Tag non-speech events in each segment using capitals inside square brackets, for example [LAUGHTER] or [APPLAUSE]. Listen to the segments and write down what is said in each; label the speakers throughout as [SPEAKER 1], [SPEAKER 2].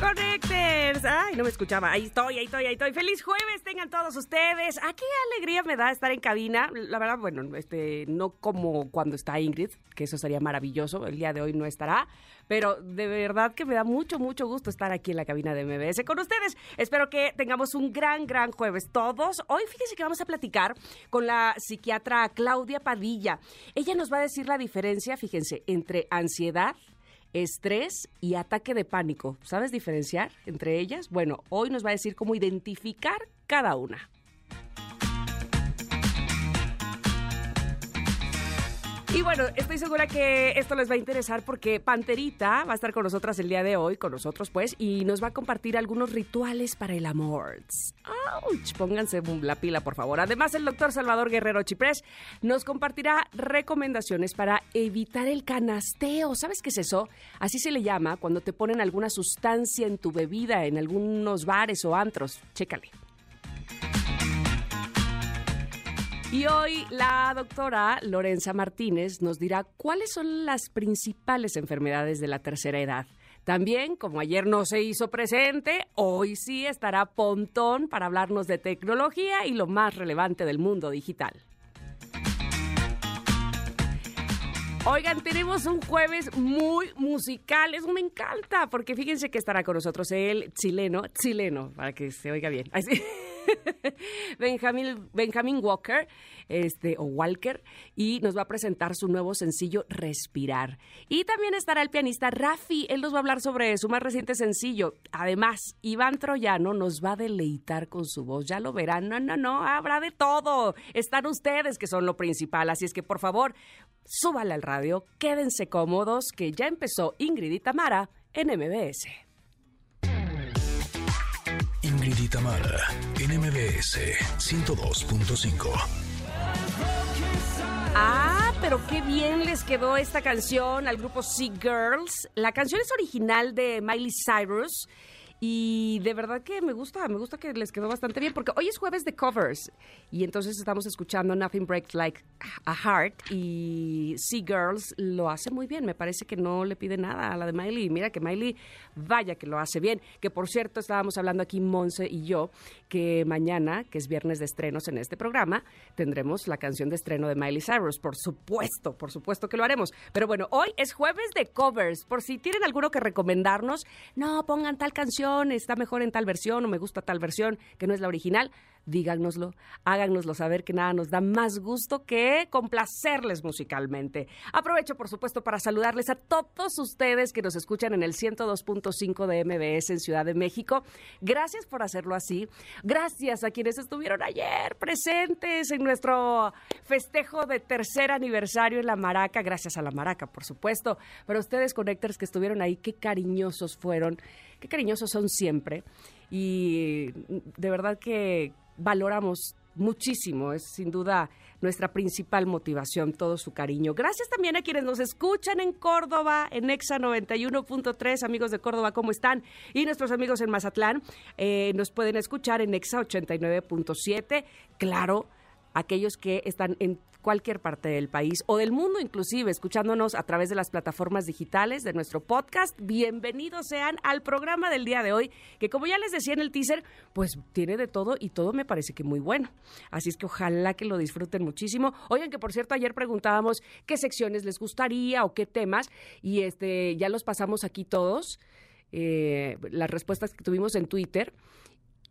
[SPEAKER 1] Connectors. Ay, no me escuchaba. Ahí estoy, ahí estoy, ahí estoy. Feliz jueves tengan todos ustedes. ¿A qué alegría me da estar en cabina? La verdad, bueno, este, no como cuando está Ingrid, que eso sería maravilloso. El día de hoy no estará. Pero de verdad que me da mucho, mucho gusto estar aquí en la cabina de MBS con ustedes. Espero que tengamos un gran, gran jueves todos. Hoy fíjense que vamos a platicar con la psiquiatra Claudia Padilla. Ella nos va a decir la diferencia, fíjense, entre ansiedad estrés y ataque de pánico. ¿Sabes diferenciar entre ellas? Bueno, hoy nos va a decir cómo identificar cada una. Y bueno, estoy segura que esto les va a interesar porque Panterita va a estar con nosotras el día de hoy, con nosotros pues, y nos va a compartir algunos rituales para el amor. ¡Auch! Pónganse la pila, por favor. Además, el doctor Salvador Guerrero Chiprés nos compartirá recomendaciones para evitar el canasteo. ¿Sabes qué es eso? Así se le llama cuando te ponen alguna sustancia en tu bebida en algunos bares o antros. Chécale. Y hoy la doctora Lorenza Martínez nos dirá cuáles son las principales enfermedades de la tercera edad. También, como ayer no se hizo presente, hoy sí estará Pontón para hablarnos de tecnología y lo más relevante del mundo digital. Oigan, tenemos un jueves muy musical, eso me encanta, porque fíjense que estará con nosotros el chileno, chileno, para que se oiga bien. Así. [LAUGHS] [LAUGHS] Benjamin, Walker, este, o Walker, y nos va a presentar su nuevo sencillo Respirar. Y también estará el pianista Rafi, él nos va a hablar sobre su más reciente sencillo. Además, Iván Troyano nos va a deleitar con su voz, ya lo verán, no, no, no, habrá de todo. Están ustedes que son lo principal, así es que por favor, súbale al radio, quédense cómodos, que ya empezó Ingrid y Tamara en MBS.
[SPEAKER 2] Ingrid y Tamara en MBS 102.5.
[SPEAKER 1] Ah, pero qué bien les quedó esta canción al grupo Sea Girls. La canción es original de Miley Cyrus y de verdad que me gusta, me gusta que les quedó bastante bien, porque hoy es jueves de covers y entonces estamos escuchando Nothing Breaks Like a Heart y Sea Girls lo hace muy bien, me parece que no le pide nada a la de Miley. Mira que Miley, vaya que lo hace bien, que por cierto estábamos hablando aquí Monse y yo, que mañana, que es viernes de estrenos en este programa, tendremos la canción de estreno de Miley Cyrus, por supuesto, por supuesto que lo haremos. Pero bueno, hoy es jueves de covers, por si tienen alguno que recomendarnos, no pongan tal canción está mejor en tal versión o me gusta tal versión que no es la original, díganoslo, háganoslo saber que nada nos da más gusto que complacerles musicalmente. Aprovecho, por supuesto, para saludarles a todos ustedes que nos escuchan en el 102.5 de MBS en Ciudad de México. Gracias por hacerlo así. Gracias a quienes estuvieron ayer presentes en nuestro festejo de tercer aniversario en La Maraca. Gracias a La Maraca, por supuesto. Pero ustedes, Connectors, que estuvieron ahí, qué cariñosos fueron qué cariñosos son siempre y de verdad que valoramos muchísimo, es sin duda nuestra principal motivación, todo su cariño. Gracias también a quienes nos escuchan en Córdoba, en EXA 91.3, amigos de Córdoba, ¿cómo están? Y nuestros amigos en Mazatlán eh, nos pueden escuchar en EXA 89.7, claro aquellos que están en cualquier parte del país o del mundo inclusive, escuchándonos a través de las plataformas digitales de nuestro podcast. Bienvenidos sean al programa del día de hoy, que como ya les decía en el teaser, pues tiene de todo y todo me parece que muy bueno. Así es que ojalá que lo disfruten muchísimo. Oigan que por cierto ayer preguntábamos qué secciones les gustaría o qué temas y este ya los pasamos aquí todos. Eh, las respuestas que tuvimos en Twitter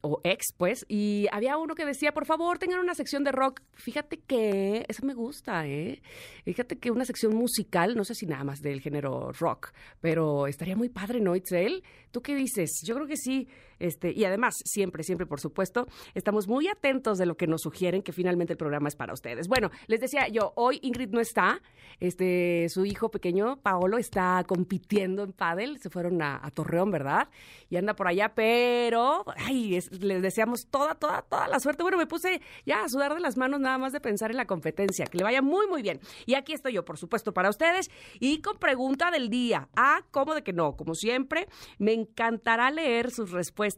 [SPEAKER 1] o ex, pues, y había uno que decía, por favor, tengan una sección de rock. Fíjate que, eso me gusta, ¿eh? Fíjate que una sección musical, no sé si nada más del género rock, pero estaría muy padre, ¿no, Itzel? ¿Tú qué dices? Yo creo que sí. Este, y además, siempre, siempre, por supuesto, estamos muy atentos de lo que nos sugieren, que finalmente el programa es para ustedes. Bueno, les decía yo, hoy Ingrid no está, este, su hijo pequeño, Paolo, está compitiendo en pádel, se fueron a, Torreón, ¿verdad? Y anda por allá, pero, ay, les deseamos toda, toda, toda la suerte. Bueno, me puse ya a sudar de las manos nada más de pensar en la competencia, que le vaya muy, muy bien. Y aquí estoy yo, por supuesto, para ustedes, y con pregunta del día. Ah, ¿cómo de que no? Como siempre, me encantará leer sus respuestas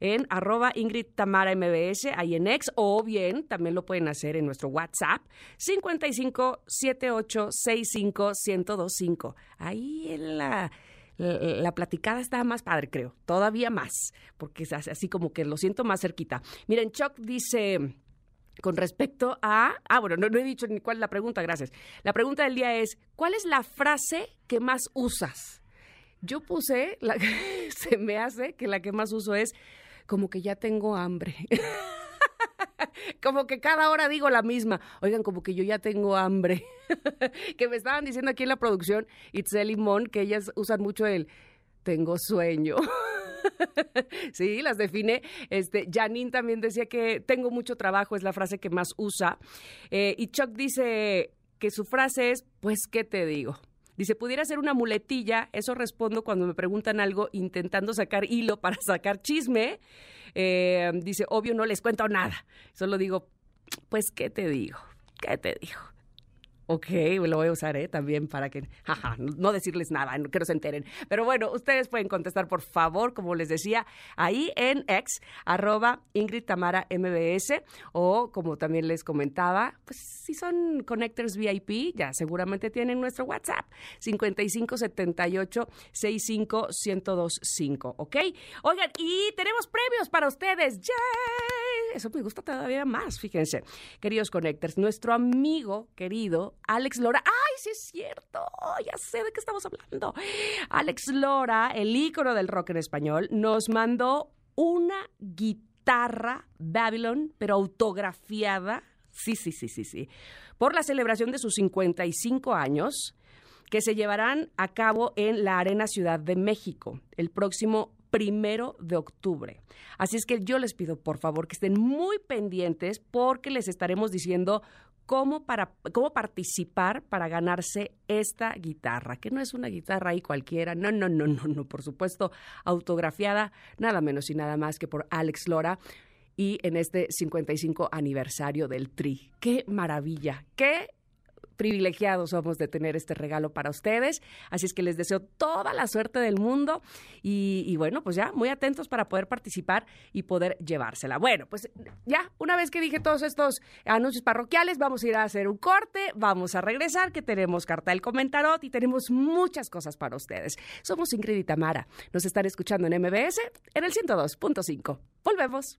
[SPEAKER 1] en arroba Ingrid Tamara MBS, ahí en X, o bien también lo pueden hacer en nuestro WhatsApp, 55 78 65 1025. Ahí la la, platicada está más padre, creo, todavía más, porque es así como que lo siento más cerquita. Miren, Chuck dice, con respecto a... Ah, bueno, no, no, he dicho ni cuál es la pregunta, gracias. La pregunta del día es, ¿cuál es la frase que más usas? Yo puse, la, [LAUGHS] se me hace que la que más uso es como que ya tengo hambre. [LAUGHS] como que cada hora digo la misma. Oigan, como que yo ya tengo hambre. [LAUGHS] que me estaban diciendo aquí en la producción, Itzel y Mon, que ellas usan mucho el tengo sueño. [LAUGHS] sí, las define. Este, Janine también decía que tengo mucho trabajo, es la frase que más usa. Eh, y Chuck dice que su frase es, pues, ¿qué te digo? Dice, pudiera ser una muletilla, eso respondo cuando me preguntan algo intentando sacar hilo para sacar chisme. Eh, dice, obvio no les cuento nada. Solo digo, pues, ¿qué te digo? ¿Qué te digo? Ok, lo voy a usar ¿eh? también para que, jaja, no decirles nada, que no se enteren. Pero bueno, ustedes pueden contestar, por favor, como les decía, ahí en ex, arroba Ingrid Tamara MBS, o como también les comentaba, pues si son connectors VIP, ya seguramente tienen nuestro WhatsApp, 5578 65 1025, ¿ok? Oigan, y tenemos premios para ustedes, ¡yay! Eso me gusta todavía más, fíjense. Queridos connectors, nuestro amigo querido Alex Lora. ¡Ay, sí es cierto! Ya sé de qué estamos hablando. Alex Lora, el ícono del rock en español, nos mandó una guitarra Babylon, pero autografiada. Sí, sí, sí, sí, sí. Por la celebración de sus 55 años que se llevarán a cabo en la Arena Ciudad de México el próximo primero de octubre. Así es que yo les pido por favor que estén muy pendientes porque les estaremos diciendo cómo, para, cómo participar para ganarse esta guitarra, que no es una guitarra ahí cualquiera, no, no, no, no, no, por supuesto, autografiada nada menos y nada más que por Alex Lora y en este 55 aniversario del Tri. ¡Qué maravilla! ¡Qué privilegiados somos de tener este regalo para ustedes. Así es que les deseo toda la suerte del mundo y, bueno, pues ya muy atentos para poder participar y poder llevársela. Bueno, pues ya una vez que dije todos estos anuncios parroquiales, vamos a ir a hacer un corte, vamos a regresar, que tenemos carta del comentarot y tenemos muchas cosas para ustedes. Somos Ingrid y Tamara. Nos están escuchando en MBS en el 102.5. Volvemos.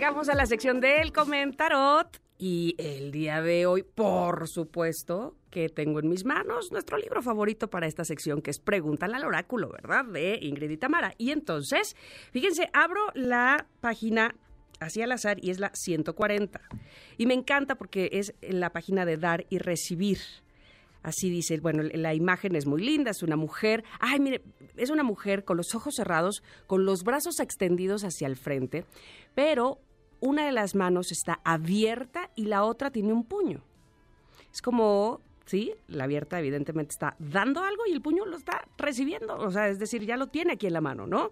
[SPEAKER 1] Llegamos a la sección del comentarot y el día de hoy, por supuesto, que tengo en mis manos nuestro libro favorito para esta sección, que es Pregúntale al oráculo, ¿verdad? De Ingrid y Tamara. Y entonces, fíjense, abro la página así al azar y es la 140. Y me encanta porque es la página de dar y recibir. Así dice, bueno, la imagen es muy linda, es una mujer, ay, mire, es una mujer con los ojos cerrados, con los brazos extendidos hacia el frente, pero una de las manos está abierta y la otra tiene un puño. Es como, sí, la abierta evidentemente está dando algo y el puño lo está recibiendo, o sea, es decir, ya lo tiene aquí en la mano, ¿no?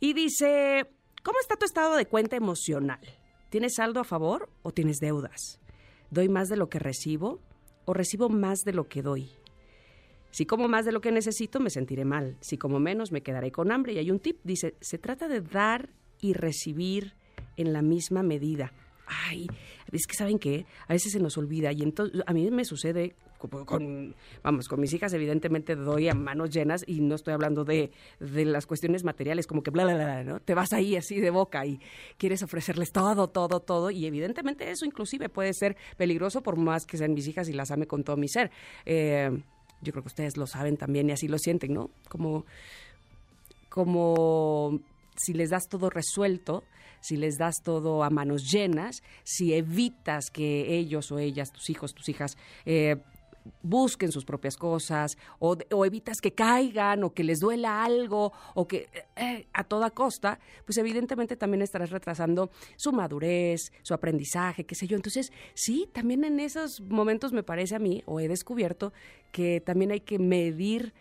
[SPEAKER 1] Y dice, ¿cómo está tu estado de cuenta emocional? ¿Tienes saldo a favor o tienes deudas? ¿Doy más de lo que recibo? o recibo más de lo que doy? Si como más de lo que necesito, me sentiré mal. Si como menos, me quedaré con hambre. Y hay un tip, dice, se trata de dar y recibir en la misma medida. Ay, es que saben qué, a veces se nos olvida y entonces a mí me sucede con, vamos, con mis hijas evidentemente doy a manos llenas y no estoy hablando de, de las cuestiones materiales como que bla, bla, bla, ¿no? Te vas ahí así de boca y quieres ofrecerles todo, todo, todo y evidentemente eso inclusive puede ser peligroso por más que sean mis hijas y las ame con todo mi ser. Eh, yo creo que ustedes lo saben también y así lo sienten, ¿no? Como, como si les das todo resuelto, si les das todo a manos llenas, si evitas que ellos o ellas, tus hijos, tus hijas, eh, busquen sus propias cosas o, evitas que caigan o que les duela algo o que eh, a toda costa, pues evidentemente también estarás retrasando su madurez, su aprendizaje, qué sé yo. Entonces, sí, también en esos momentos me parece a mí, o he descubierto, que también hay que medir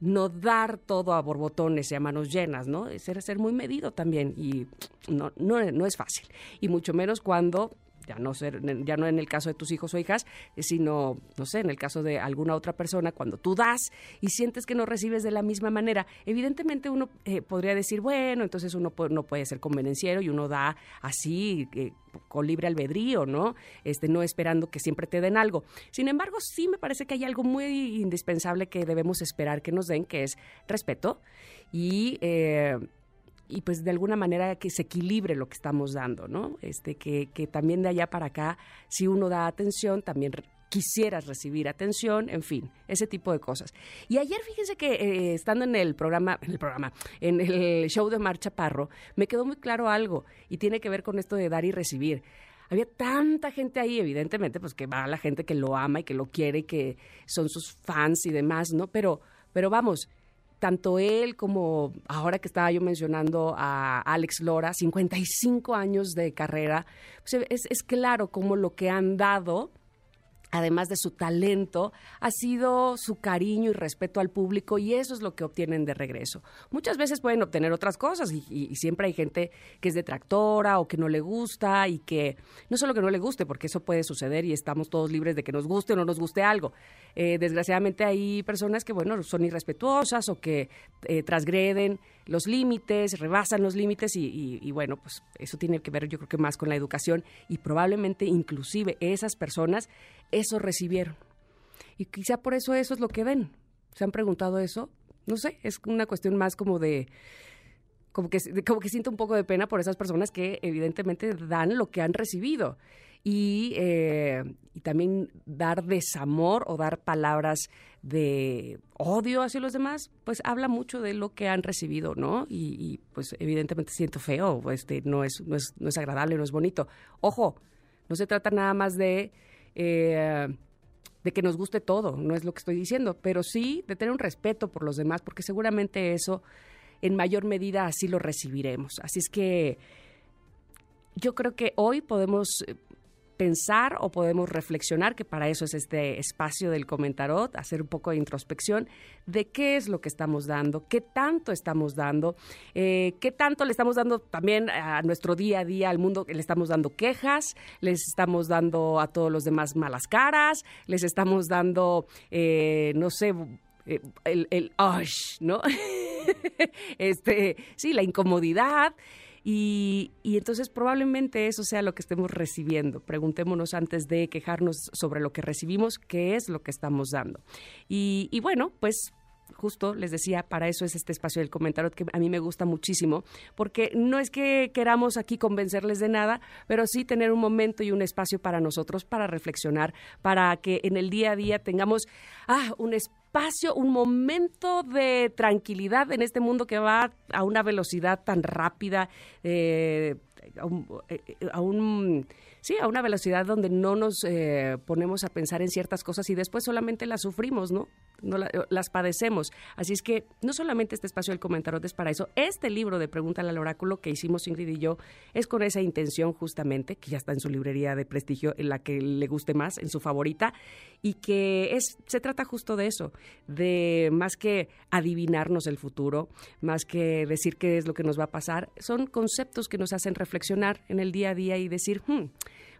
[SPEAKER 1] no dar todo a borbotones y a manos llenas, ¿no? Ser, ser muy medido también y no, no, no es fácil. Y mucho menos cuando ya no, ser, ya no en el caso de tus hijos o hijas, eh, sino, no sé, en el caso de alguna otra persona, cuando tú das y sientes que no recibes de la misma manera, evidentemente uno eh, podría decir, bueno, entonces uno no puede ser convenenciero y uno da así, eh, con libre albedrío, ¿no? Este, no esperando que siempre te den algo. Sin embargo, sí me parece que hay algo muy indispensable que debemos esperar que nos den, que es respeto y y pues de alguna manera que se equilibre lo que estamos dando, ¿no? Este, que, que también de allá para acá, si uno da atención, también quisieras recibir atención, en fin, ese tipo de cosas. Y ayer fíjense que eh, estando en el programa, en el programa, en el show de Marcha Parro, me quedó muy claro algo y tiene que ver con esto de dar y recibir. Había tanta gente ahí, evidentemente, pues que va la gente que lo ama y que lo quiere y que son sus fans y demás, ¿no? Pero, pero vamos, tanto él como ahora que estaba yo mencionando a Alex Lora, 55 años de carrera, pues es, es claro como lo que han dado además de su talento, ha sido su cariño y respeto al público y eso es lo que obtienen de regreso. Muchas veces pueden obtener otras cosas y, siempre hay gente que es detractora o que no le gusta y que no solo que no le guste, porque eso puede suceder y estamos todos libres de que nos guste o no nos guste algo. Eh, desgraciadamente hay personas que, bueno, son irrespetuosas o que eh, transgreden los límites, rebasan los límites y, bueno, pues eso tiene que ver yo creo que más con la educación y probablemente inclusive esas personas eso recibieron. Y quizá por eso eso es lo que ven. ¿Se han preguntado eso? No sé, es una cuestión más como de como que, como que siento un poco de pena por esas personas que evidentemente dan lo que han recibido. Y, eh, y, también dar desamor o dar palabras de odio hacia los demás, pues habla mucho de lo que han recibido, ¿no? Y, pues evidentemente siento feo, este, no, es, no, es, no es agradable, no es bonito. Ojo, no se trata nada más de eh, de que nos guste todo, no es lo que estoy diciendo, pero sí de tener un respeto por los demás, porque seguramente eso en mayor medida así lo recibiremos. Así es que yo creo que hoy podemos pensar o podemos reflexionar, que para eso es este espacio del comentarot, hacer un poco de introspección de qué es lo que estamos dando, qué tanto estamos dando, eh, qué tanto le estamos dando también a nuestro día a día al mundo, le estamos dando quejas, les estamos dando a todos los demás malas caras, les estamos dando, eh, no sé, eh, el, el ¿no? [LAUGHS] este, sí, la incomodidad. Y, entonces probablemente eso sea lo que estemos recibiendo. Preguntémonos antes de quejarnos sobre lo que recibimos, qué es lo que estamos dando. Y, y bueno, pues justo les decía, para eso es este espacio del comentario que a mí me gusta muchísimo, porque no es que queramos aquí convencerles de nada, pero sí tener un momento y un espacio para nosotros, para reflexionar, para que en el día a día tengamos ah, un un momento de tranquilidad en este mundo que va a una velocidad tan rápida, eh, a un sí, a una velocidad donde no nos eh, ponemos a pensar en ciertas cosas y después solamente las sufrimos, ¿no? no las padecemos. Así es que no solamente este espacio del comentario es para eso, este libro de Pregúntale al Oráculo que hicimos Ingrid y yo es con esa intención justamente, que ya está en su librería de prestigio, en la que le guste más, en su favorita, y que es, se trata justo de eso, de más que adivinarnos el futuro, más que decir qué es lo que nos va a pasar, son conceptos que nos hacen reflexionar en el día a día y decir, hmm,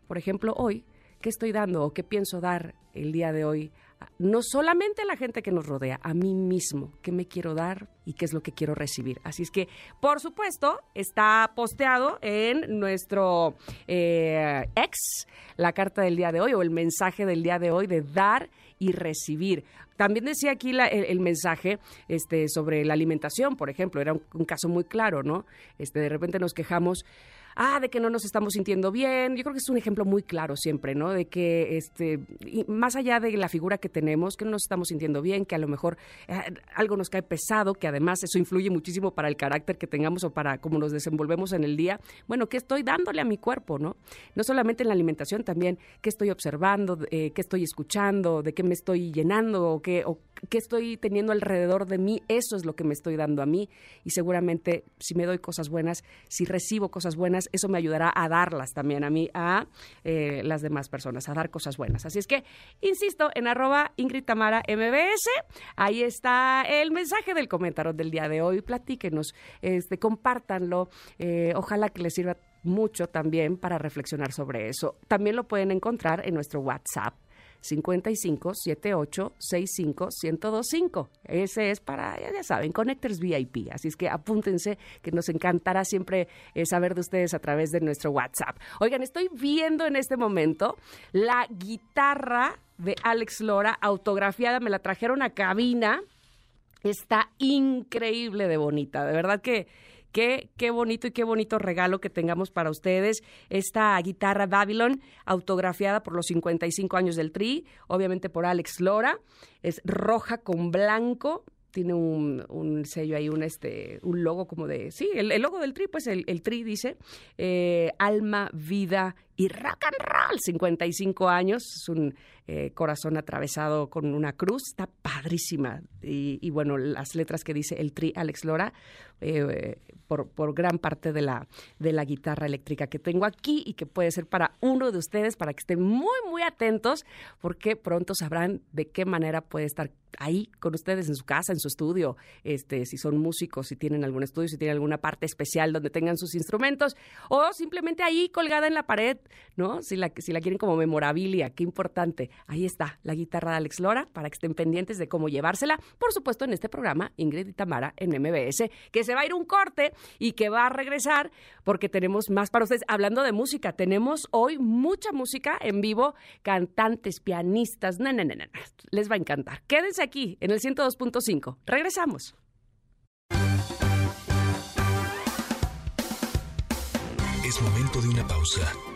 [SPEAKER 1] por ejemplo, hoy qué estoy dando o qué pienso dar el día de hoy no solamente a la gente que nos rodea, a mí mismo, qué me quiero dar y qué es lo que quiero recibir. Así es que, por supuesto, está posteado en nuestro eh, ex la carta del día de hoy o el mensaje del día de hoy de dar y recibir. También decía aquí el, mensaje este, sobre la alimentación, por ejemplo, era un, un, caso muy claro, ¿no? Este, de repente nos quejamos ah, de que no nos estamos sintiendo bien. Yo creo que es un ejemplo muy claro siempre, ¿no? De que este, más allá de la figura que tenemos, que no nos estamos sintiendo bien, que a lo mejor eh, algo nos cae pesado, que además eso influye muchísimo para el carácter que tengamos o para cómo nos desenvolvemos en el día. Bueno, ¿qué estoy dándole a mi cuerpo, no? No solamente en la alimentación, también qué estoy observando, eh, qué estoy escuchando, de qué me estoy llenando o qué, o qué estoy teniendo alrededor de mí. Eso es lo que me estoy dando a mí y seguramente si me doy cosas buenas, si recibo cosas buenas, eso me ayudará a darlas también a mí, a eh, las demás personas, a dar cosas buenas. Así es que, insisto, en arroba Ingrid Tamara MBS, ahí está el mensaje del comentario del día de hoy. Platíquenos, este, compártanlo. Eh, ojalá que les sirva mucho también para reflexionar sobre eso. También lo pueden encontrar en nuestro WhatsApp 55 78 65 1025. Ese es para, ya, saben, Connectors VIP. Así es que apúntense, que nos encantará siempre eh, saber de ustedes a través de nuestro WhatsApp. Oigan, estoy viendo en este momento la guitarra de Alex Lora, autografiada, me la trajeron a cabina. Está increíble de bonita, de verdad que Qué, qué bonito y qué bonito regalo que tengamos para ustedes. Esta guitarra Babylon, autografiada por los 55 años del Tri, obviamente por Alex Lora. Es roja con blanco, tiene un, sello ahí, un este, un logo como de, sí, el, logo del tri, pues el, el tri dice, eh, alma, vida y rock and roll, 55 años, es un eh, corazón atravesado con una cruz, está padrísima. Y, bueno, las letras que dice el tri Alex Lora, eh, por, por, gran parte de la, de la guitarra eléctrica que tengo aquí y que puede ser para uno de ustedes, para que estén muy, muy atentos, porque pronto sabrán de qué manera puede estar ahí con ustedes en su casa, en su estudio, este, si son músicos, si tienen algún estudio, si tienen alguna parte especial donde tengan sus instrumentos, o simplemente ahí colgada en la pared ¿no? Si la, quieren como memorabilia, qué importante. Ahí está la guitarra de Alex Lora para que estén pendientes de cómo llevársela. Por supuesto, en este programa, Ingrid y Tamara en MBS, que se va a ir un corte y que va a regresar porque tenemos más para ustedes. Hablando de música, tenemos hoy mucha música en vivo, cantantes, pianistas, no, no, no, no. les va a encantar. Quédense aquí en el 102.5. Regresamos.
[SPEAKER 2] Es momento de una pausa.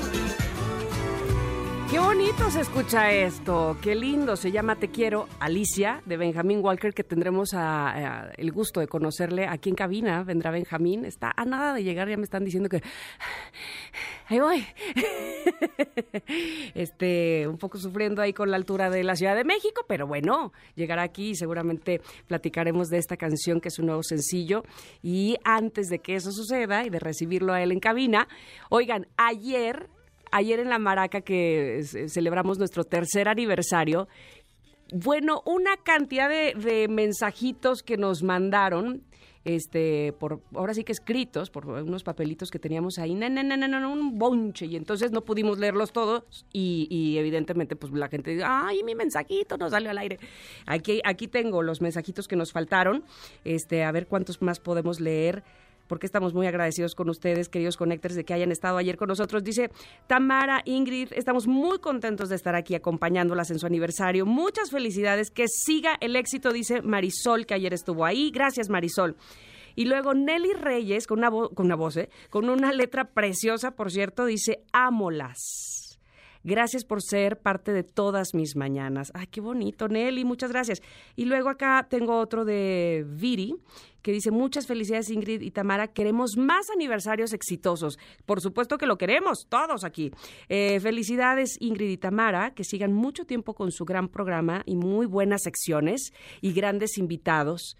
[SPEAKER 1] Qué bonito se escucha esto, qué lindo. Se llama Te quiero, Alicia, de Benjamín Walker, que tendremos el gusto de conocerle aquí en cabina. Vendrá Benjamín, está a nada de llegar, ya me están diciendo que ahí voy. [LAUGHS] este, un poco sufriendo ahí con la altura de la Ciudad de México, pero bueno, llegará aquí y seguramente platicaremos de esta canción que es un nuevo sencillo. Y antes de que eso suceda y de recibirlo a él en cabina, oigan, ayer ayer en la Maraca que celebramos nuestro tercer aniversario, bueno, una cantidad de, mensajitos que nos mandaron este, por, ahora sí que escritos, por unos papelitos que teníamos ahí, no, no, no, no, un bonche, y entonces no pudimos leerlos todos, y, evidentemente, pues la gente dice, ay, mi mensajito no salió al aire. Aquí, aquí tengo los mensajitos que nos faltaron, este, a ver cuántos más podemos leer porque estamos muy agradecidos con ustedes, queridos conectores, de que hayan estado ayer con nosotros. Dice Tamara, Ingrid, estamos muy contentos de estar aquí acompañándolas en su aniversario. Muchas felicidades, que siga el éxito, dice Marisol, que ayer estuvo ahí. Gracias, Marisol. Y luego Nelly Reyes, con una, con una voz, ¿eh? con una letra preciosa, por cierto, dice, ámolas. Gracias por ser parte de todas mis mañanas. Ay, qué bonito, Nelly, muchas gracias. Y luego acá tengo otro de Viri, que dice, muchas felicidades Ingrid y Tamara, queremos más aniversarios exitosos. Por supuesto que lo queremos, todos aquí. Eh, felicidades Ingrid y Tamara, que sigan mucho tiempo con su gran programa y muy buenas secciones y grandes invitados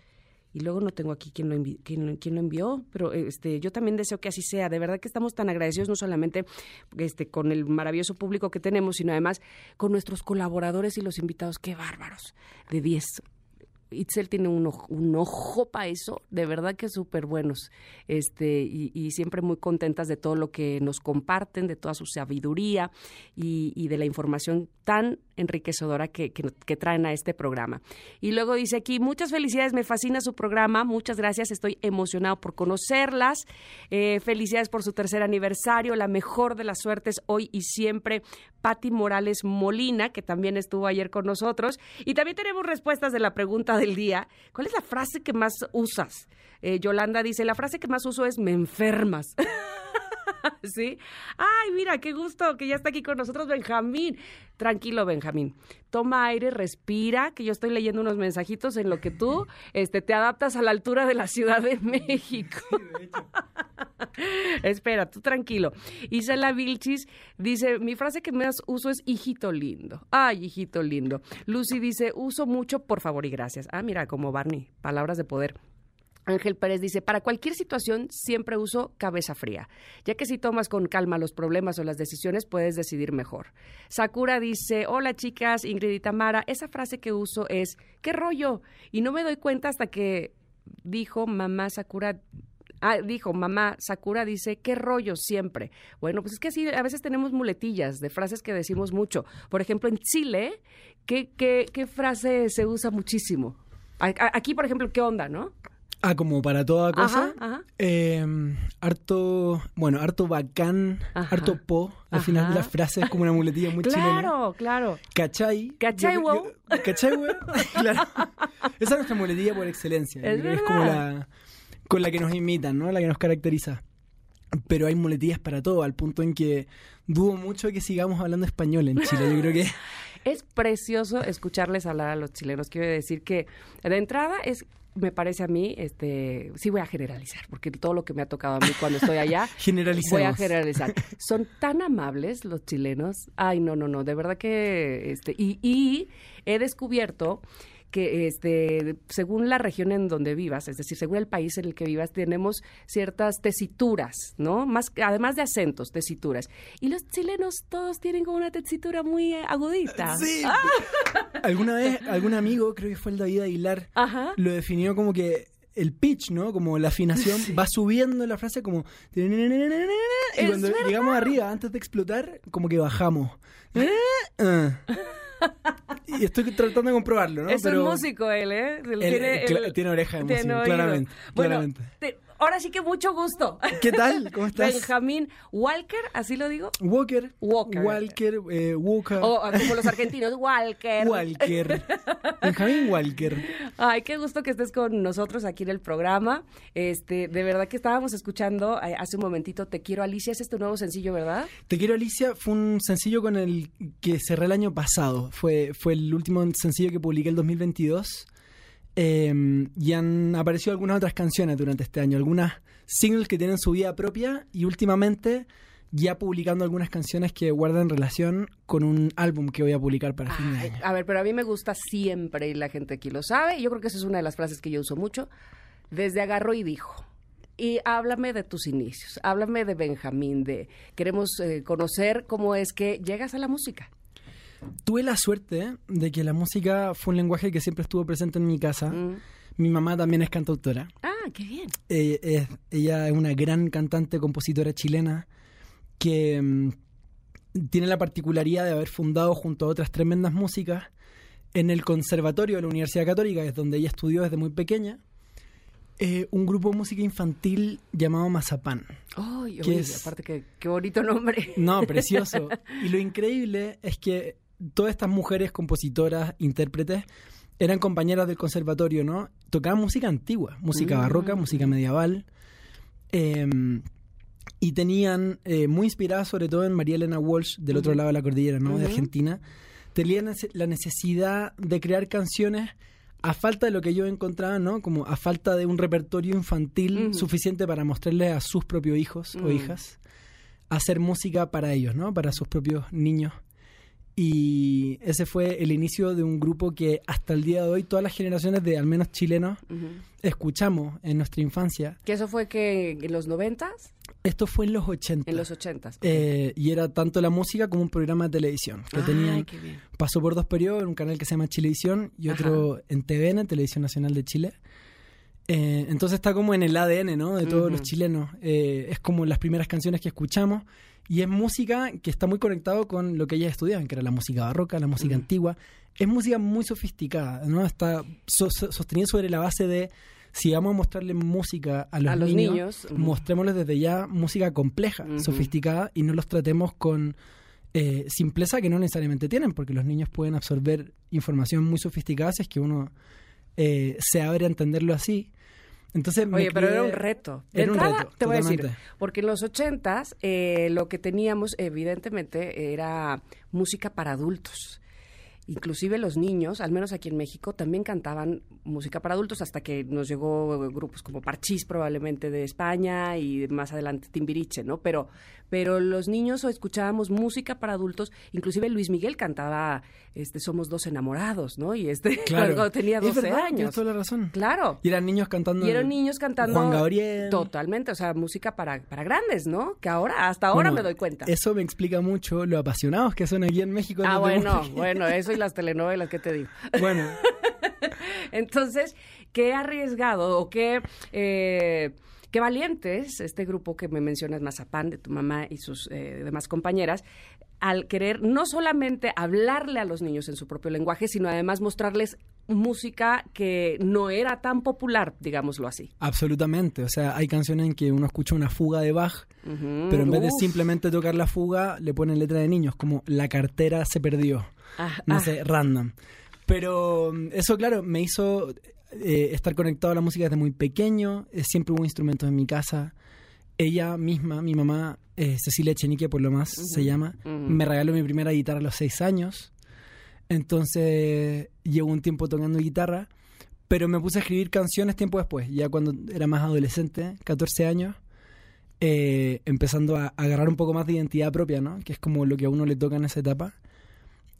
[SPEAKER 1] y luego no tengo aquí quién lo, quién, lo envió, pero este, yo también deseo que así sea. De verdad que estamos tan agradecidos no solamente este, con el maravilloso público que tenemos, sino además con nuestros colaboradores y los invitados. ¡Qué bárbaros! De 10 Itzel tiene un ojo, un ojo para eso, de verdad que súper buenos, este, y, siempre muy contentas de todo lo que nos comparten, de toda su sabiduría y, de la información tan enriquecedora que, que, traen a este programa. Y luego dice aquí, muchas felicidades, me fascina su programa, muchas gracias, estoy emocionado por conocerlas, eh, felicidades por su tercer aniversario, la mejor de las suertes hoy y siempre, Patti Morales Molina, que también estuvo ayer con nosotros, y también tenemos respuestas de la pregunta del día. ¿Cuál es la frase que más usas? Eh, Yolanda dice, la frase que más uso es me enfermas. [LAUGHS] [LAUGHS] ¿Sí? Ay, mira, qué gusto que ya está aquí con nosotros Benjamín. Tranquilo, Benjamín. Toma aire, respira, que yo estoy leyendo unos mensajitos en lo que tú [LAUGHS] este, te adaptas a la altura de la Ciudad de México. [LAUGHS] Espera, tú tranquilo. Isela Vilchis dice, mi frase que más uso es hijito lindo. Ay, hijito lindo. Lucy dice, uso mucho por favor y gracias. Ah, mira, como Barney, palabras de poder. Ángel Pérez dice, para cualquier situación siempre uso cabeza fría, ya que si tomas con calma los problemas o las decisiones puedes decidir mejor. Sakura dice, hola chicas, Ingrid y Tamara, esa frase que uso es, ¿qué rollo? Y no me doy cuenta hasta que dijo mamá Sakura Ah, dijo, mamá, Sakura dice, qué rollo siempre. Bueno, pues es que así a veces tenemos muletillas de frases que decimos mucho. Por ejemplo, en Chile, ¿qué, qué, qué frase se usa muchísimo? Aquí, por ejemplo, ¿qué onda, no?
[SPEAKER 3] Ah, como para toda cosa. Em, harto, bueno, harto bacán, harto po. Al final de la frase es como una muletilla muy
[SPEAKER 1] claro,
[SPEAKER 3] chilena.
[SPEAKER 1] Claro, claro.
[SPEAKER 3] ¿Cachai?
[SPEAKER 1] ¿Cachai, wow?
[SPEAKER 3] ¿Cachai, wow? [LAUGHS] claro. Esa es nuestra muletilla por excelencia.
[SPEAKER 1] Es,
[SPEAKER 3] es como la con la que nos imitan, ¿no? La que nos caracteriza. Pero hay muletillas para todo, al punto en que dudo mucho que sigamos hablando español en Chile. Yo creo que [LAUGHS]
[SPEAKER 1] es precioso escucharles hablar a los chilenos. Quiero decir que de entrada es me parece a mí, este, sí voy a generalizar, porque todo lo que me ha tocado a mí cuando estoy allá, [LAUGHS] voy a generalizar. Son tan amables los chilenos. Ay, no, no, no, de verdad que, este, y, y he descubierto que este, según la región en donde vivas, es decir, según el país en el que vivas, tenemos ciertas tesituras, ¿no? Más, además de acentos, tesituras. Y los chilenos todos tienen como una tesitura muy agudita.
[SPEAKER 3] Sí. Ah. [LAUGHS] Alguna vez, algún amigo, creo que fue el David Aguilar, lo definió como que el pitch, ¿no? Como la afinación va subiendo la frase como... Y cuando llegamos arriba, antes de explotar, como que bajamos. [LAUGHS] [LAUGHS] Y estoy tratando de comprobarlo, ¿no?
[SPEAKER 1] Es un músico él, ¿eh?
[SPEAKER 3] tiene, oreja de músico, claramente. claramente
[SPEAKER 1] ahora sí que mucho gusto.
[SPEAKER 3] ¿Qué tal? [LAUGHS] ¿Cómo estás?
[SPEAKER 1] Benjamín Walker, ¿así lo digo?
[SPEAKER 3] Walker.
[SPEAKER 1] Walker.
[SPEAKER 3] Walker, eh, Walker.
[SPEAKER 1] O como los argentinos, Walker.
[SPEAKER 3] Walker. [LAUGHS] Benjamín Walker.
[SPEAKER 1] Ay, qué gusto que estés con nosotros aquí en el programa. Este, de verdad que estábamos escuchando eh, hace un momentito Te quiero Alicia, ese es tu nuevo sencillo, ¿verdad?
[SPEAKER 3] Te quiero Alicia fue un sencillo con el que cerré el año pasado. Fue, fue el último sencillo que publiqué el 2022. Em, y han aparecido algunas otras canciones durante este año, algunas singles que tienen su vida propia y últimamente ya publicando algunas canciones que guardan relación con un álbum que voy a publicar para fin de año.
[SPEAKER 1] A ver, pero a mí me gusta siempre y la gente aquí lo sabe. Y yo creo que esa es una de las frases que yo uso mucho. Desde agarro y dijo. Y háblame de tus inicios, háblame de Benjamín, de queremos eh, conocer cómo es que llegas a la música.
[SPEAKER 3] Tuve la suerte de que la música fue un lenguaje que siempre estuvo presente en mi casa. Mm. Mi mamá también es cantautora.
[SPEAKER 1] Ah, qué bien.
[SPEAKER 3] Eh, ella es una gran cantante, compositora chilena que mm, tiene la particularidad de haber fundado junto a otras tremendas músicas en el conservatorio de la Universidad Católica, que es donde ella estudió desde muy pequeña, eh, un grupo de música infantil llamado Mazapán.
[SPEAKER 1] ¡Ay, aparte que, qué bonito nombre!
[SPEAKER 3] No, [LAUGHS] precioso. y lo increíble es que todas estas mujeres compositoras, intérpretes, eran compañeras del conservatorio, ¿no? Tocaban música antigua, música mm. barroca, música medieval. Em, y tenían, eh, muy inspiradas sobre todo en María Elena Walsh, del otro lado de la cordillera, ¿no? De Argentina, tenían la necesidad de crear canciones a falta de lo que ellos encontraban, ¿no? Como a falta de un repertorio infantil suficiente para mostrarles a sus propios hijos o mm. hijas hacer música para ellos, ¿no? Para sus propios niños Y ese fue el inicio de un grupo que hasta el día de hoy todas las generaciones de al menos chilenos escuchamos en nuestra infancia.
[SPEAKER 1] ¿Que eso fue que en los noventas?
[SPEAKER 3] Esto fue en los 80.
[SPEAKER 1] En los 80.
[SPEAKER 3] Eh, y era tanto la música como un programa de televisión. Que tenían, pasó por dos periodos, en un canal que se llama Chilevisión y otro en TVN, Televisión Nacional de Chile. Eh, entonces está como en el ADN, ¿no? De todos los chilenos. Eh, es como las primeras canciones que escuchamos y es música que está muy conectado con lo que ellas estudiaban, que era la música barroca, la música antigua. Es música muy sofisticada, ¿no? Está sostenida sobre la base de si vamos a mostrarle música a los, niños, mostrémosles desde ya música compleja, sofisticada y no los tratemos con eh, simpleza que no necesariamente tienen, porque los niños pueden absorber información muy sofisticada si es que uno eh, se abre a entenderlo así. Entonces
[SPEAKER 1] Oye, pero era un reto. era un reto, te voy a decir, porque en los ochentas eh, lo que teníamos evidentemente era música para adultos inclusive los niños, al menos aquí en México, también cantaban música para adultos hasta que nos llegó grupos como Parchís probablemente de España y más adelante Timbiriche, ¿no? Pero, pero los niños escuchábamos música para adultos, inclusive Luis Miguel cantaba este Somos dos enamorados, ¿no? Y este [LAUGHS] cuando tenía 12 años.
[SPEAKER 3] toda la razón.
[SPEAKER 1] Claro.
[SPEAKER 3] Y eran niños cantando.
[SPEAKER 1] Y eran niños cantando.
[SPEAKER 3] Juan Gabriel.
[SPEAKER 1] Totalmente, o sea, música para, para grandes, ¿no? Que ahora, hasta ahora me doy cuenta.
[SPEAKER 3] Eso me explica mucho lo apasionados que son aquí en México.
[SPEAKER 1] Ah, bueno, [LAUGHS] bueno, eso y las telenovelas que te digo.
[SPEAKER 3] Bueno. [LAUGHS]
[SPEAKER 1] Entonces, qué arriesgado o qué... Eh, qué valientes este grupo que me mencionas, Mazapán, de tu mamá y sus eh, demás compañeras, al querer no solamente hablarle a los niños en su propio lenguaje, sino además mostrarles música que no era tan popular, digámoslo así.
[SPEAKER 3] Absolutamente, o sea, hay canciones en que uno escucha una fuga de Bach, pero en vez de simplemente tocar la fuga, le ponen letra de niños, como la cartera se perdió, ah, no ah. sé, random. Pero mm, eso, claro, me hizo eh, estar conectado a la música desde muy pequeño. Eh, siempre hubo instrumentos en mi casa. Ella misma, mi mamá, eh, Cecilia Chenique por lo más se llama, me regaló mi primera guitarra a los seis años. Entonces llevo un tiempo tocando guitarra, pero me puse a escribir canciones tiempo después, ya cuando era más adolescente, 14 años, empezando a, agarrar un poco más de identidad propia, ¿no? Que es como lo que a uno le toca en esa etapa.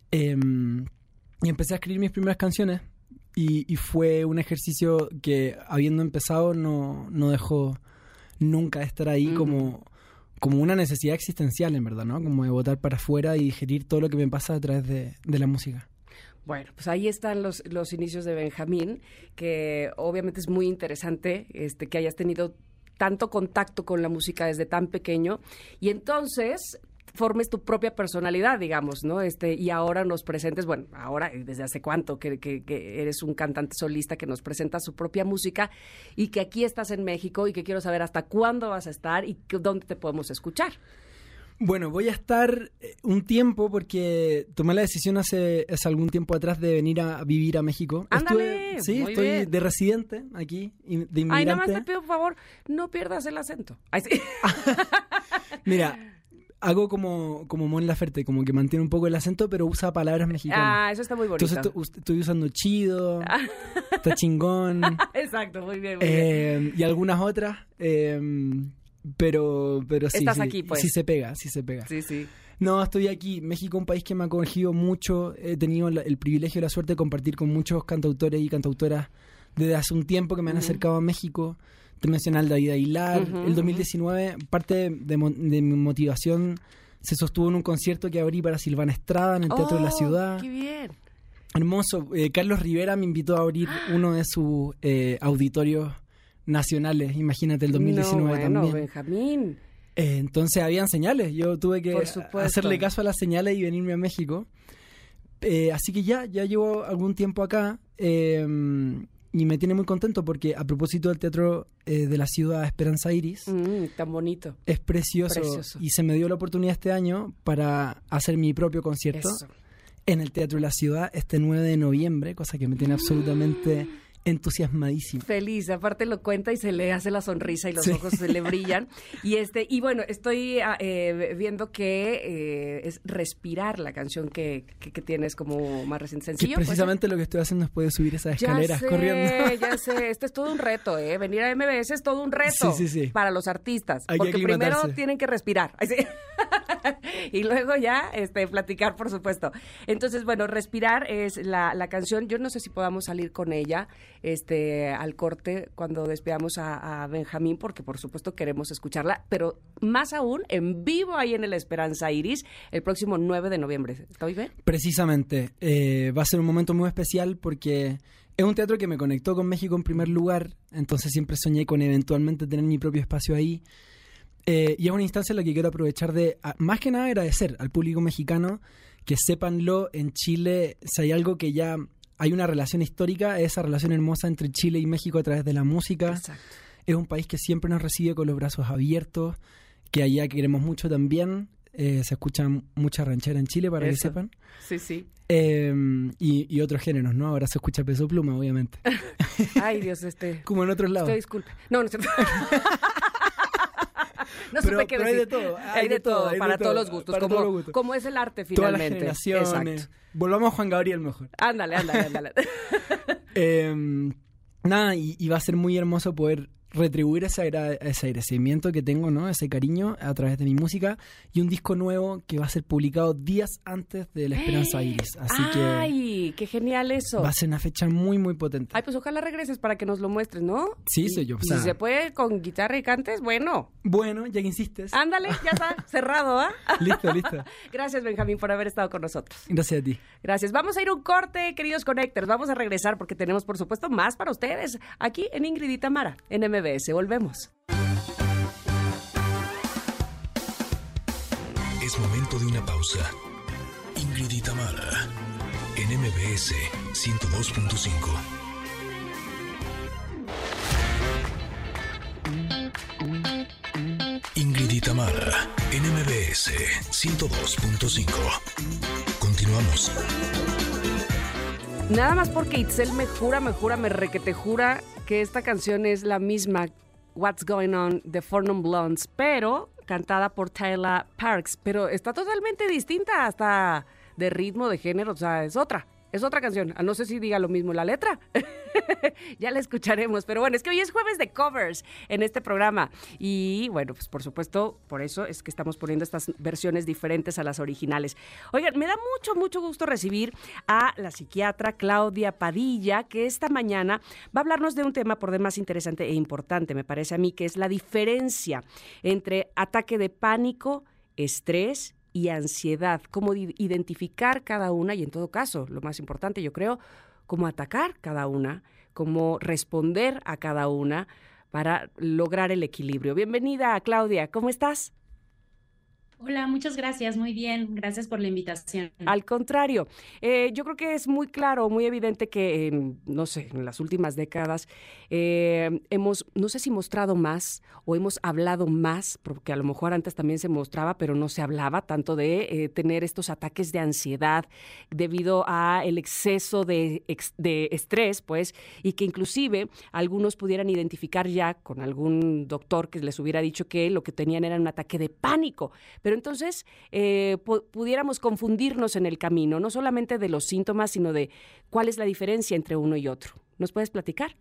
[SPEAKER 3] Em, y empecé a escribir mis primeras canciones y, fue un ejercicio que habiendo empezado no, no dejó nunca de estar ahí como, como una necesidad existencial, en verdad, ¿no? Como de botar para afuera y digerir todo lo que me pasa a través de, de la música.
[SPEAKER 1] Bueno, pues ahí están los, los inicios de Benjamín, que obviamente es muy interesante este, que hayas tenido tanto contacto con la música desde tan pequeño. Y entonces, formes tu propia personalidad, digamos, ¿no? Este, y ahora nos presentes, bueno, ahora, desde hace cuánto que, que, eres un cantante solista que nos presenta su propia música y que aquí estás en México y que quiero saber hasta cuándo vas a estar y dónde te podemos escuchar.
[SPEAKER 3] Bueno, voy a estar eh, un tiempo porque tomé la decisión hace, hace algún tiempo atrás de venir a vivir a México.
[SPEAKER 1] Ándale,
[SPEAKER 3] sí, estoy de residente aquí, de inmigrante.
[SPEAKER 1] Ay, nada más te pido, por favor, no pierdas el acento. Ay, sí. [LAUGHS]
[SPEAKER 3] Mira, hago como, como Mon Laferte, como que mantiene un poco el acento, pero usa palabras mexicanas.
[SPEAKER 1] Ah, eso está muy bonito.
[SPEAKER 3] Entonces estoy usando chido, está chingón. [LAUGHS]
[SPEAKER 1] Exacto, muy bien.
[SPEAKER 3] Eh, y algunas otras, eh, pero, pero sí,
[SPEAKER 1] Estás
[SPEAKER 3] sí,
[SPEAKER 1] aquí, pues.
[SPEAKER 3] sí se pega, sí se pega.
[SPEAKER 1] Sí, sí.
[SPEAKER 3] No, estoy aquí. México, un país que me ha acogido mucho. He tenido el privilegio y la suerte de compartir con muchos cantautores y cantautoras desde hace un tiempo que me han acercado a México internacional David Aguilar. el 2019, parte de, mi motivación se sostuvo en un concierto que abrí para Silvana Estrada en el Teatro de la
[SPEAKER 1] oh,
[SPEAKER 3] Ciudad.
[SPEAKER 1] ¡Qué bien!
[SPEAKER 3] Hermoso. Eh, Carlos Rivera me invitó a abrir uno de sus eh, auditorios nacionales. Imagínate, el 2019 no, bueno, también.
[SPEAKER 1] Benjamín.
[SPEAKER 3] Eh, entonces habían señales. Yo tuve que hacerle caso a las señales y venirme a México. así que ya, ya llevo algún tiempo acá y me tiene muy contento porque a propósito del teatro eh, de la ciudad Esperanza Iris,
[SPEAKER 1] mm, tan bonito,
[SPEAKER 3] es precioso, y se me dio la oportunidad este año para hacer mi propio concierto en el teatro de la ciudad este 9 de noviembre, cosa que me tiene absolutamente entusiasmadísimo.
[SPEAKER 1] Feliz, aparte lo cuenta y se le hace la sonrisa y los ojos se le brillan. [LAUGHS] Y este y bueno, estoy ah, eh, viendo que eh, es Respirar la canción que, que, tienes como más reciente sencillo.
[SPEAKER 3] precisamente lo que estoy haciendo es poder subir esas escaleras corriendo. [LAUGHS]
[SPEAKER 1] Ya sé, esto es todo un reto, ¿eh? Venir a MBS es todo un reto para los artistas. porque primero tienen que respirar. [LAUGHS] y luego ya este, platicar, por supuesto. Entonces, bueno, respirar es la, la canción. Yo no sé si podamos salir con ella este, al corte cuando despidamos a, Benjamín, porque por supuesto queremos escucharla, pero más aún en vivo ahí en el Esperanza Iris el próximo 9 de noviembre. ¿Estoy bien?
[SPEAKER 3] Precisamente. Eh, va a ser un momento muy especial porque es un teatro que me conectó con México en primer lugar, entonces siempre soñé con eventualmente tener mi propio espacio ahí. Eh, y es una instancia en la que quiero aprovechar de, más que nada, agradecer al público mexicano que sépanlo, en Chile, si hay algo que ya hay una relación histórica, esa relación hermosa entre Chile y México a través de la música.
[SPEAKER 1] Exacto.
[SPEAKER 3] Es un país que siempre nos recibe con los brazos abiertos, que allá queremos mucho también. Eh, se escucha mucha ranchera en Chile, para
[SPEAKER 1] Eso.
[SPEAKER 3] que sepan.
[SPEAKER 1] Sí, sí.
[SPEAKER 3] Eh, y, y, otros géneros, ¿no? Ahora se escucha peso pluma, obviamente. [LAUGHS]
[SPEAKER 1] Ay, Dios, este. [LAUGHS]
[SPEAKER 3] Como en otros lados.
[SPEAKER 1] Usted disculpe. No, no. [LAUGHS] No
[SPEAKER 3] pero,
[SPEAKER 1] supe qué
[SPEAKER 3] pero
[SPEAKER 1] decir.
[SPEAKER 3] hay de todo. Hay,
[SPEAKER 1] de todo,
[SPEAKER 3] hay de
[SPEAKER 1] para
[SPEAKER 3] todo,
[SPEAKER 1] todos los gustos.
[SPEAKER 3] para
[SPEAKER 1] Como,
[SPEAKER 3] todos los gustos.
[SPEAKER 1] como es el arte
[SPEAKER 3] Todas las
[SPEAKER 1] finalmente. Exacto.
[SPEAKER 3] Volvamos a Juan Gabriel mejor.
[SPEAKER 1] Ándale, ándale, ándale. [LAUGHS]
[SPEAKER 3] Eh, nada, y, y va a ser muy hermoso poder retribuir ese, ese agradecimiento que tengo, ¿no? Ese cariño a través de mi música y un disco nuevo que va a ser publicado días antes de La Esperanza Iris. Así que
[SPEAKER 1] Ay, qué genial eso.
[SPEAKER 3] va a ser una fecha muy, muy potente.
[SPEAKER 1] Ay, pues ojalá regreses para que nos lo muestres, ¿no?
[SPEAKER 3] Sí, soy yo, o
[SPEAKER 1] y
[SPEAKER 3] sea-
[SPEAKER 1] si se puede con guitarra y cantes, bueno.
[SPEAKER 3] Bueno, ya que insistes.
[SPEAKER 1] Ándale, ya está [LAUGHS] cerrado, ¿ah?
[SPEAKER 3] Listo, listo.
[SPEAKER 1] Gracias, Benjamín, por haber estado con nosotros.
[SPEAKER 3] Gracias a ti.
[SPEAKER 1] Gracias. Vamos a ir un corte, queridos Connectors. Vamos a regresar porque tenemos, por supuesto, más para ustedes aquí en Ingrid y Tamara, en MBS. Volvemos.
[SPEAKER 2] Es momento de una pausa. Ingrid y en MBS 102.5. Ingrid y Tamara, en MBS 102.5. Continuamos.
[SPEAKER 1] Nada más porque Itzel me jura, me jura, me requete jura que esta canción es la misma What's Going On de Four Non Blondes, pero cantada por Tyler Parks, pero está totalmente distinta hasta de ritmo, de género, o sea, es otra. Es otra canción. Ah, No sé si diga lo mismo la letra. [LAUGHS] ya la escucharemos. Pero bueno, es que hoy es jueves de covers en este programa. Y bueno, pues por supuesto, por eso es que estamos poniendo estas versiones diferentes a las originales. Oigan, me da mucho, mucho gusto recibir a la psiquiatra Claudia Padilla, que esta mañana va a hablarnos de un tema por demás interesante e importante, me parece a mí, que es la diferencia entre ataque de pánico, estrés y ansiedad, cómo identificar cada una y en todo caso, lo más importante yo creo, cómo atacar cada una, cómo responder a cada una para lograr el equilibrio. Bienvenida, Claudia, ¿cómo estás?
[SPEAKER 4] Hola, muchas gracias, muy bien, gracias por la invitación.
[SPEAKER 1] Al contrario, eh, yo creo que es muy claro, muy evidente que, en, no sé, en las últimas décadas eh, hemos, no sé si mostrado más o hemos hablado más, porque a lo mejor antes también se mostraba, pero no se hablaba tanto de eh, tener estos ataques de ansiedad debido a el exceso de, de estrés, pues, y que inclusive algunos pudieran identificar ya con algún doctor que les hubiera dicho que lo que tenían era un ataque de pánico. Pero entonces eh, pu- pudiéramos confundirnos en el camino, no solamente de los síntomas, sino de cuál es la diferencia entre uno y otro. ¿Nos puedes platicar?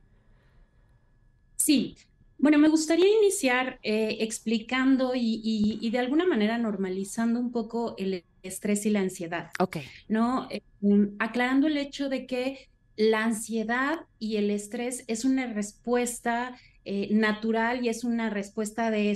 [SPEAKER 4] Sí, bueno, me gustaría iniciar eh, explicando y, y- y de alguna manera normalizando un poco el estrés y la ansiedad,
[SPEAKER 1] Ok.
[SPEAKER 4] ¿no? Eh, um, aclarando el hecho de que la ansiedad y el estrés es una respuesta eh, natural y es una respuesta de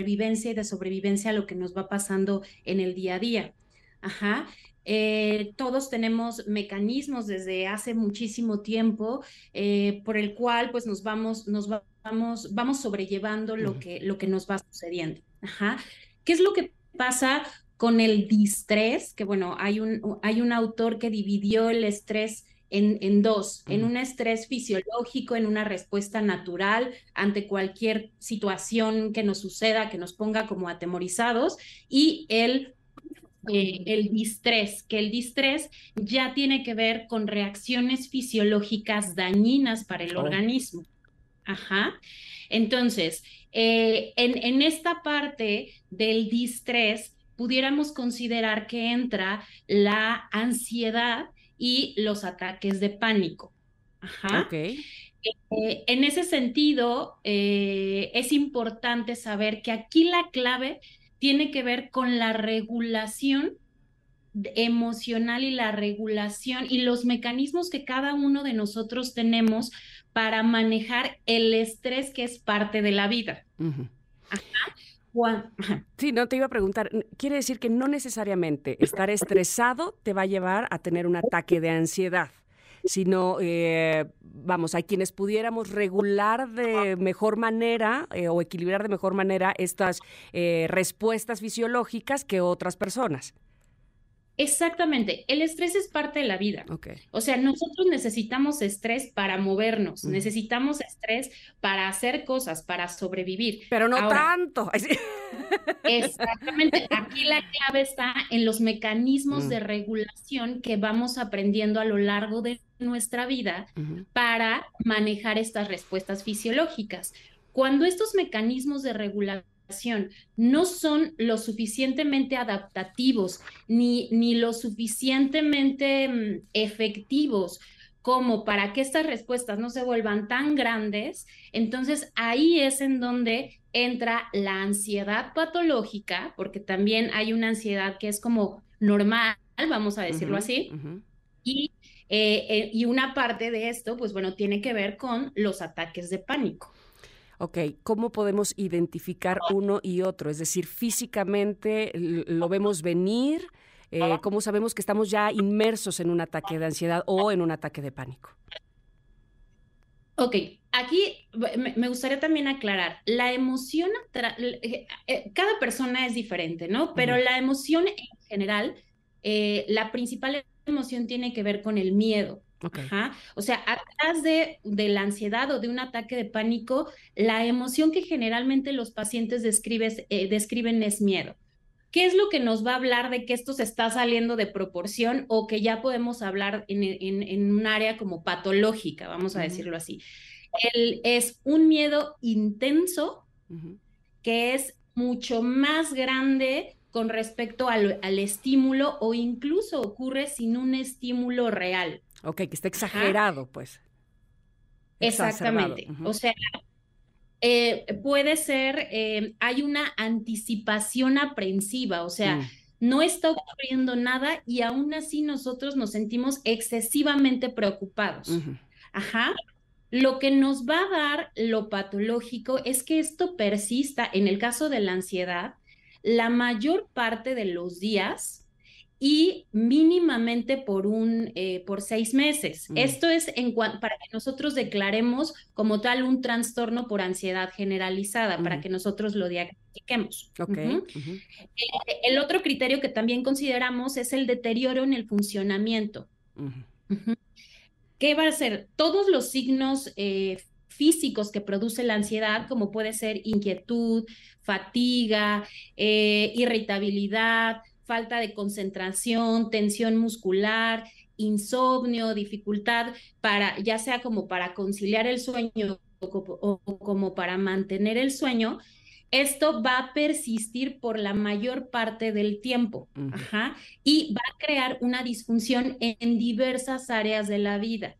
[SPEAKER 4] supervivencia y de sobrevivencia a lo que nos va pasando en el día a día. Ajá. Eh, todos tenemos mecanismos desde hace muchísimo tiempo eh, por el cual pues nos vamos, nos va- vamos, vamos sobrellevando lo que, lo que nos va sucediendo. Ajá. ¿Qué es lo que pasa con el distrés? Que bueno, hay un, hay un autor que dividió el estrés en, en dos, en un estrés fisiológico, en una respuesta natural ante cualquier situación que nos suceda, que nos ponga como atemorizados, y el eh, el distrés, que el distrés ya tiene que ver con reacciones fisiológicas dañinas para el
[SPEAKER 1] Oh.
[SPEAKER 4] organismo. Ajá. Entonces, eh, en, en esta parte del distrés, pudiéramos considerar que entra la ansiedad y los ataques de pánico. Ajá.
[SPEAKER 1] Ok.
[SPEAKER 4] Eh, en ese sentido, eh, es importante saber que aquí la clave tiene que ver con la regulación emocional y la regulación y los mecanismos que cada uno de nosotros tenemos para manejar el estrés que es parte de la vida.
[SPEAKER 1] Sí, no te iba a preguntar. Quiere decir que no necesariamente estar estresado te va a llevar a tener un ataque de ansiedad, sino, eh, vamos, hay quienes pudiéramos regular de mejor manera eh, o equilibrar de mejor manera estas eh, respuestas fisiológicas que otras personas.
[SPEAKER 4] Exactamente, el estrés es parte de la vida. O sea, nosotros necesitamos estrés para movernos, necesitamos estrés para hacer cosas, para sobrevivir.
[SPEAKER 1] Pero no tanto. [LAUGHS]
[SPEAKER 4] Exactamente, aquí la clave está en los mecanismos mm. de regulación que vamos aprendiendo a lo largo de nuestra vida para manejar estas respuestas fisiológicas. Cuando estos mecanismos de regulación no son lo suficientemente adaptativos ni, ni lo suficientemente mm, efectivos como para que estas respuestas no se vuelvan tan grandes, entonces ahí es en donde entra la ansiedad patológica, porque también hay una ansiedad que es como normal, vamos a decirlo así, y, eh, eh, y una parte de esto, pues bueno, tiene que ver con los ataques de pánico.
[SPEAKER 1] Ok, ¿cómo podemos identificar uno y otro? Es decir, físicamente lo vemos venir, eh, ¿cómo sabemos que estamos ya inmersos en un ataque de ansiedad o en un ataque de pánico?
[SPEAKER 4] Ok, aquí me gustaría también aclarar, la emoción, eh, eh, cada persona es diferente, ¿no? Pero la emoción en general, la principal emoción tiene que ver con el miedo. O sea, atrás de, de, la ansiedad o de un ataque de pánico, la emoción que generalmente los pacientes eh, describen es miedo. ¿Qué es lo que nos va a hablar de que esto se está saliendo de proporción o que ya podemos hablar en, un área como patológica, vamos a decirlo así? El, es un miedo intenso que es mucho más grande con respecto al, al estímulo o incluso ocurre sin un estímulo real.
[SPEAKER 1] Ok, que está exagerado, pues.
[SPEAKER 4] Exactamente. O sea, eh, puede ser, eh, hay una anticipación aprensiva, o sea, mm. no está ocurriendo nada y aún así nosotros nos sentimos excesivamente preocupados. Ajá. Lo que nos va a dar lo patológico es que esto persista, en el caso de la ansiedad, la mayor parte de los días y mínimamente por un eh, por seis meses. Mm. Esto es en para que nosotros declaremos como tal un trastorno por ansiedad generalizada, para que nosotros lo diagnostiquemos.
[SPEAKER 1] Okay.
[SPEAKER 4] Eh, el otro criterio que también consideramos es el deterioro en el funcionamiento. ¿Qué va a ser? Todos los signos eh, físicos que produce la ansiedad, como puede ser inquietud, fatiga, irritabilidad, falta de concentración, tensión muscular, insomnio, dificultad para, ya sea como para conciliar el sueño o, como para mantener el sueño, esto va a persistir por la mayor parte del tiempo y va a crear una disfunción en diversas áreas de la vida.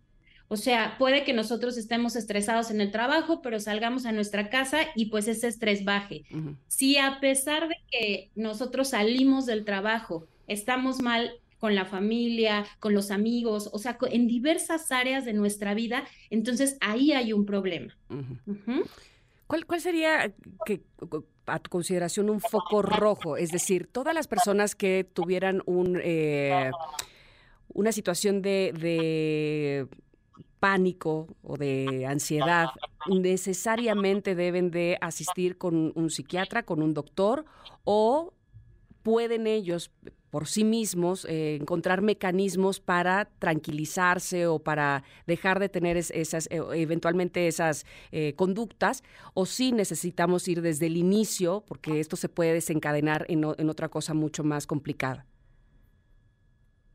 [SPEAKER 4] O sea, puede que nosotros estemos estresados en el trabajo, pero salgamos a nuestra casa y pues ese estrés baje. Si a pesar de que nosotros salimos del trabajo, estamos mal con la familia, con los amigos, o sea, en diversas áreas de nuestra vida, entonces ahí hay un problema.
[SPEAKER 1] ¿Cuál, ¿Cuál, sería, que, a tu consideración, un foco rojo? Es decir, todas las personas que tuvieran un, eh, una situación de pánico o de ansiedad necesariamente deben de asistir con un psiquiatra, con un doctor o pueden ellos por sí mismos eh, encontrar mecanismos para tranquilizarse o para dejar de tener esas eh, eventualmente esas eh, conductas o si necesitamos ir desde el inicio porque esto se puede desencadenar en, en otra cosa mucho más complicada.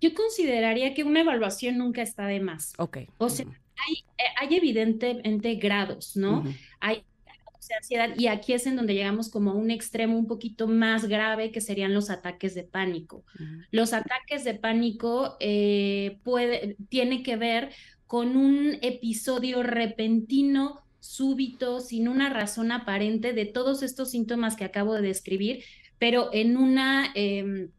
[SPEAKER 4] Yo consideraría que una evaluación nunca está de más.
[SPEAKER 1] Ok.
[SPEAKER 4] O sea, hay, eh, hay evidentemente grados, ¿no? Hay ansiedad y aquí es en donde llegamos como a un extremo un poquito más grave que serían los ataques de pánico. Los ataques de pánico eh, puede, tiene que ver con un episodio repentino, súbito, sin una razón aparente de todos estos síntomas que acabo de describir, pero en una, em,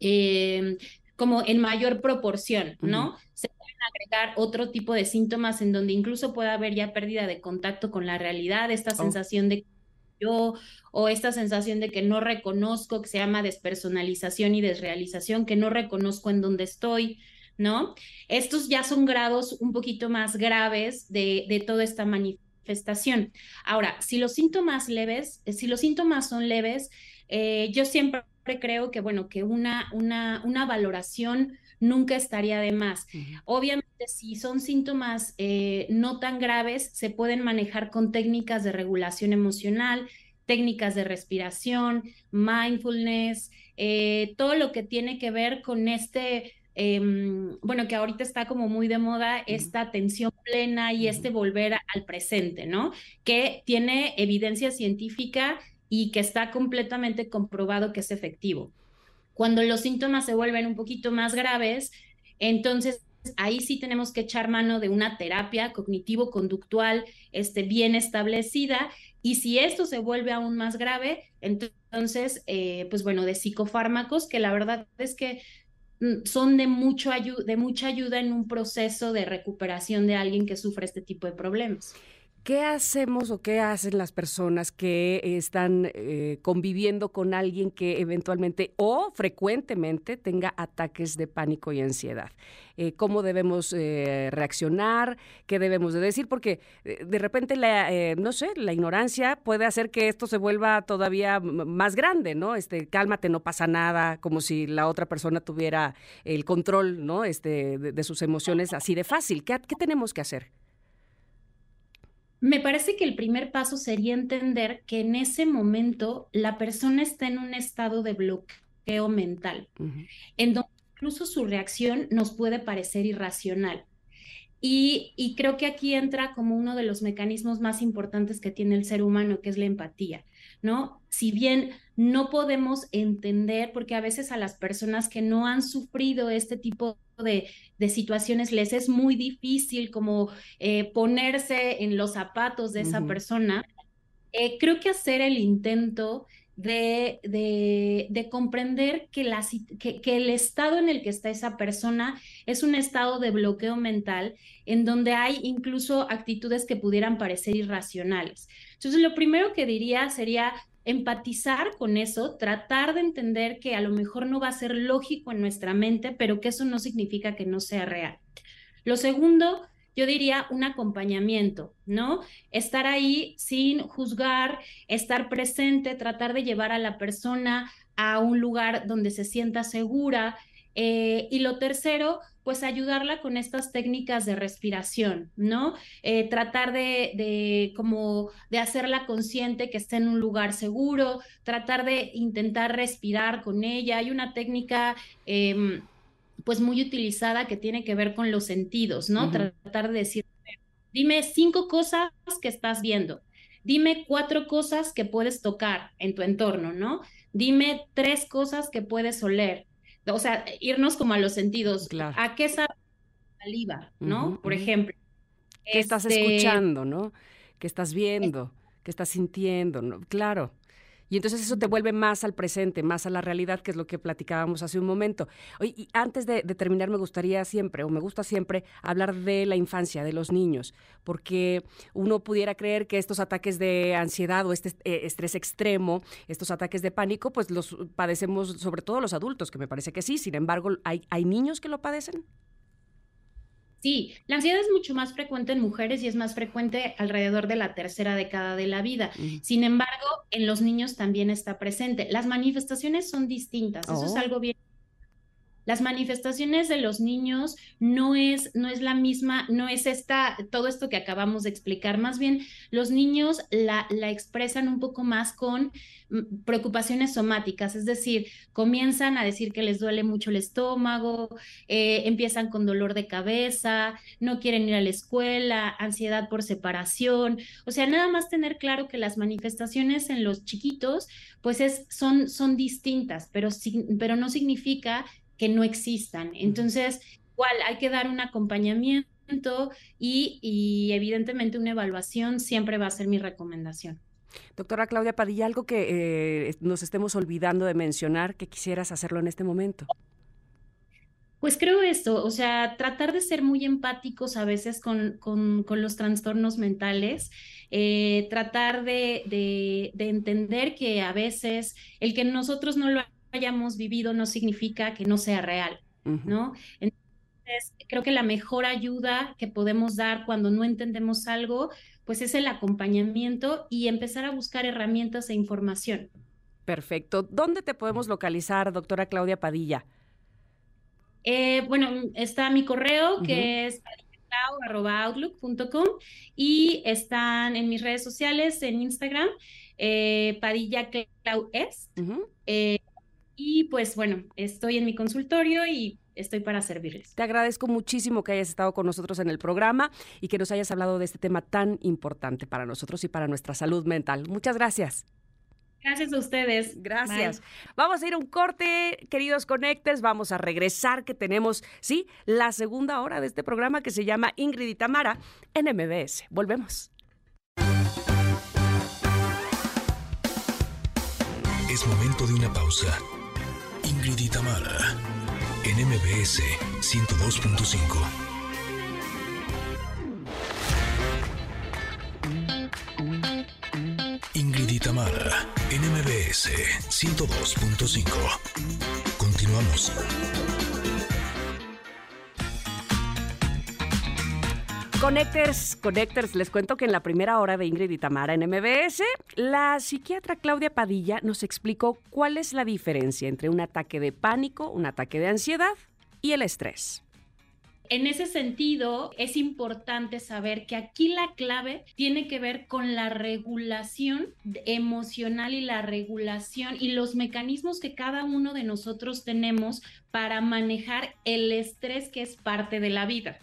[SPEAKER 4] em, como en mayor proporción, ¿no? Se pueden agregar otro tipo de síntomas en donde incluso puede haber ya pérdida de contacto con la realidad, esta oh. sensación de yo o esta sensación de que no reconozco, que se llama despersonalización y desrealización, que no reconozco en dónde estoy, ¿no? Estos ya son grados un poquito más graves de, de toda esta manifestación. Ahora, si los síntomas leves, si los síntomas son leves, eh, yo siempre creo que, bueno, que una, una, una valoración nunca estaría de más. Obviamente, si son síntomas eh, no tan graves, se pueden manejar con técnicas de regulación emocional, técnicas de respiración, mindfulness, eh, todo lo que tiene que ver con este, em, bueno, que ahorita está como muy de moda, esta atención plena y este volver al presente, ¿no? Que tiene evidencia científica y que está completamente comprobado que es efectivo. Cuando los síntomas se vuelven un poquito más graves, entonces ahí sí tenemos que echar mano de una terapia cognitivo-conductual este, bien establecida. Y si esto se vuelve aún más grave, entonces, eh, pues bueno, de psicofármacos, que la verdad es que mm, son de, mucho de mucha ayuda en un proceso de recuperación de alguien que sufre este tipo de problemas.
[SPEAKER 1] ¿Qué hacemos o qué hacen las personas que están eh, conviviendo con alguien que eventualmente o frecuentemente tenga ataques de pánico y ansiedad? Eh, ¿Cómo debemos eh, reaccionar? ¿Qué debemos de decir? Porque de repente, la, no sé, la ignorancia puede hacer que esto se vuelva todavía más grande, ¿no? Este, cálmate, no pasa nada, como si la otra persona tuviera el control, ¿no? Este, de, sus emociones así de fácil. ¿Qué, qué tenemos que hacer?
[SPEAKER 4] Me parece que el primer paso sería entender que en ese momento la persona está en un estado de bloqueo mental, en donde incluso su reacción nos puede parecer irracional. Y, y, creo que aquí entra como uno de los mecanismos más importantes que tiene el ser humano, que es la empatía, ¿no? Si bien no podemos entender, porque a veces a las personas que no han sufrido este tipo de, situaciones les es muy difícil como eh, ponerse en los zapatos de esa persona, eh, creo que hacer el intento de, de, comprender que, la, que, que, el estado en el que está esa persona es un estado de bloqueo mental en donde hay incluso actitudes que pudieran parecer irracionales. Entonces, lo primero que diría sería empatizar con eso, tratar de entender que a lo mejor no va a ser lógico en nuestra mente, pero que eso no significa que no sea real. Lo segundo, yo diría un acompañamiento, ¿no? Estar ahí sin juzgar, estar presente, tratar de llevar a la persona a un lugar donde se sienta segura. Eh, y lo tercero, pues ayudarla con estas técnicas de respiración, ¿no? Eh, tratar de, de, como de hacerla consciente que esté en un lugar seguro, tratar de intentar respirar con ella. Hay una técnica em, pues muy utilizada que tiene que ver con los sentidos, ¿no? Tratar de decir, dime cinco cosas que estás viendo, dime cuatro cosas que puedes tocar en tu entorno, ¿no? Dime tres cosas que puedes oler, o sea, irnos como a los sentidos. ¿A qué sabe saliva, no? Por ejemplo.
[SPEAKER 1] ¿Qué estás este escuchando, no? ¿Qué estás viendo? ¿Qué estás sintiendo? ¿no? Claro. Y entonces eso te vuelve más al presente, más a la realidad, que es lo que platicábamos hace un momento. y antes de, terminar, me gustaría siempre, o me gusta siempre, hablar de la infancia, de los niños, porque uno pudiera creer que estos ataques de ansiedad o este eh, estrés extremo, estos ataques de pánico, pues los padecemos sobre todo los adultos, que me parece que sí. Sin embargo, ¿hay, hay niños que lo padecen?
[SPEAKER 4] Sí, la ansiedad es mucho más frecuente en mujeres y es más frecuente alrededor de la tercera década de la vida. Sin embargo, en los niños también está presente. Las manifestaciones son distintas, eso es oh. algo bien las manifestaciones de los niños no es, no es la misma, no es esta, todo esto que acabamos de explicar, más bien los niños la, la expresan un poco más con mm, preocupaciones somáticas, es decir, comienzan a decir que les duele mucho el estómago, eh, empiezan con dolor de cabeza, no quieren ir a la escuela, ansiedad por separación, o sea, nada más tener claro que las manifestaciones en los chiquitos, pues es, son, son distintas, pero, pero no significa que no existan. Entonces, igual hay que dar un acompañamiento y, evidentemente una evaluación siempre va a ser mi recomendación.
[SPEAKER 1] Doctora Claudia Padilla, algo que eh, nos estemos olvidando de mencionar que quisieras hacerlo en este momento.
[SPEAKER 4] Pues creo esto, o sea, tratar de ser muy empáticos a veces con, con, los trastornos mentales, eh, tratar de, de, entender que a veces el que nosotros no lo hayamos vivido no significa que no sea real, ¿no? Entonces, creo que la mejor ayuda que podemos dar cuando no entendemos algo, pues es el acompañamiento y empezar a buscar herramientas e información.
[SPEAKER 1] Perfecto. ¿Dónde te podemos localizar, doctora Claudia Padilla?
[SPEAKER 4] Eh, bueno, está mi correo que es outlook.com y están en mis redes sociales, en Instagram, eh, Padilla eh, y pues bueno, estoy en mi consultorio y estoy para servirles.
[SPEAKER 1] Te agradezco muchísimo que hayas estado con nosotros en el programa y que nos hayas hablado de este tema tan importante para nosotros y para nuestra salud mental. Muchas gracias.
[SPEAKER 4] Gracias a ustedes.
[SPEAKER 1] Gracias. Vamos a ir a un corte, queridos Connectors. Vamos a regresar, que tenemos, sí, la segunda hora de este programa que se llama Ingrid y Tamara en MBS. Volvemos.
[SPEAKER 2] Es momento de una pausa. Ingrid y Tamara en MBS 102.5. Ingrid Itamara, NMBS 102.5. Continuamos.
[SPEAKER 1] Connectors, Connectors, les cuento que en la primera hora de Ingrid y Tamara en MBS, la psiquiatra Claudia Padilla nos explicó cuál es la diferencia entre un ataque de pánico, un ataque de ansiedad y el estrés.
[SPEAKER 4] En ese sentido, es importante saber que aquí la clave tiene que ver con la regulación emocional y la regulación y los mecanismos que cada uno de nosotros tenemos para manejar el estrés que es parte de la vida.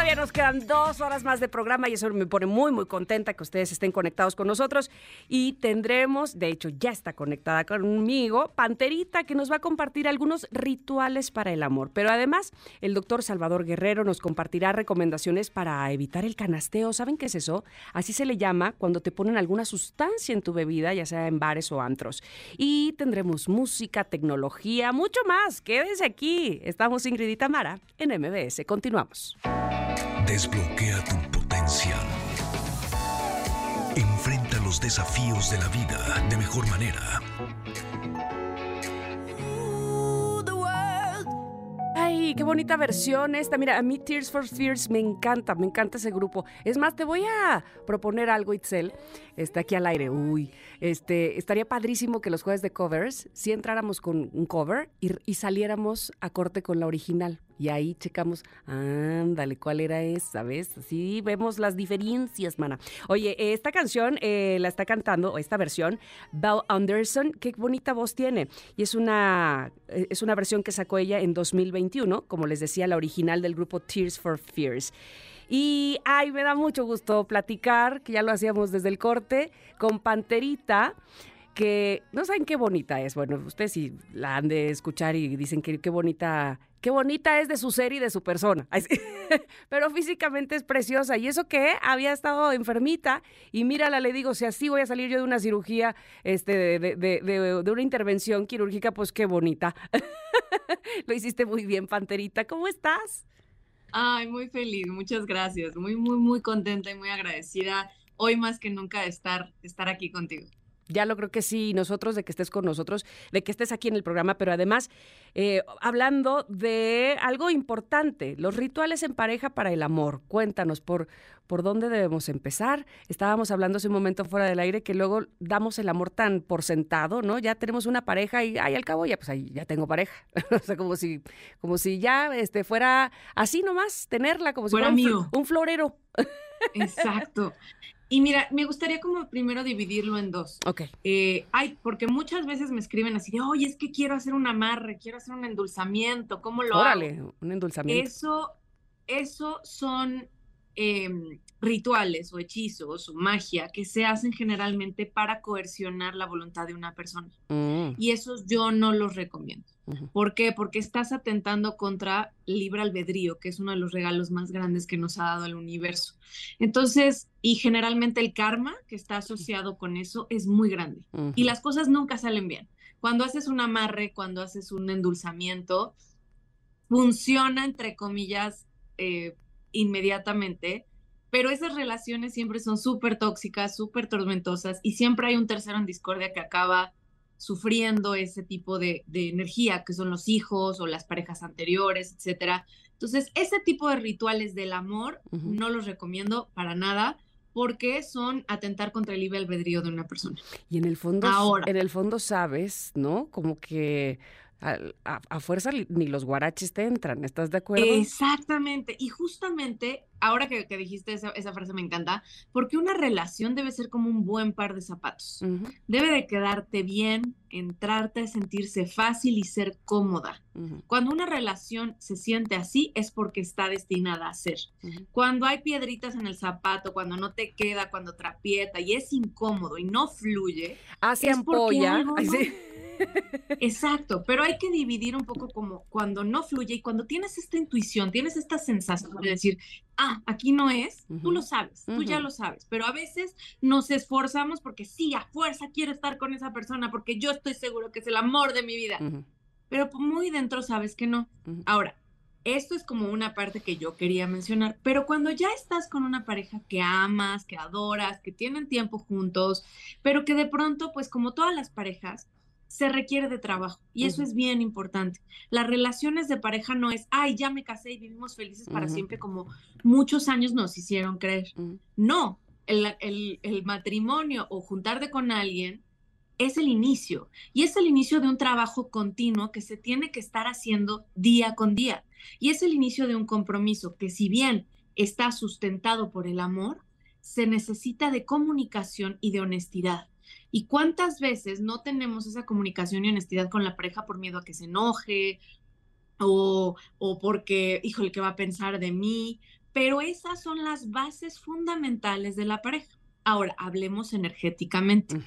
[SPEAKER 1] Todavía nos quedan dos horas más de programa y eso me pone muy, muy contenta que ustedes estén conectados con nosotros. Y tendremos, de hecho ya está conectada conmigo, Panterita, que nos va a compartir algunos rituales para el amor. Pero además, el doctor Salvador Guerrero nos compartirá recomendaciones para evitar el canasteo. ¿Saben qué es eso? Así se le llama cuando te ponen alguna sustancia en tu bebida, ya sea en bares o antros. Y tendremos música, tecnología, mucho más. Quédense aquí. Estamos Ingrid y Tamara en MBS. Continuamos.
[SPEAKER 2] Desbloquea tu potencial. Enfrenta los desafíos de la vida de mejor manera.
[SPEAKER 1] Ay, qué bonita versión esta. Mira, a mí Tears for Fears me encanta, me encanta ese grupo. Es más, te voy a proponer algo, Itzel. Está aquí al aire. Uy, este, estaría padrísimo que los jueves de covers, si entráramos con un cover y, y saliéramos a corte con la original y ahí checamos, ándale, ¿cuál era esa? ¿Ves? Así vemos las diferencias, mana. Oye, esta canción eh, la está cantando, esta versión, Belle Anderson, qué bonita voz tiene. Y es una, eh, es una versión que sacó ella en 2021, como les decía, la original del grupo Tears for Fears. Y ay, me da mucho gusto platicar, que ya lo hacíamos desde el corte, con Panterita que no saben qué bonita es. Bueno, ustedes sí la han de escuchar y dicen que qué bonita qué bonita es de su ser y de su persona. [LAUGHS] Pero físicamente es preciosa. Y eso que había estado enfermita y mírala, le digo, si así voy a salir yo de una cirugía, este, de, de, de, una intervención quirúrgica, pues qué bonita. [LAUGHS] Lo hiciste muy bien, Panterita. ¿Cómo estás?
[SPEAKER 5] Ay, muy feliz, muchas gracias. Muy, muy, muy contenta y muy agradecida hoy más que nunca de estar, de estar aquí contigo
[SPEAKER 1] ya lo creo que sí, nosotros de que estés con nosotros, de que estés aquí en el programa, pero además eh, hablando de algo importante, los rituales en pareja para el amor. Cuéntanos por, por dónde debemos empezar. Estábamos hablando hace un momento fuera del aire que luego damos el amor tan por sentado, ¿no? Ya tenemos una pareja y ay, al cabo ya pues ahí ya tengo pareja. [LAUGHS] o sea, como si como si ya este fuera así nomás tenerla como si fuera,
[SPEAKER 5] mío.
[SPEAKER 1] un florero. [LAUGHS]
[SPEAKER 5] Exacto. Y mira, me gustaría como primero dividirlo en dos.
[SPEAKER 1] Ok.
[SPEAKER 5] Eh, ay, porque muchas veces me escriben así de, oye, es que quiero hacer un amarre, quiero hacer un endulzamiento, ¿cómo lo
[SPEAKER 1] Órale, un endulzamiento.
[SPEAKER 5] Eso, eso son em, rituales o hechizos o magia que se hacen generalmente para coercionar la voluntad de una persona. Mm. Y esos yo no los recomiendo. ¿Por qué? Porque estás atentando contra libre albedrío, que es uno de los regalos más grandes que nos ha dado el universo. Entonces, y generalmente el karma que está asociado con eso es muy grande. Y las cosas nunca salen bien. Cuando haces un amarre, cuando haces un endulzamiento, funciona, entre comillas, eh, inmediatamente, pero esas relaciones siempre son súper tóxicas, súper tormentosas y siempre hay un tercero en discordia que acaba sufriendo ese tipo de, energía, que son los hijos o las parejas anteriores, etcétera. Entonces, ese tipo de rituales del amor no los recomiendo para nada porque son atentar contra el libre albedrío de una persona.
[SPEAKER 1] Y en el fondo, Ahora, en el fondo sabes, ¿no? Como que a, fuerza ni los guaraches te entran, ¿estás de acuerdo?
[SPEAKER 5] Exactamente, y justamente ahora que, dijiste esa, frase me encanta, porque una relación debe ser como un buen par de zapatos. Debe de quedarte bien, entrarte, sentirse fácil y ser cómoda. Cuando una relación se siente así es porque está destinada a ser. Cuando hay piedritas en el zapato, cuando no te queda, cuando trapieta y es incómodo y no fluye,
[SPEAKER 1] hace ampolla.
[SPEAKER 5] Exacto, pero hay que dividir un poco como cuando no fluye y cuando tienes esta intuición, tienes esta sensación de decir, ah, aquí no es, tú lo sabes, tú ya lo sabes, pero a veces nos esforzamos porque sí, a fuerza quiero estar con esa persona porque yo estoy seguro que es el amor de mi vida, pero muy dentro sabes que no. Ahora, esto es como una parte que yo quería mencionar, pero cuando ya estás con una pareja que amas, que adoras, que tienen tiempo juntos, pero que de pronto, pues como todas las parejas, se requiere de trabajo y eso es bien importante. Las relaciones de pareja no es, ay, ya me casé y vivimos felices para siempre como muchos años nos hicieron creer. No, el, el, matrimonio o juntarte con alguien es el inicio y es el inicio de un trabajo continuo que se tiene que estar haciendo día con día y es el inicio de un compromiso que si bien está sustentado por el amor, se necesita de comunicación y de honestidad. ¿Y cuántas veces no tenemos esa comunicación y honestidad con la pareja por miedo a que se enoje o, o porque, híjole, ¿qué va a pensar de mí? Pero esas son las bases fundamentales de la pareja. Ahora, hablemos energéticamente.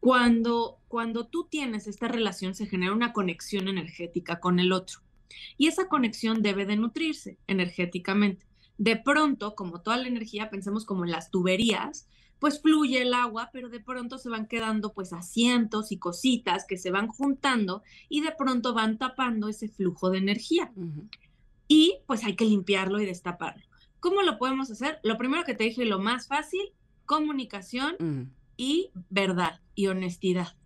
[SPEAKER 5] cuando, cuando tú tienes esta relación, se genera una conexión energética con el otro. Y esa conexión debe de nutrirse energéticamente. De pronto, como toda la energía, pensemos como en las tuberías, pues fluye el agua, pero de pronto se van quedando pues asientos y cositas que se van juntando y de pronto van tapando ese flujo de energía. Y pues hay que limpiarlo y destaparlo. ¿Cómo lo podemos hacer? Lo primero que te dije, lo más fácil, comunicación y verdad y honestidad.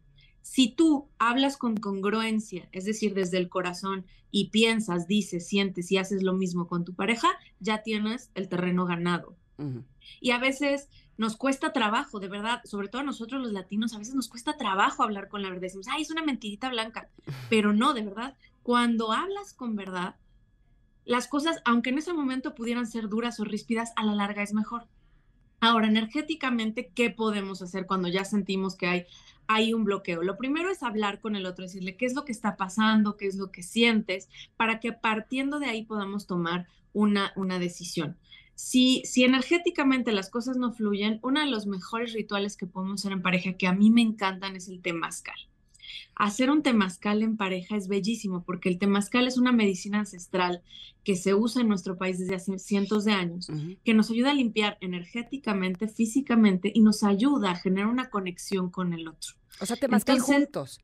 [SPEAKER 5] Si tú hablas con congruencia, es decir, desde el corazón, y piensas, dices, sientes y haces lo mismo con tu pareja, ya tienes el terreno ganado. Y a veces nos cuesta trabajo, de verdad, sobre todo a nosotros los latinos, a veces nos cuesta trabajo hablar con la verdad. Decimos, ay, es una mentirita blanca, [LAUGHS] pero no, de verdad, cuando hablas con verdad, las cosas, aunque en ese momento pudieran ser duras o ríspidas, a la larga es mejor. Ahora, energéticamente, ¿qué podemos hacer cuando ya sentimos que hay, hay un bloqueo? Lo primero es hablar con el otro, decirle qué es lo que está pasando, qué es lo que sientes, para que partiendo de ahí podamos tomar una, una decisión. Si, si energéticamente las cosas no fluyen, uno de los mejores rituales que podemos hacer en pareja, que a mí me encantan, es el temazcal. Hacer un temazcal en pareja es bellísimo porque el temazcal es una medicina ancestral que se usa en nuestro país desde hace cientos de años, que nos ayuda a limpiar energéticamente, físicamente y nos ayuda a generar una conexión con el otro.
[SPEAKER 1] O sea, temazcal juntos.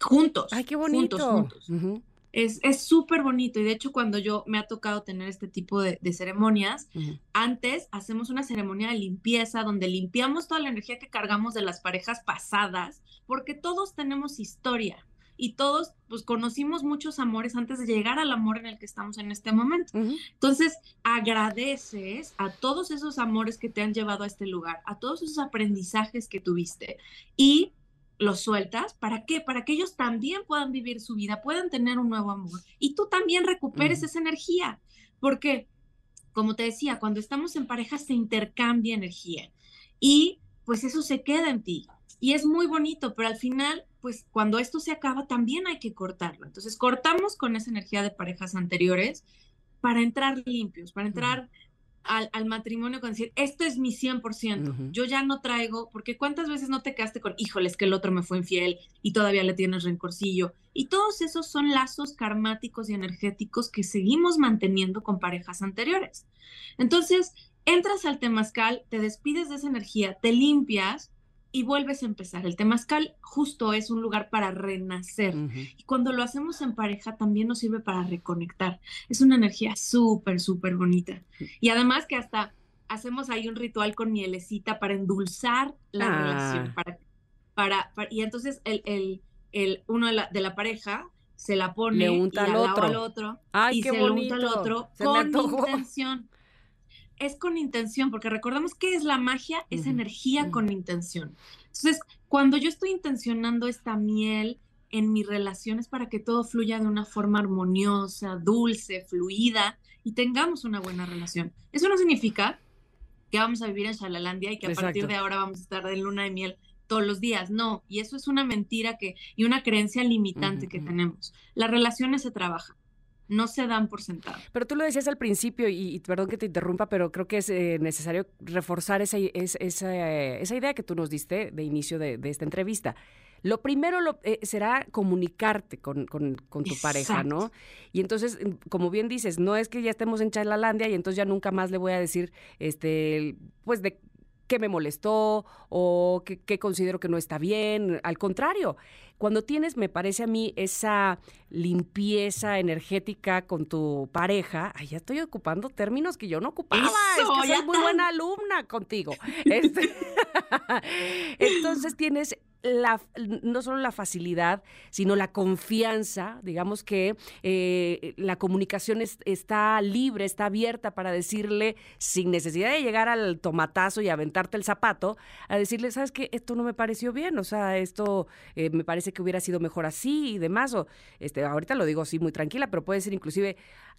[SPEAKER 5] Juntos.
[SPEAKER 1] Ay, qué bonito.
[SPEAKER 5] Juntos, juntos es súper bonito. Y de hecho cuando yo me ha tocado tener este tipo de, ceremonias, antes hacemos una ceremonia de limpieza donde limpiamos toda la energía que cargamos de las parejas pasadas, porque todos tenemos historia y todos pues conocimos muchos amores antes de llegar al amor en el que estamos en este momento. Entonces, agradeces a todos esos amores que te han llevado a este lugar, a todos esos aprendizajes que tuviste y los sueltas, ¿para qué? Para que ellos también puedan vivir su vida, puedan tener un nuevo amor y tú también recuperes esa energía, porque, como te decía, cuando estamos en pareja se intercambia energía y pues eso se queda en ti y es muy bonito, pero al final, pues cuando esto se acaba también hay que cortarlo. Entonces cortamos con esa energía de parejas anteriores para entrar limpios, para entrar al, al, matrimonio con decir, esto es mi 100%, yo ya no traigo, porque cuántas veces no te quedaste con, híjoles, que el otro me fue infiel y todavía le tienes rencorcillo. Y todos esos son lazos karmáticos y energéticos que seguimos manteniendo con parejas anteriores. Entonces, entras al temazcal, te despides de esa energía, te limpias y vuelves a empezar. El temazcal justo es un lugar para renacer. Y cuando lo hacemos en pareja también nos sirve para reconectar. Es una energía súper, súper bonita. Y además que hasta hacemos ahí un ritual con mielecita para endulzar la
[SPEAKER 1] Ah.
[SPEAKER 5] relación. Para, para, para- y entonces el, el, el uno de la, de la pareja se la pone
[SPEAKER 1] Le unta
[SPEAKER 5] y
[SPEAKER 1] al otro.
[SPEAKER 5] al otro
[SPEAKER 1] Ay,
[SPEAKER 5] y
[SPEAKER 1] qué
[SPEAKER 5] se lo
[SPEAKER 1] bonito.
[SPEAKER 5] unta al otro
[SPEAKER 1] Se
[SPEAKER 5] con intención. Es con intención, porque recordemos que es la magia, es energía con intención. Entonces, cuando yo estoy intencionando esta miel en mi relación es para que todo fluya de una forma armoniosa, dulce, fluida y tengamos una buena relación. Eso no significa que vamos a vivir en Shalalandia y que a partir de ahora vamos a estar de luna de miel todos los días. No, y eso es una mentira que y una creencia limitante que tenemos. Las relaciones se trabajan, no se dan por sentado.
[SPEAKER 1] Pero tú lo decías al principio, y, y perdón que te interrumpa, pero creo que es eh, necesario reforzar esa, es- esa, eh, esa idea que tú nos diste de inicio de, de esta entrevista. Lo primero lo- eh, será comunicarte con, con- con tu pareja, ¿no? Y entonces, mm, como bien dices, no es que ya estemos en Chalalandia y entonces ya nunca más le voy a decir, este, pues de qué me molestó o qué, qué considero que no está bien. Al contrario, cuando tienes, me parece a mí, esa limpieza energética con tu pareja, ay, ya estoy ocupando términos que yo no ocupaba.
[SPEAKER 5] Eso,
[SPEAKER 1] es que soy muy buena alumna contigo. Este- [LAUGHS] Entonces tienes la, no solo la facilidad, sino la confianza, digamos que eh, la comunicación es- está libre, está abierta para decirle, sin necesidad de llegar al tomatazo y aventarte el zapato, a decirle, ¿sabes qué? Esto no me pareció bien, o sea, esto eh, me parece que hubiera sido mejor así y demás, o este, ahorita lo digo así muy tranquila, pero puede ser inclusive,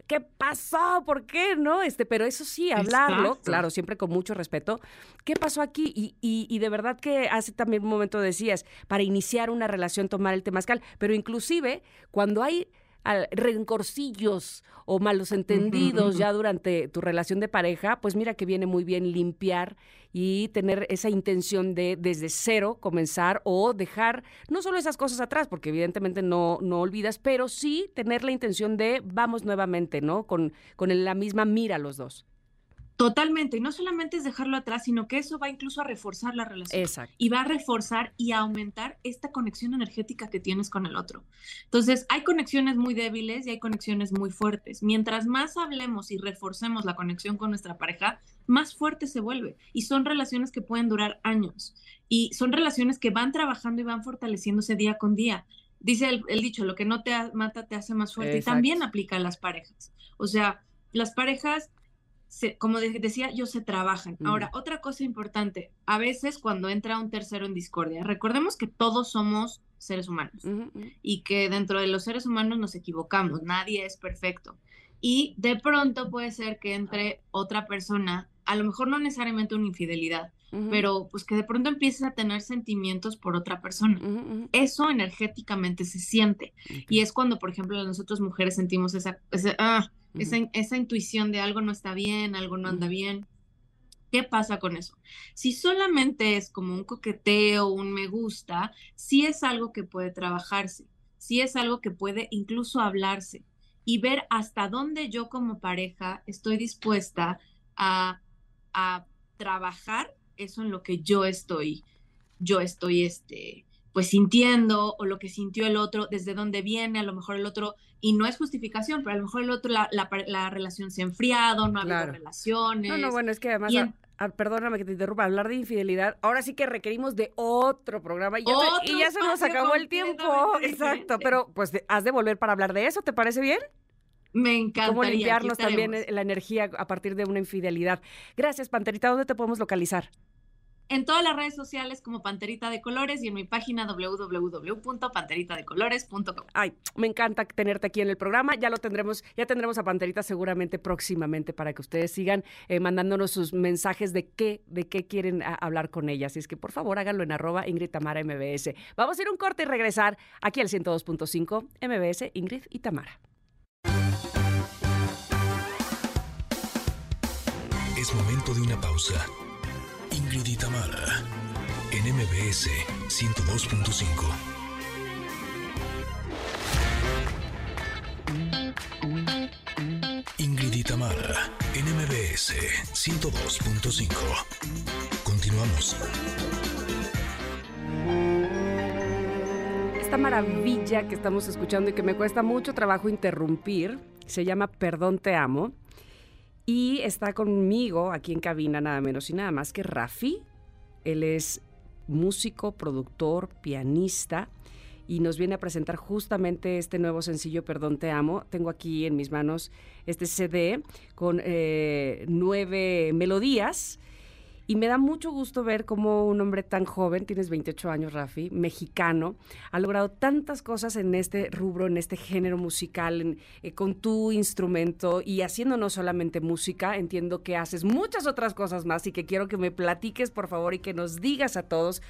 [SPEAKER 1] ¿qué pasó? ¿Por qué? ¿No? Este, pero eso sí, hablarlo,
[SPEAKER 5] Exacto.
[SPEAKER 1] claro, siempre con mucho respeto. ¿Qué pasó aquí? Y, y- y de verdad que hace también un momento decías, para iniciar una relación tomar el temazcal, pero inclusive cuando hay al- rencorcillos o malos entendidos ya durante tu relación de pareja, pues mira que viene muy bien limpiar y tener esa intención de desde cero comenzar o dejar no solo esas cosas atrás, porque evidentemente no, no olvidas, pero sí tener la intención de vamos nuevamente, ¿no? Con, con la misma mira los dos.
[SPEAKER 5] Totalmente, y no solamente es dejarlo atrás, sino que eso va incluso a reforzar la relación.
[SPEAKER 1] Exacto.
[SPEAKER 5] y va a reforzar y a aumentar esta conexión energética que tienes con el otro. Entonces, hay conexiones muy débiles y hay conexiones muy fuertes. Mientras más hablemos y reforcemos la conexión con nuestra pareja, más fuerte se vuelve. Y son relaciones que pueden durar años. Y son relaciones que van trabajando y van fortaleciéndose día con día. Dice el, el dicho, lo que no te mata te hace más fuerte.
[SPEAKER 1] Exacto.
[SPEAKER 5] Y también aplica a las parejas. O sea, las parejas se- como de- decía yo, se trabajan.
[SPEAKER 1] Mm.
[SPEAKER 5] Ahora, otra cosa importante, a veces cuando entra un tercero en discordia, recordemos que todos somos seres humanos y que dentro de los seres humanos nos equivocamos, nadie es perfecto. Y de pronto puede ser que entre otra persona, a lo mejor no necesariamente una infidelidad, pero pues que de pronto empieces a tener sentimientos por otra persona. Eso energéticamente se siente. Y es cuando, por ejemplo, nosotros mujeres sentimos esa, esa, ah, Esa, esa intuición de algo no está bien, algo no anda bien. ¿Qué pasa con eso? Si solamente es como un coqueteo, un me gusta, sí es algo que puede trabajarse, sí es algo que puede incluso hablarse y ver hasta dónde yo como pareja estoy dispuesta a, a trabajar eso en lo que yo estoy, yo estoy, este, pues sintiendo o lo que sintió el otro, desde dónde viene, a lo mejor el otro, y no es justificación, pero a lo mejor el otro, la, la, relación se ha enfriado, no ha habido relaciones.
[SPEAKER 1] No, no, bueno, es que además,
[SPEAKER 5] Y
[SPEAKER 1] a-
[SPEAKER 5] en-
[SPEAKER 1] a- perdóname que te interrumpa, hablar de infidelidad, ahora sí que requerimos de otro programa y ya, se, y ya se nos acabó el tiempo. Exacto, pero pues has de volver para hablar de eso, ¿te parece bien?
[SPEAKER 5] Me encanta.
[SPEAKER 1] Cómo limpiarnos también eh, la energía a partir de una infidelidad. Gracias, Panterita, ¿dónde te podemos localizar?
[SPEAKER 5] En todas las redes sociales como Panterita de Colores y en mi página www.panteritadecolores.com.
[SPEAKER 1] Ay, me encanta tenerte aquí en el programa. Ya lo tendremos, ya tendremos a Panterita seguramente próximamente para que ustedes sigan eh, mandándonos sus mensajes de qué, de qué quieren a- hablar con ella. Así es que por favor háganlo en arroba Ingrid Tamara MBS. Vamos a ir un corte y regresar aquí al 102.5 MBS, Ingrid y Tamara.
[SPEAKER 2] momento de una pausa. Ingrid y Tamara, en MBS 102.5. Ingrid y Tamara, en MBS 102.5. Continuamos.
[SPEAKER 1] Esta maravilla que estamos escuchando y que me cuesta mucho trabajo interrumpir se llama Perdón te amo y está conmigo aquí en cabina nada menos y nada más que Rafi. Él es músico, productor, pianista y nos viene a presentar justamente este nuevo sencillo Perdón te amo. Tengo aquí en mis manos este CD con eh, nueve melodías y me da mucho gusto ver cómo un hombre tan joven, tienes 28 años, Rafi, mexicano, ha logrado tantas cosas en este rubro, en este género musical, eh, con tu instrumento y haciendo no solamente música, entiendo que haces muchas otras cosas más y que quiero que me platiques, por favor, y que nos digas a todos.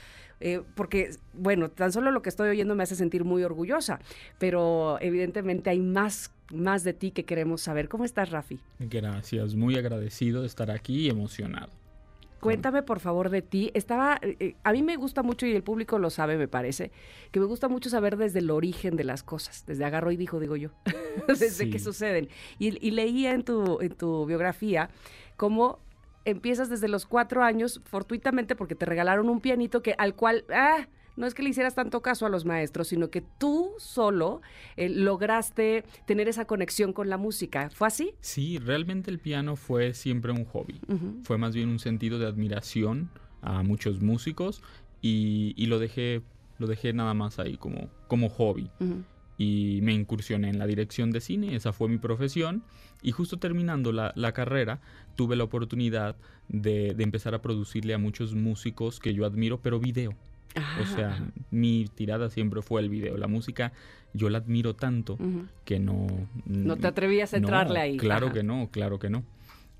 [SPEAKER 1] Eh, porque, bueno, tan solo lo que estoy oyendo me hace sentir muy orgullosa, pero evidentemente hay más, más de ti que queremos saber. ¿Cómo estás, Rafi?
[SPEAKER 6] Gracias, muy agradecido de estar aquí y emocionado.
[SPEAKER 1] Cuéntame por favor de ti. Estaba, eh, eh, a mí me gusta mucho y el público lo sabe, me parece, que me gusta mucho saber desde el origen de las cosas, desde agarro y dijo, digo yo, [LAUGHS] desde que suceden. Y, leía en tu, en tu biografía cómo empiezas desde los cuatro años, fortuitamente porque te regalaron un pianito que al cual, ah, no es que le hicieras tanto caso a los maestros, sino que tú solo eh, lograste tener esa conexión con la música. ¿Fue así?
[SPEAKER 6] Sí, realmente el piano fue siempre un hobby. Fue más bien un sentido de admiración a muchos músicos y, lo dejé lo dejé nada más ahí como, como hobby. Y me incursioné en la dirección de cine, esa fue mi profesión. Y justo terminando la, carrera, tuve la oportunidad de, de, empezar a producirle a muchos músicos que yo admiro, pero video. O sea, mi tirada siempre fue el video. La música yo la admiro tanto que no...
[SPEAKER 1] No te atrevías a entrarle ahí.
[SPEAKER 6] Claro que no, claro que no.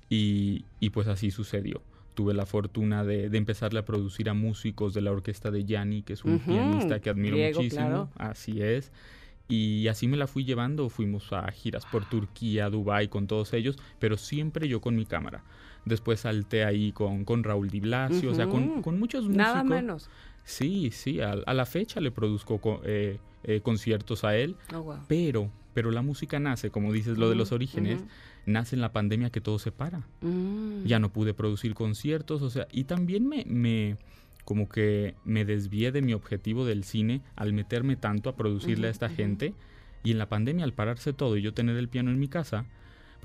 [SPEAKER 6] Y, pues así sucedió. Tuve la fortuna de, empezarle a producir a músicos de la orquesta de Yanni, que es un pianista que admiro muchísimo. Así es. Y así me la fui llevando. Fuimos a giras por Turquía, Dubái, con todos ellos, pero siempre yo con mi cámara. Después salté ahí con, con Raúl Di Blasio, o sea, con, con muchos músicos.
[SPEAKER 1] Nada menos.
[SPEAKER 6] Sí, sí, a, la fecha le produzco eh, eh, conciertos a él, oh, pero, pero la música nace, como dices, lo de los orígenes, nace en la pandemia que todo se para. Mm. Ya no pude producir conciertos, o sea, y también me, me, como que me desvié de mi objetivo del cine al meterme tanto a producirle a esta gente, y en la pandemia al pararse todo y yo tener el piano en mi casa,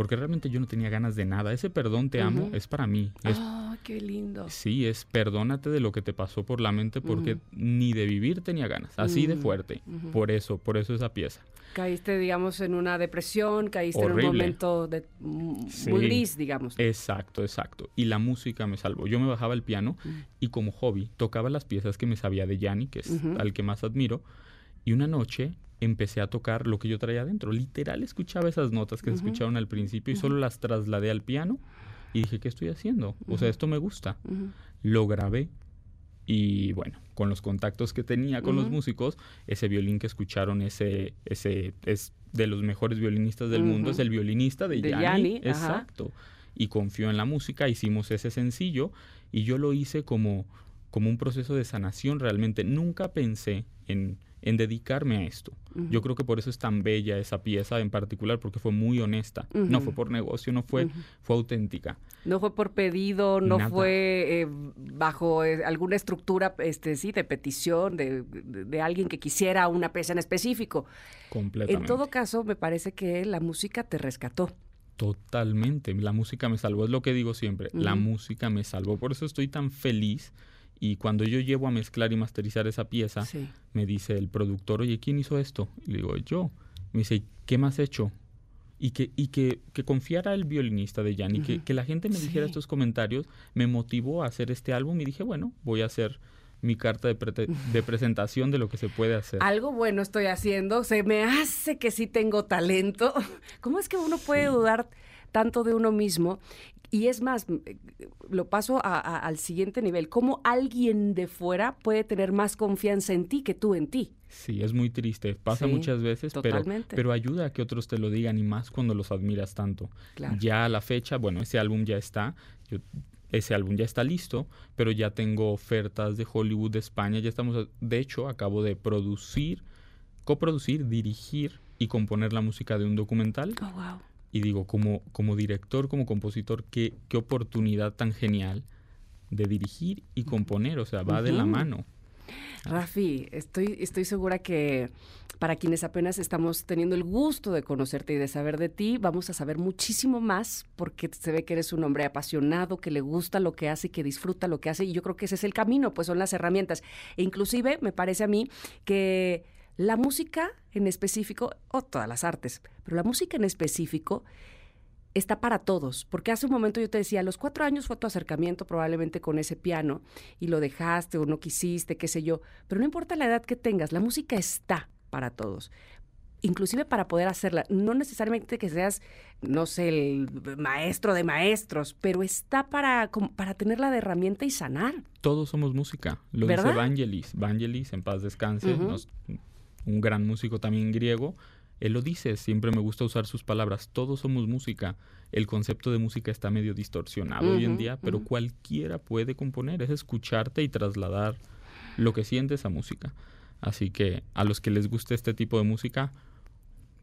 [SPEAKER 6] porque realmente yo no tenía ganas de nada. Ese perdón te amo es para mí.
[SPEAKER 1] Ah, qué lindo.
[SPEAKER 6] Sí, es perdónate de lo que te pasó por la mente porque ni de vivir tenía ganas, así de fuerte. Por eso, por eso esa pieza.
[SPEAKER 1] Caíste, digamos, en una depresión, caíste en un momento de, muy gris, digamos.
[SPEAKER 6] Exacto, exacto. Y la música me salvó. Yo me bajaba el piano y como hobby tocaba las piezas que me sabía de Yanni, que es al que más admiro. Y una noche empecé a tocar lo que yo traía adentro. Literal escuchaba esas notas que se escucharon al principio y solo las trasladé al piano y dije, ¿qué estoy haciendo? O sea, esto me gusta. Lo grabé y bueno, con los contactos que tenía con los músicos, ese violín que escucharon, ese, ese es de los mejores violinistas del mundo, es el violinista de, de Exacto. Y confió en la música, hicimos ese sencillo y yo lo hice como, como un proceso de sanación realmente. Nunca pensé en en dedicarme a esto. Yo creo que por eso es tan bella esa pieza en particular, porque fue muy honesta. No fue por negocio, no fue, fue auténtica.
[SPEAKER 1] No fue por pedido, no fue eh, bajo eh, alguna estructura, este, sí, de petición de, de, alguien que quisiera una pieza en específico.
[SPEAKER 6] Completamente.
[SPEAKER 1] En todo caso, me parece que la música te rescató.
[SPEAKER 6] Totalmente, la música me salvó, es lo que digo siempre, la música me salvó, por eso estoy tan feliz y cuando yo llevo a mezclar y masterizar esa pieza, me dice el productor, oye, ¿quién hizo esto? Y le digo, yo. Me dice, ¿qué más hecho? Y que, y que, que confiara el violinista de Jan y que, que, la gente me dijera estos comentarios me motivó a hacer este álbum y dije, bueno, voy a hacer mi carta de, de, [LAUGHS] presentación de lo que se puede hacer.
[SPEAKER 1] Algo bueno estoy haciendo, se me hace que sí tengo talento. [LAUGHS] ¿Cómo es que uno puede dudar tanto de uno mismo. Y es más, eh, lo paso al siguiente nivel, cómo alguien de fuera puede tener más confianza en ti que tú en ti.
[SPEAKER 6] Sí, es muy triste, pasa muchas veces, pero, pero ayuda a que otros te lo digan y más cuando los admiras tanto. Ya a la fecha, bueno, ese álbum ya está, ese álbum ya está listo, pero ya tengo ofertas de Hollywood, de España, ya estamos, de hecho, acabo de producir, coproducir, dirigir y componer la música de un documental.
[SPEAKER 1] Oh, wow.
[SPEAKER 6] Y digo, como, como director, como compositor, qué, qué oportunidad tan genial de dirigir y componer, o sea, va de la mano.
[SPEAKER 1] Rafi, estoy, estoy segura que para quienes apenas estamos teniendo el gusto de conocerte y de saber de ti, vamos a saber muchísimo más porque se ve que eres un hombre apasionado, que le gusta lo que hace y que disfruta lo que hace y yo creo que ese es el camino, pues son las herramientas. E inclusive me parece a mí que la música en específico, o todas las artes, pero la música en específico está para todos, porque hace un momento yo te decía, a los cuatro años fue tu acercamiento probablemente con ese piano y lo dejaste o no quisiste, qué sé yo, pero no importa la edad que tengas, la música está para todos. Inclusive para poder hacerla, no necesariamente que seas, no sé, el maestro de maestros, pero está para, para tenerla de herramienta y sanar.
[SPEAKER 6] Todos somos música. Lo dice Vangelis. Vangelis, en paz descanse, un gran músico también griego, él lo dice, siempre me gusta usar sus palabras, todos somos música. El concepto de música está medio distorsionado hoy en día, pero cualquiera puede componer, es escucharte y trasladar lo que sientes a música. Así que a los que les guste este tipo de música,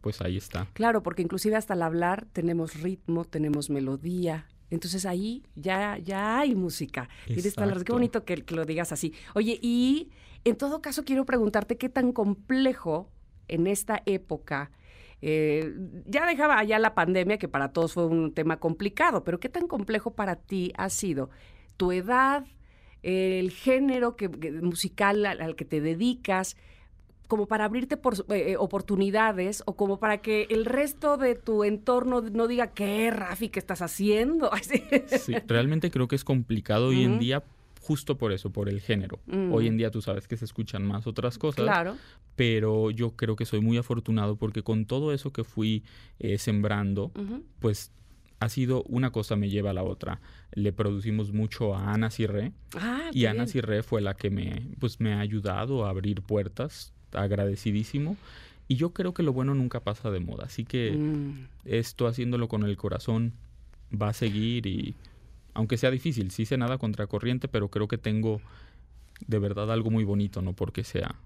[SPEAKER 6] pues ahí está.
[SPEAKER 1] Claro, porque inclusive hasta al hablar tenemos ritmo, tenemos melodía. Entonces ahí ya, ya hay música. Tienes Qué bonito que, que lo digas así. Oye, y en todo caso quiero preguntarte qué tan complejo en esta época, eh, ya dejaba allá la pandemia, que para todos fue un tema complicado, pero ¿qué tan complejo para ti ha sido tu edad, el género que, musical al, que te dedicas? Como para abrirte por eh, oportunidades o como para que el resto de tu entorno no diga qué Rafi que estás haciendo. [LAUGHS]
[SPEAKER 6] sí, realmente creo que es complicado hoy en día justo por eso, por el género. Hoy en día tú sabes que se escuchan más otras cosas.
[SPEAKER 1] Claro.
[SPEAKER 6] Pero yo creo que soy muy afortunado porque con todo eso que fui eh, sembrando, pues ha sido una cosa me lleva a la otra. Le producimos mucho a Ana Cirré.
[SPEAKER 1] Ah,
[SPEAKER 6] y Ana Cirré fue la que me, pues, me ha ayudado a abrir puertas. Agradecidísimo. Y yo creo que lo bueno nunca pasa de moda. Así que mm. esto haciéndolo con el corazón va a seguir y aunque sea difícil, sí sé nada contracorriente, pero creo que tengo de verdad algo muy bonito, ¿no? Porque sea,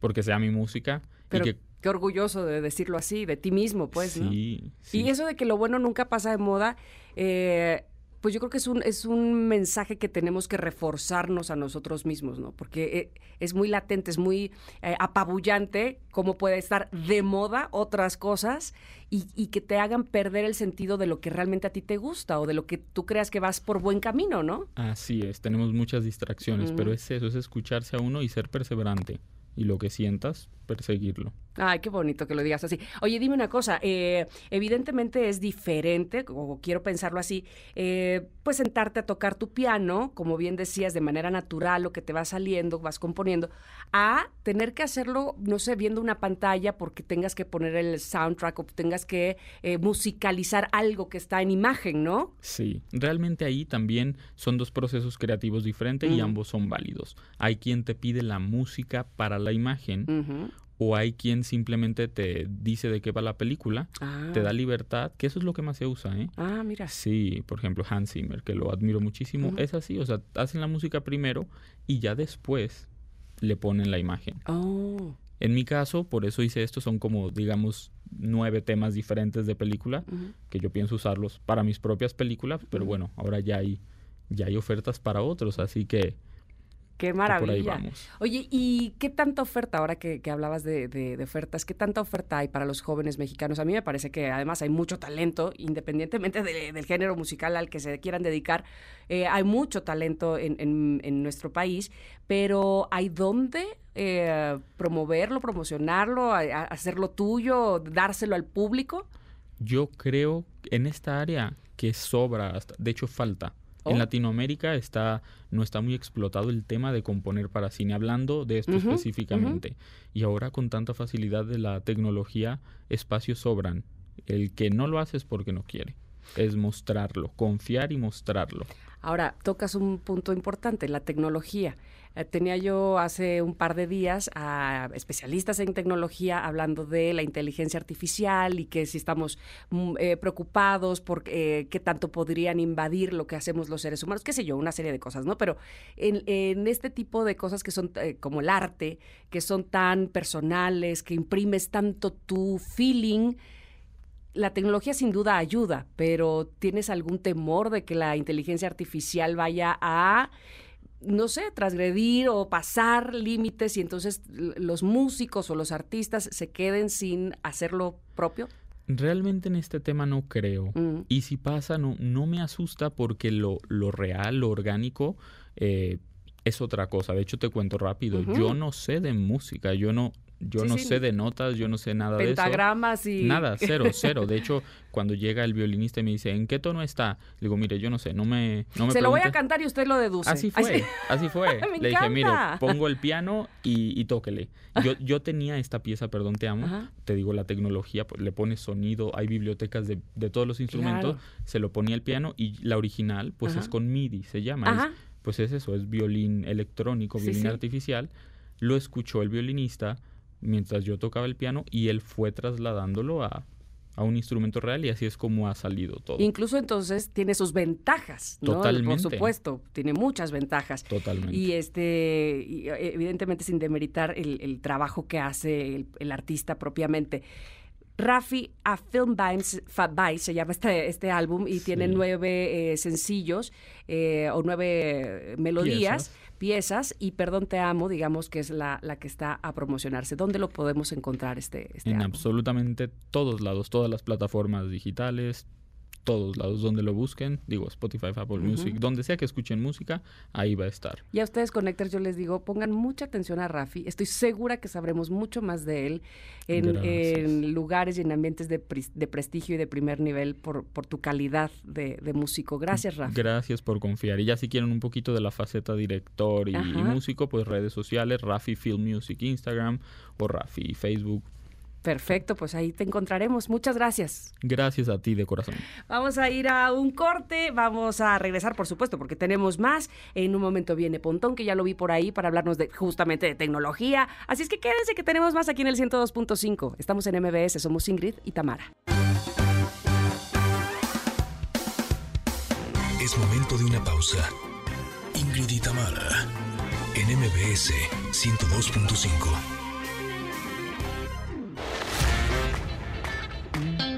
[SPEAKER 6] porque sea mi música.
[SPEAKER 1] Pero
[SPEAKER 6] y que,
[SPEAKER 1] qué orgulloso de decirlo así, de ti mismo, pues,
[SPEAKER 6] sí,
[SPEAKER 1] ¿no?
[SPEAKER 6] Sí.
[SPEAKER 1] Y eso de que lo bueno nunca pasa de moda, eh, pues yo creo que es un, es un mensaje que tenemos que reforzarnos a nosotros mismos, ¿no? Porque eh, es muy latente, es muy eh, apabullante cómo puede estar de moda otras cosas y, que te hagan perder el sentido de lo que realmente a ti te gusta o de lo que tú creas que vas por buen camino, ¿no?
[SPEAKER 6] Así es, tenemos muchas distracciones, pero es eso, es escucharse a uno y ser perseverante y lo que sientas, perseguirlo.
[SPEAKER 1] Ay, qué bonito que lo digas así. Oye, dime una cosa, eh, evidentemente es diferente, o quiero pensarlo así, eh, pues sentarte a tocar tu piano, como bien decías, de manera natural, lo que te va saliendo, vas componiendo, a tener que hacerlo, no sé, viendo una pantalla porque tengas que poner el soundtrack o tengas que eh, musicalizar algo que está en imagen, ¿no?
[SPEAKER 6] Sí, realmente ahí también son dos procesos creativos diferentes y ambos son válidos. Hay quien te pide la música para la imagen o hay quien simplemente te dice de qué va la película, te da ah. libertad, que eso es lo que más se usa, ¿eh?
[SPEAKER 1] Ah, mira.
[SPEAKER 6] Sí, por ejemplo, Hans Zimmer, que lo admiro muchísimo, es así, o sea, hacen la música primero y ya después le ponen la imagen.
[SPEAKER 1] Oh.
[SPEAKER 6] En mi caso, por eso hice esto, son como, digamos, nueve temas diferentes de película, que yo pienso usarlos para mis propias películas, pero bueno, ahora ya hay, ya hay ofertas para otros, así que
[SPEAKER 1] Qué maravilla. Oye, ¿y qué tanta oferta, ahora que, hablabas de, ofertas, qué tanta oferta hay para los jóvenes mexicanos? A mí me parece que además hay mucho talento, independientemente del género musical al que se quieran dedicar, eh, hay mucho talento en, nuestro país, pero ¿hay dónde eh, promoverlo, promocionarlo, hacerlo tuyo, dárselo al público?
[SPEAKER 6] Yo creo en esta área que sobra, de hecho falta. En oh. Latinoamérica está, no está muy explotado el tema de componer para cine, hablando de esto específicamente. Y ahora con tanta facilidad de la tecnología, espacios sobran. El que no lo hace es porque no quiere. es mostrarlo, confiar y mostrarlo.
[SPEAKER 1] Ahora, tocas un punto importante, la tecnología. Eh, tenía yo hace un par de días a especialistas en tecnología hablando de la inteligencia artificial y que si estamos mm, eh, preocupados por eh, qué tanto podrían invadir lo que hacemos los seres humanos, qué sé yo, una serie de cosas, ¿no? Pero en, en este tipo de cosas que son como el arte, que son tan personales, que imprimes tanto tu feeling, la tecnología sin duda ayuda, pero ¿tienes algún temor de que la inteligencia artificial vaya a no sé, transgredir o pasar límites y entonces los músicos o los artistas se queden sin hacerlo propio?
[SPEAKER 6] Realmente en este tema no creo. Mm. Y si pasa, no, no me asusta porque lo, lo real, lo orgánico, eh, es otra cosa. De hecho, te cuento rápido. Yo no sé de música. Yo no, yo no sé de notas, yo no sé nada de eso.
[SPEAKER 1] Pentagramas y...
[SPEAKER 6] Nada, cero, [LAUGHS] cero. De hecho, cuando llega el violinista y me dice, ¿en qué tono está? Le digo, mire, yo no sé, no me... No me
[SPEAKER 1] Se lo voy a cantar y usted lo deduce.
[SPEAKER 6] Así fue, así, [LAUGHS] fue. Le dije, mire, pongo el piano y, y tóquele. Yo, yo tenía esta pieza, perdón, te amo. Te digo, la tecnología, pues, le pone sonido, hay bibliotecas de, de todos los instrumentos. Se lo ponía el piano y la original, pues es con MIDI, se llama. pues es eso, es violín electrónico, violín artificial. Lo escuchó el violinista mientras yo tocaba el piano y él fue trasladándolo a, un instrumento real y así es como ha salido todo.
[SPEAKER 1] Incluso entonces tiene sus ventajas, ¿no? Totalmente. Por supuesto, tiene muchas ventajas.
[SPEAKER 6] Totalmente.
[SPEAKER 1] Y este, eh, evidentemente sin demeritar el, trabajo que hace el, artista propiamente. Rafi, a Film by, se llama este, este álbum y tiene nueve eh, sencillos eh, o nueve melodías piezas. y Perdón Te Amo, digamos que es la, la que está a promocionarse. ¿Dónde lo podemos encontrar este, este
[SPEAKER 6] En absolutamente todos lados, todas las plataformas digitales, todos lados donde lo busquen, digo Spotify, Apple Music, donde sea que escuchen música, ahí va a estar.
[SPEAKER 1] Y a ustedes Connectors yo les digo, pongan mucha atención a Rafi, estoy segura que sabremos mucho más de él en, lugares y en ambientes de, prestigio y de primer nivel por, por tu calidad de, músico. Gracias Rafi.
[SPEAKER 6] Gracias por confiar. Y ya si quieren un poquito de la faceta director y, y músico, pues redes sociales, Rafi Film Music Instagram o Rafi Facebook
[SPEAKER 1] Perfecto, pues ahí te encontraremos. Muchas gracias.
[SPEAKER 6] Gracias a ti de corazón.
[SPEAKER 1] Vamos a ir a un corte, vamos a regresar, por supuesto, porque tenemos más. En un momento viene Pontón, que ya lo vi por ahí para hablarnos de justamente de tecnología. Así es que quédense que tenemos más aquí en el 102.5. Estamos en MBS, somos Ingrid y Tamara.
[SPEAKER 2] Es momento de una pausa. Ingrid y Tamara en MBS 102.5.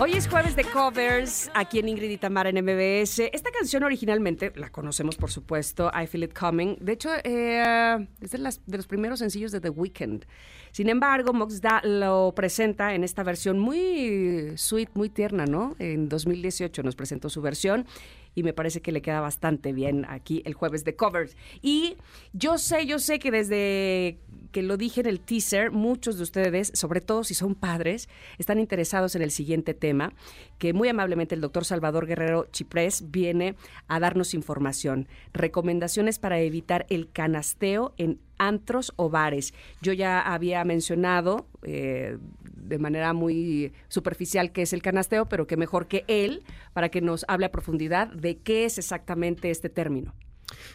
[SPEAKER 1] Hoy es jueves de covers aquí en Ingrid y Tamara en MBS. Esta canción originalmente la conocemos, por supuesto, I Feel It Coming. De hecho, eh, es de, de, los primeros sencillos de The Weeknd. Sin embargo, Moxda lo presenta en esta versión muy sweet, muy tierna, ¿no? En 2018 nos presentó su versión y me parece que le queda bastante bien aquí el jueves de covers. Y yo sé, yo sé que desde que lo dije en el teaser, muchos de ustedes, sobre todo si son padres, están interesados en el siguiente tema, que muy amablemente el doctor Salvador Guerrero Chiprés viene a darnos información. Recomendaciones para evitar el canasteo en antros o bares. Yo ya había mencionado eh, de manera muy superficial qué es el canasteo, pero que mejor que él para que nos hable a profundidad de qué es exactamente este término.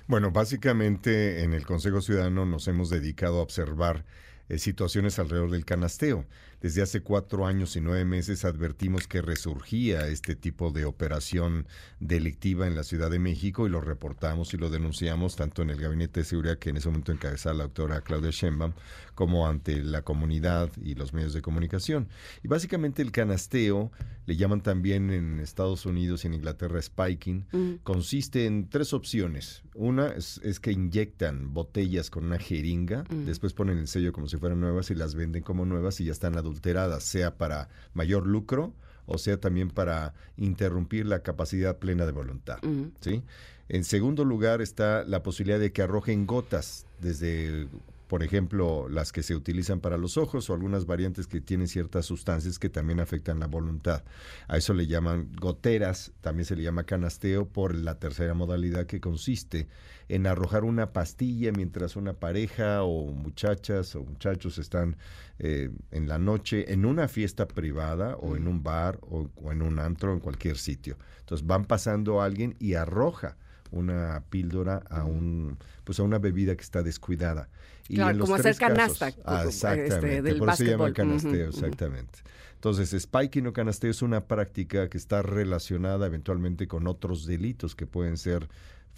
[SPEAKER 7] Bueno, básicamente en el Consejo Ciudadano nos hemos dedicado a observar eh, situaciones alrededor del canasteo. Desde hace cuatro años y nueve meses advertimos que resurgía este tipo de operación delictiva en la Ciudad de México y lo reportamos y lo denunciamos tanto en el Gabinete de Seguridad que en ese momento encabezaba la doctora Claudia Sheinbaum como ante la comunidad y los medios de comunicación. Y básicamente el canasteo, le llaman también en Estados Unidos y en Inglaterra spiking, mm. consiste en tres opciones. Una es, que inyectan botellas con una jeringa, mm. después ponen el sello como si fueran nuevas y las venden como nuevas y ya están adulteradas, sea para mayor lucro o sea también para interrumpir la capacidad plena de voluntad. ¿sí? En segundo lugar está la posibilidad de que arrojen gotas desde por ejemplo, las que se utilizan para los ojos o algunas variantes que tienen ciertas sustancias que también afectan la voluntad. A eso le llaman goteras, también se le llama canasteo por la tercera modalidad que consiste en arrojar una pastilla mientras una pareja o muchachas o muchachos están eh, en la noche en una fiesta privada o en un bar o, o en un antro en cualquier sitio. Entonces van pasando a alguien y arroja una píldora a un pues a una bebida que está descuidada.
[SPEAKER 1] Y claro, como hacer canasta.
[SPEAKER 7] Ah, exactamente, este, del por eso se llama canasteo, exactamente. Entonces, spiking o canasteo es una práctica que está relacionada eventualmente con otros delitos que pueden ser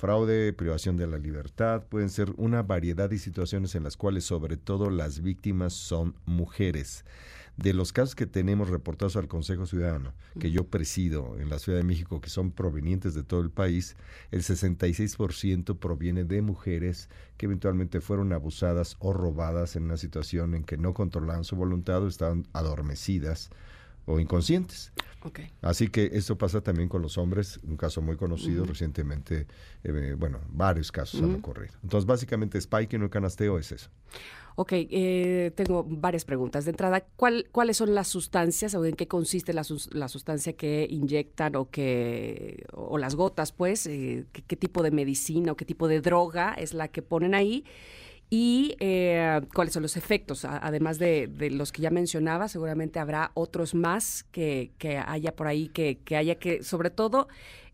[SPEAKER 7] fraude, privación de la libertad, pueden ser una variedad de situaciones en las cuales sobre todo las víctimas son mujeres. De los casos que tenemos reportados al Consejo Ciudadano, que yo presido en la Ciudad de México, que son provenientes de todo el país, el 66% proviene de mujeres que eventualmente fueron abusadas o robadas en una situación en que no controlaban su voluntad o estaban adormecidas o inconscientes. Así que esto pasa también con los hombres, un caso muy conocido recientemente, eh, bueno, varios casos han ocurrido. Entonces, básicamente, spiking o canasteo es eso.
[SPEAKER 1] Ok, eh, tengo varias preguntas. De entrada, ¿cuál, ¿cuáles son las sustancias o en qué consiste la, sustancia que inyectan o que o las gotas, pues? Eh, ¿qué, tipo de medicina o qué tipo de droga es la que ponen ahí? Y eh, cuáles son los efectos. además de, los que ya mencionaba, seguramente habrá otros más que, que haya por ahí, que, que, haya que, sobre todo,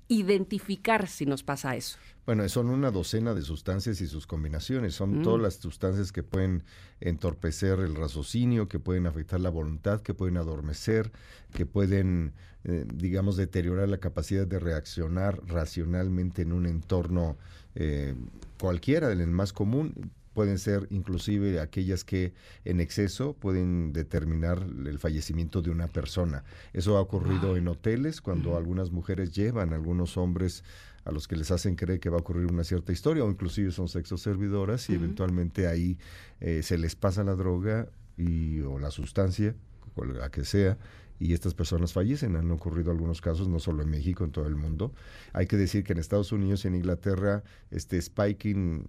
[SPEAKER 1] identificar si nos pasa eso.
[SPEAKER 7] Bueno, son una docena de sustancias y sus combinaciones. Son todas mm. las sustancias que pueden entorpecer el raciocinio, que pueden afectar la voluntad, que pueden adormecer, que pueden, eh, digamos, deteriorar la capacidad de reaccionar racionalmente en un entorno eh, cualquiera, en el más común pueden ser inclusive aquellas que en exceso pueden determinar el fallecimiento de una persona. Eso ha ocurrido en hoteles cuando algunas mujeres llevan a algunos hombres a los que les hacen creer que va a ocurrir una cierta historia o inclusive son sexo servidoras y eventualmente ahí eh, se les pasa la droga y, o la sustancia, la que sea, y estas personas fallecen. Han ocurrido algunos casos, no solo en México, en todo el mundo. Hay que decir que en Estados Unidos y en Inglaterra, este spiking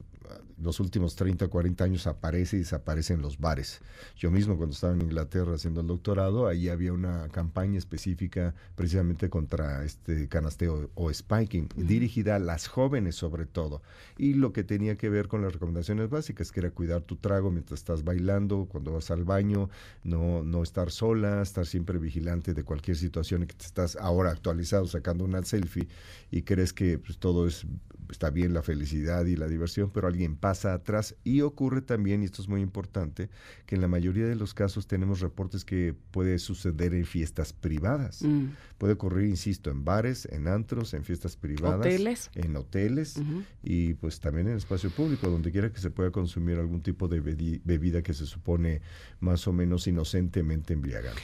[SPEAKER 7] los últimos 30 40 años aparece y desaparece en los bares. Yo mismo cuando estaba en Inglaterra haciendo el doctorado, ahí había una campaña específica precisamente contra este canasteo o spiking, dirigida a las jóvenes sobre todo. Y lo que tenía que ver con las recomendaciones básicas, que era cuidar tu trago mientras estás bailando, cuando vas al baño, no, no estar sola, estar siempre vigilante de cualquier situación que te estás ahora actualizado sacando una selfie y crees que pues, todo es está bien la felicidad y la diversión, pero alguien pasa atrás y ocurre también, y esto es muy importante, que en la mayoría de los casos tenemos reportes que puede suceder en fiestas privadas. Mm. Puede ocurrir, insisto, en bares, en antros, en fiestas privadas,
[SPEAKER 1] hoteles.
[SPEAKER 7] en hoteles y pues también en el espacio público, donde quiera que se pueda consumir algún tipo de bebida que se supone más o menos inocentemente embriagante.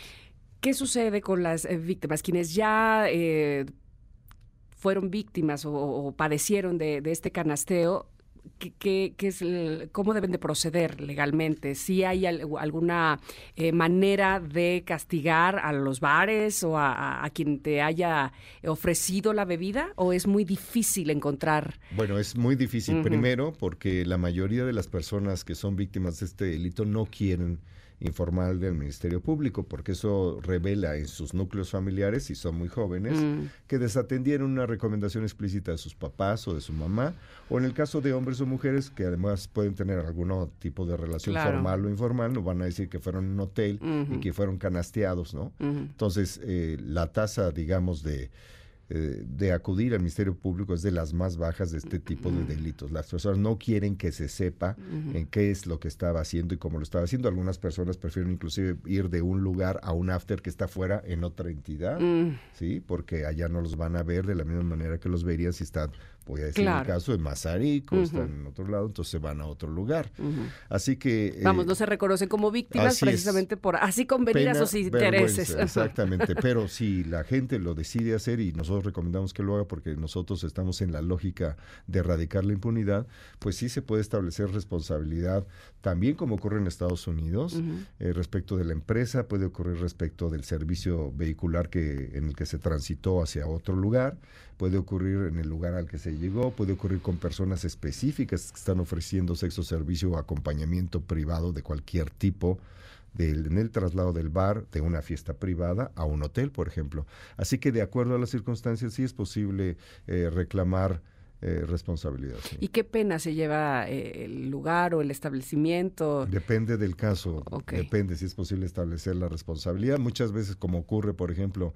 [SPEAKER 1] ¿Qué sucede con las eh, víctimas? Quienes ya eh, fueron víctimas o, padecieron de, este canasteo, ¿qué, es ¿cómo deben de proceder legalmente? ¿Si hay alguna eh, manera de castigar a los bares o a, quien te haya ofrecido la bebida? ¿O es muy difícil encontrar?
[SPEAKER 7] Bueno, es muy difícil. Primero, porque la mayoría de las personas que son víctimas de este delito no quieren informal del Ministerio Público, porque eso revela en sus núcleos familiares, si son muy jóvenes, mm. que desatendieron una recomendación explícita de sus papás o de su mamá, o en el caso de hombres o mujeres que además pueden tener algún tipo de relación formal o informal, no van a decir que fueron un hotel y que fueron canasteados, ¿no? Entonces, eh, la tasa, digamos, de eh, de acudir al Ministerio Público es de las más bajas de este tipo de delitos. Las personas no quieren que se sepa en qué es lo que estaba haciendo y cómo lo estaba haciendo. Algunas personas prefieren inclusive ir de un lugar a un after que está fuera en otra entidad, mm. ¿sí? Porque allá no los van a ver de la misma manera que los verían si están voy a decir el caso de Mazarico, están en otro lado, entonces se van a otro lugar. Así que...
[SPEAKER 1] Vamos, no eh, se reconocen como víctimas precisamente por así convenir a sus intereses. [LAUGHS]
[SPEAKER 7] exactamente, pero si la gente lo decide hacer y nosotros recomendamos que lo haga porque nosotros estamos en la lógica de erradicar la impunidad, pues sí se puede establecer responsabilidad también como ocurre en Estados Unidos eh, respecto de la empresa, puede ocurrir respecto del servicio vehicular que en el que se transitó hacia otro lugar, puede ocurrir en el lugar al que se llegó, puede ocurrir con personas específicas que están ofreciendo sexo servicio o acompañamiento privado de cualquier tipo. Del, en el traslado del bar de una fiesta privada a un hotel, por ejemplo. Así que de acuerdo a las circunstancias sí es posible eh, reclamar eh, responsabilidad.
[SPEAKER 1] ¿Y qué pena se lleva eh, el lugar o el establecimiento?
[SPEAKER 7] Depende del caso, depende si es posible establecer la responsabilidad. Muchas veces, como ocurre, por ejemplo,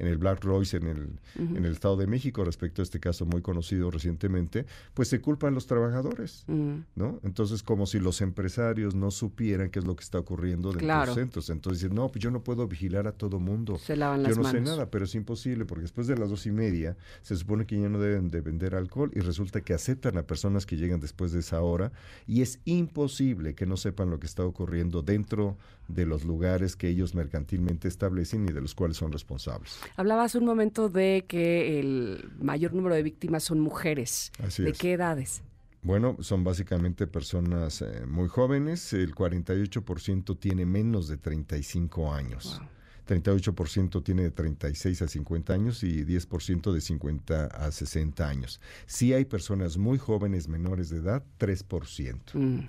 [SPEAKER 7] en el Black Royce en el, en el Estado de México respecto a este caso muy conocido recientemente, pues se culpan los trabajadores, mm. ¿no? Entonces, como si los empresarios no supieran qué es lo que está ocurriendo dentro de los centros. Entonces dicen, no, pues yo no puedo vigilar a todo mundo.
[SPEAKER 1] Se lavan
[SPEAKER 7] yo
[SPEAKER 1] no
[SPEAKER 7] sé nada, pero es imposible porque después de las dos y media se supone que ya no deben de vender alcohol y resulta que aceptan a personas que llegan después de esa hora y es imposible que no sepan lo que está ocurriendo dentro de los lugares que ellos mercantilmente establecen y de los cuales son responsables.
[SPEAKER 1] Hablabas un momento de que el mayor número de víctimas son mujeres. ¿De qué edades?
[SPEAKER 7] Bueno, son básicamente personas eh, muy jóvenes. El 48% tiene menos de 35 años. 38% tiene de 36 a 50 años y 10% de 50 a 60 años. Sí hay personas muy jóvenes menores de edad, 3%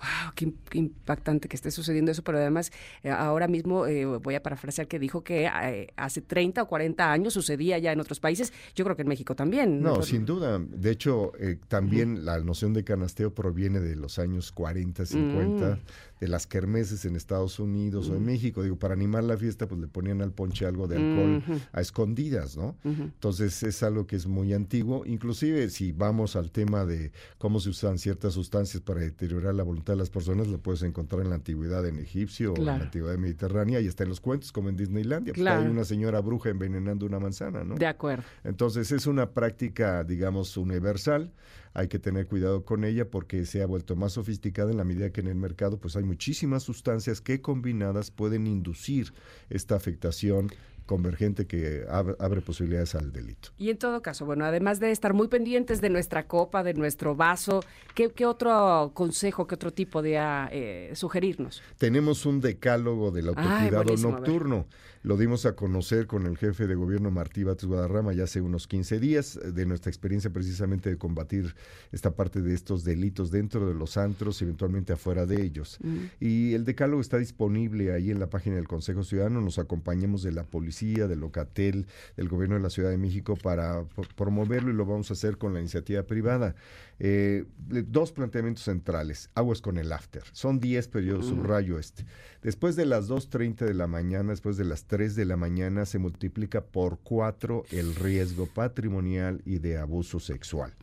[SPEAKER 1] wow, qué, impactante que esté sucediendo eso, pero además eh, ahora mismo eh, voy a parafrasear que dijo que eh, hace 30 o 40 años sucedía ya en otros países, yo creo que en México también.
[SPEAKER 7] No, sin duda. De hecho, también la noción de canasteo proviene de los años 40, 50 de las kermeses en Estados Unidos o en México. Digo, para animar la fiesta, pues le ponían al ponche algo de alcohol a escondidas, ¿no? Entonces es algo que es muy antiguo. Inclusive si vamos al tema de cómo se usan ciertas sustancias para deteriorar la voluntad de las personas, lo puedes encontrar en la antigüedad en egipcio o en la antigüedad mediterránea y está en los cuentos como en Disneylandia. Pues, hay una señora bruja envenenando una manzana, ¿no?
[SPEAKER 1] De acuerdo.
[SPEAKER 7] Entonces es una práctica, digamos, universal hay que tener cuidado con ella porque se ha vuelto más sofisticada en la medida que en el mercado pues hay muchísimas sustancias que combinadas pueden inducir esta afectación convergente que abre, posibilidades al delito.
[SPEAKER 1] Y en todo caso, bueno, además de estar muy pendientes de nuestra copa, de nuestro vaso, ¿qué, otro consejo, qué otro tipo de eh, sugerirnos?
[SPEAKER 7] Tenemos un decálogo del autocuidado nocturno. Lo dimos a conocer con el jefe de gobierno Martí Bates Guadarrama ya hace unos 15 días, eh, de nuestra experiencia precisamente de combatir esta parte de estos delitos dentro de los antros y eventualmente afuera de ellos. Mm. Y el decálogo está disponible ahí en la página del Consejo Ciudadano. Nos acompañamos de la policía, del Locatel, del gobierno de la Ciudad de México para promoverlo y lo vamos a hacer con la iniciativa privada. Eh, dos planteamientos centrales. Aguas con el after. Son 10, pero yo subrayo este. Después de las 2.30 de la mañana, después de las 3 de la mañana, se multiplica por 4 el riesgo patrimonial y de abuso sexual.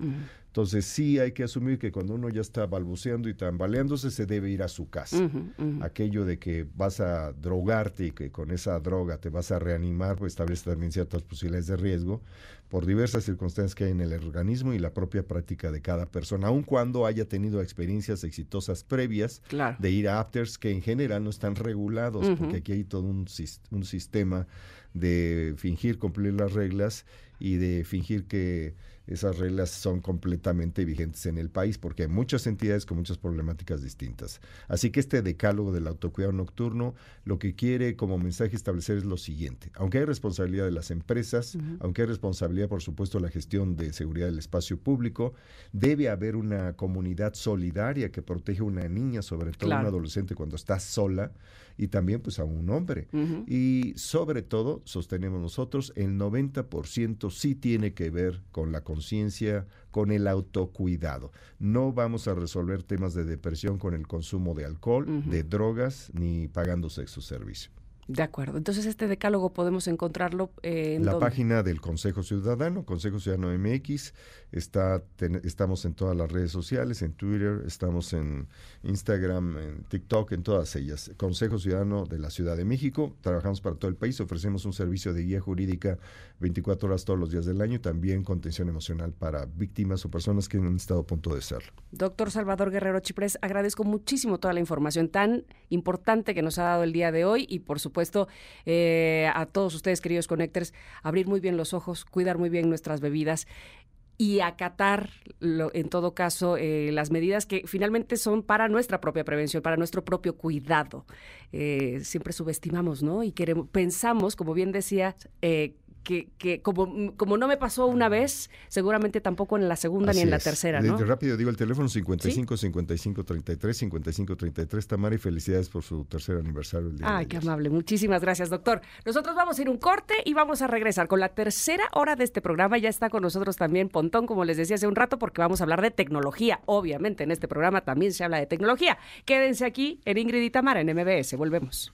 [SPEAKER 7] Entonces sí hay que asumir que cuando uno ya está balbuceando y tambaleándose se debe ir a su casa. Aquello de que vas a drogarte y que con esa droga te vas a reanimar, pues establece también ciertas posibilidades de riesgo por diversas circunstancias que hay en el organismo y la propia práctica de cada persona, aun cuando haya tenido experiencias exitosas previas de ir a afters que en general no están regulados, porque aquí hay todo un, un sistema de fingir cumplir las reglas y de fingir que esas reglas son completamente vigentes en el país porque hay muchas entidades con muchas problemáticas distintas. Así que este decálogo del autocuidado nocturno lo que quiere como mensaje establecer es lo siguiente. Aunque hay responsabilidad de las empresas, aunque hay responsabilidad por supuesto de la gestión de seguridad del espacio público, debe haber una comunidad solidaria que protege a una niña, sobre todo a un adolescente cuando está sola y también pues a un hombre. Y sobre todo, sostenemos nosotros, el 90% sí tiene que ver con la conciencia, con el autocuidado. No vamos a resolver temas de depresión con el consumo de alcohol, de drogas, ni pagando sexo servicio.
[SPEAKER 1] De acuerdo. Entonces, este decálogo podemos encontrarlo en
[SPEAKER 7] la página del Consejo Ciudadano, Consejo Ciudadano MX. Está, estamos en todas las redes sociales, en Twitter, estamos en Instagram, en TikTok, en todas ellas. Consejo Ciudadano de la Ciudad de México. Trabajamos para todo el país. Ofrecemos un servicio de guía jurídica 24 horas todos los días del año. También contención emocional para víctimas o personas que han estado a punto de serlo.
[SPEAKER 1] Doctor Salvador Guerrero Chiprés, agradezco muchísimo toda la información tan importante que nos ha dado el día de hoy y, por supuesto, eh, a todos ustedes, queridos connectors, abrir muy bien los ojos, cuidar muy bien nuestras bebidas y acatar, en todo caso, eh, las medidas que finalmente son para nuestra propia prevención, para nuestro propio cuidado. Eh, siempre subestimamos, ¿no? Y queremos, pensamos, como bien decía, que, que como, como no me pasó una vez, seguramente tampoco en la segunda ni en la tercera, ¿no?
[SPEAKER 7] rápido digo el teléfono 55 55 33 55 33 Tamara y felicidades por su tercer aniversario. El
[SPEAKER 1] Ay, qué amable. Muchísimas gracias, doctor. Nosotros vamos a ir un corte y vamos a regresar con la tercera hora de este programa. Ya está con nosotros también Pontón, como les decía hace un rato, porque vamos a hablar de tecnología. Obviamente en este programa también se habla de tecnología. Quédense aquí en Ingrid y Tamara en MBS. Volvemos.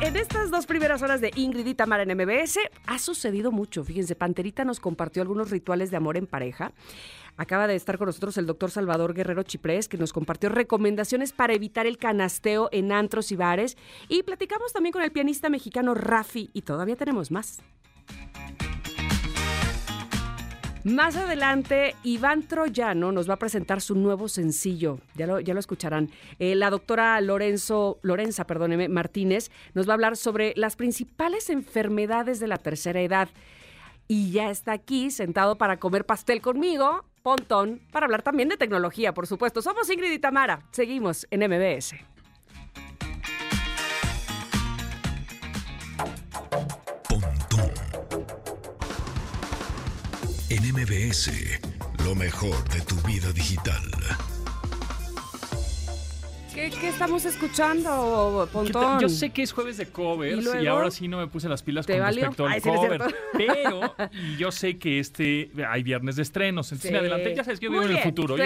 [SPEAKER 1] En estas dos primeras horas de Ingrid y Tamara en MBS ha sucedido mucho. Fíjense, Panterita nos compartió algunos rituales de amor en pareja. Acaba de estar con nosotros el doctor Salvador Guerrero Chiprés, que nos compartió recomendaciones para evitar el canasteo en antros y bares. Y platicamos también con el pianista mexicano Rafi, y todavía tenemos más. Más adelante, Iván Troyano nos va a presentar su nuevo sencillo. Ya lo, ya lo escucharán. Eh, la doctora Lorenzo, Lorenza perdóneme, Martínez nos va a hablar sobre las principales enfermedades de la tercera edad. Y ya está aquí sentado para comer pastel conmigo, Pontón, para hablar también de tecnología, por supuesto. Somos Ingrid y Tamara. Seguimos en MBS.
[SPEAKER 2] MBS, lo mejor de tu vida digital.
[SPEAKER 1] ¿Qué, estamos escuchando, Pontón?
[SPEAKER 8] Yo sé que es jueves de covers y, ahora sí no me puse las pilas con respecto al cover. [LAUGHS] pero yo sé que este hay viernes de estrenos. Entonces me adelanté. Ya sabes que yo vivo en el futuro.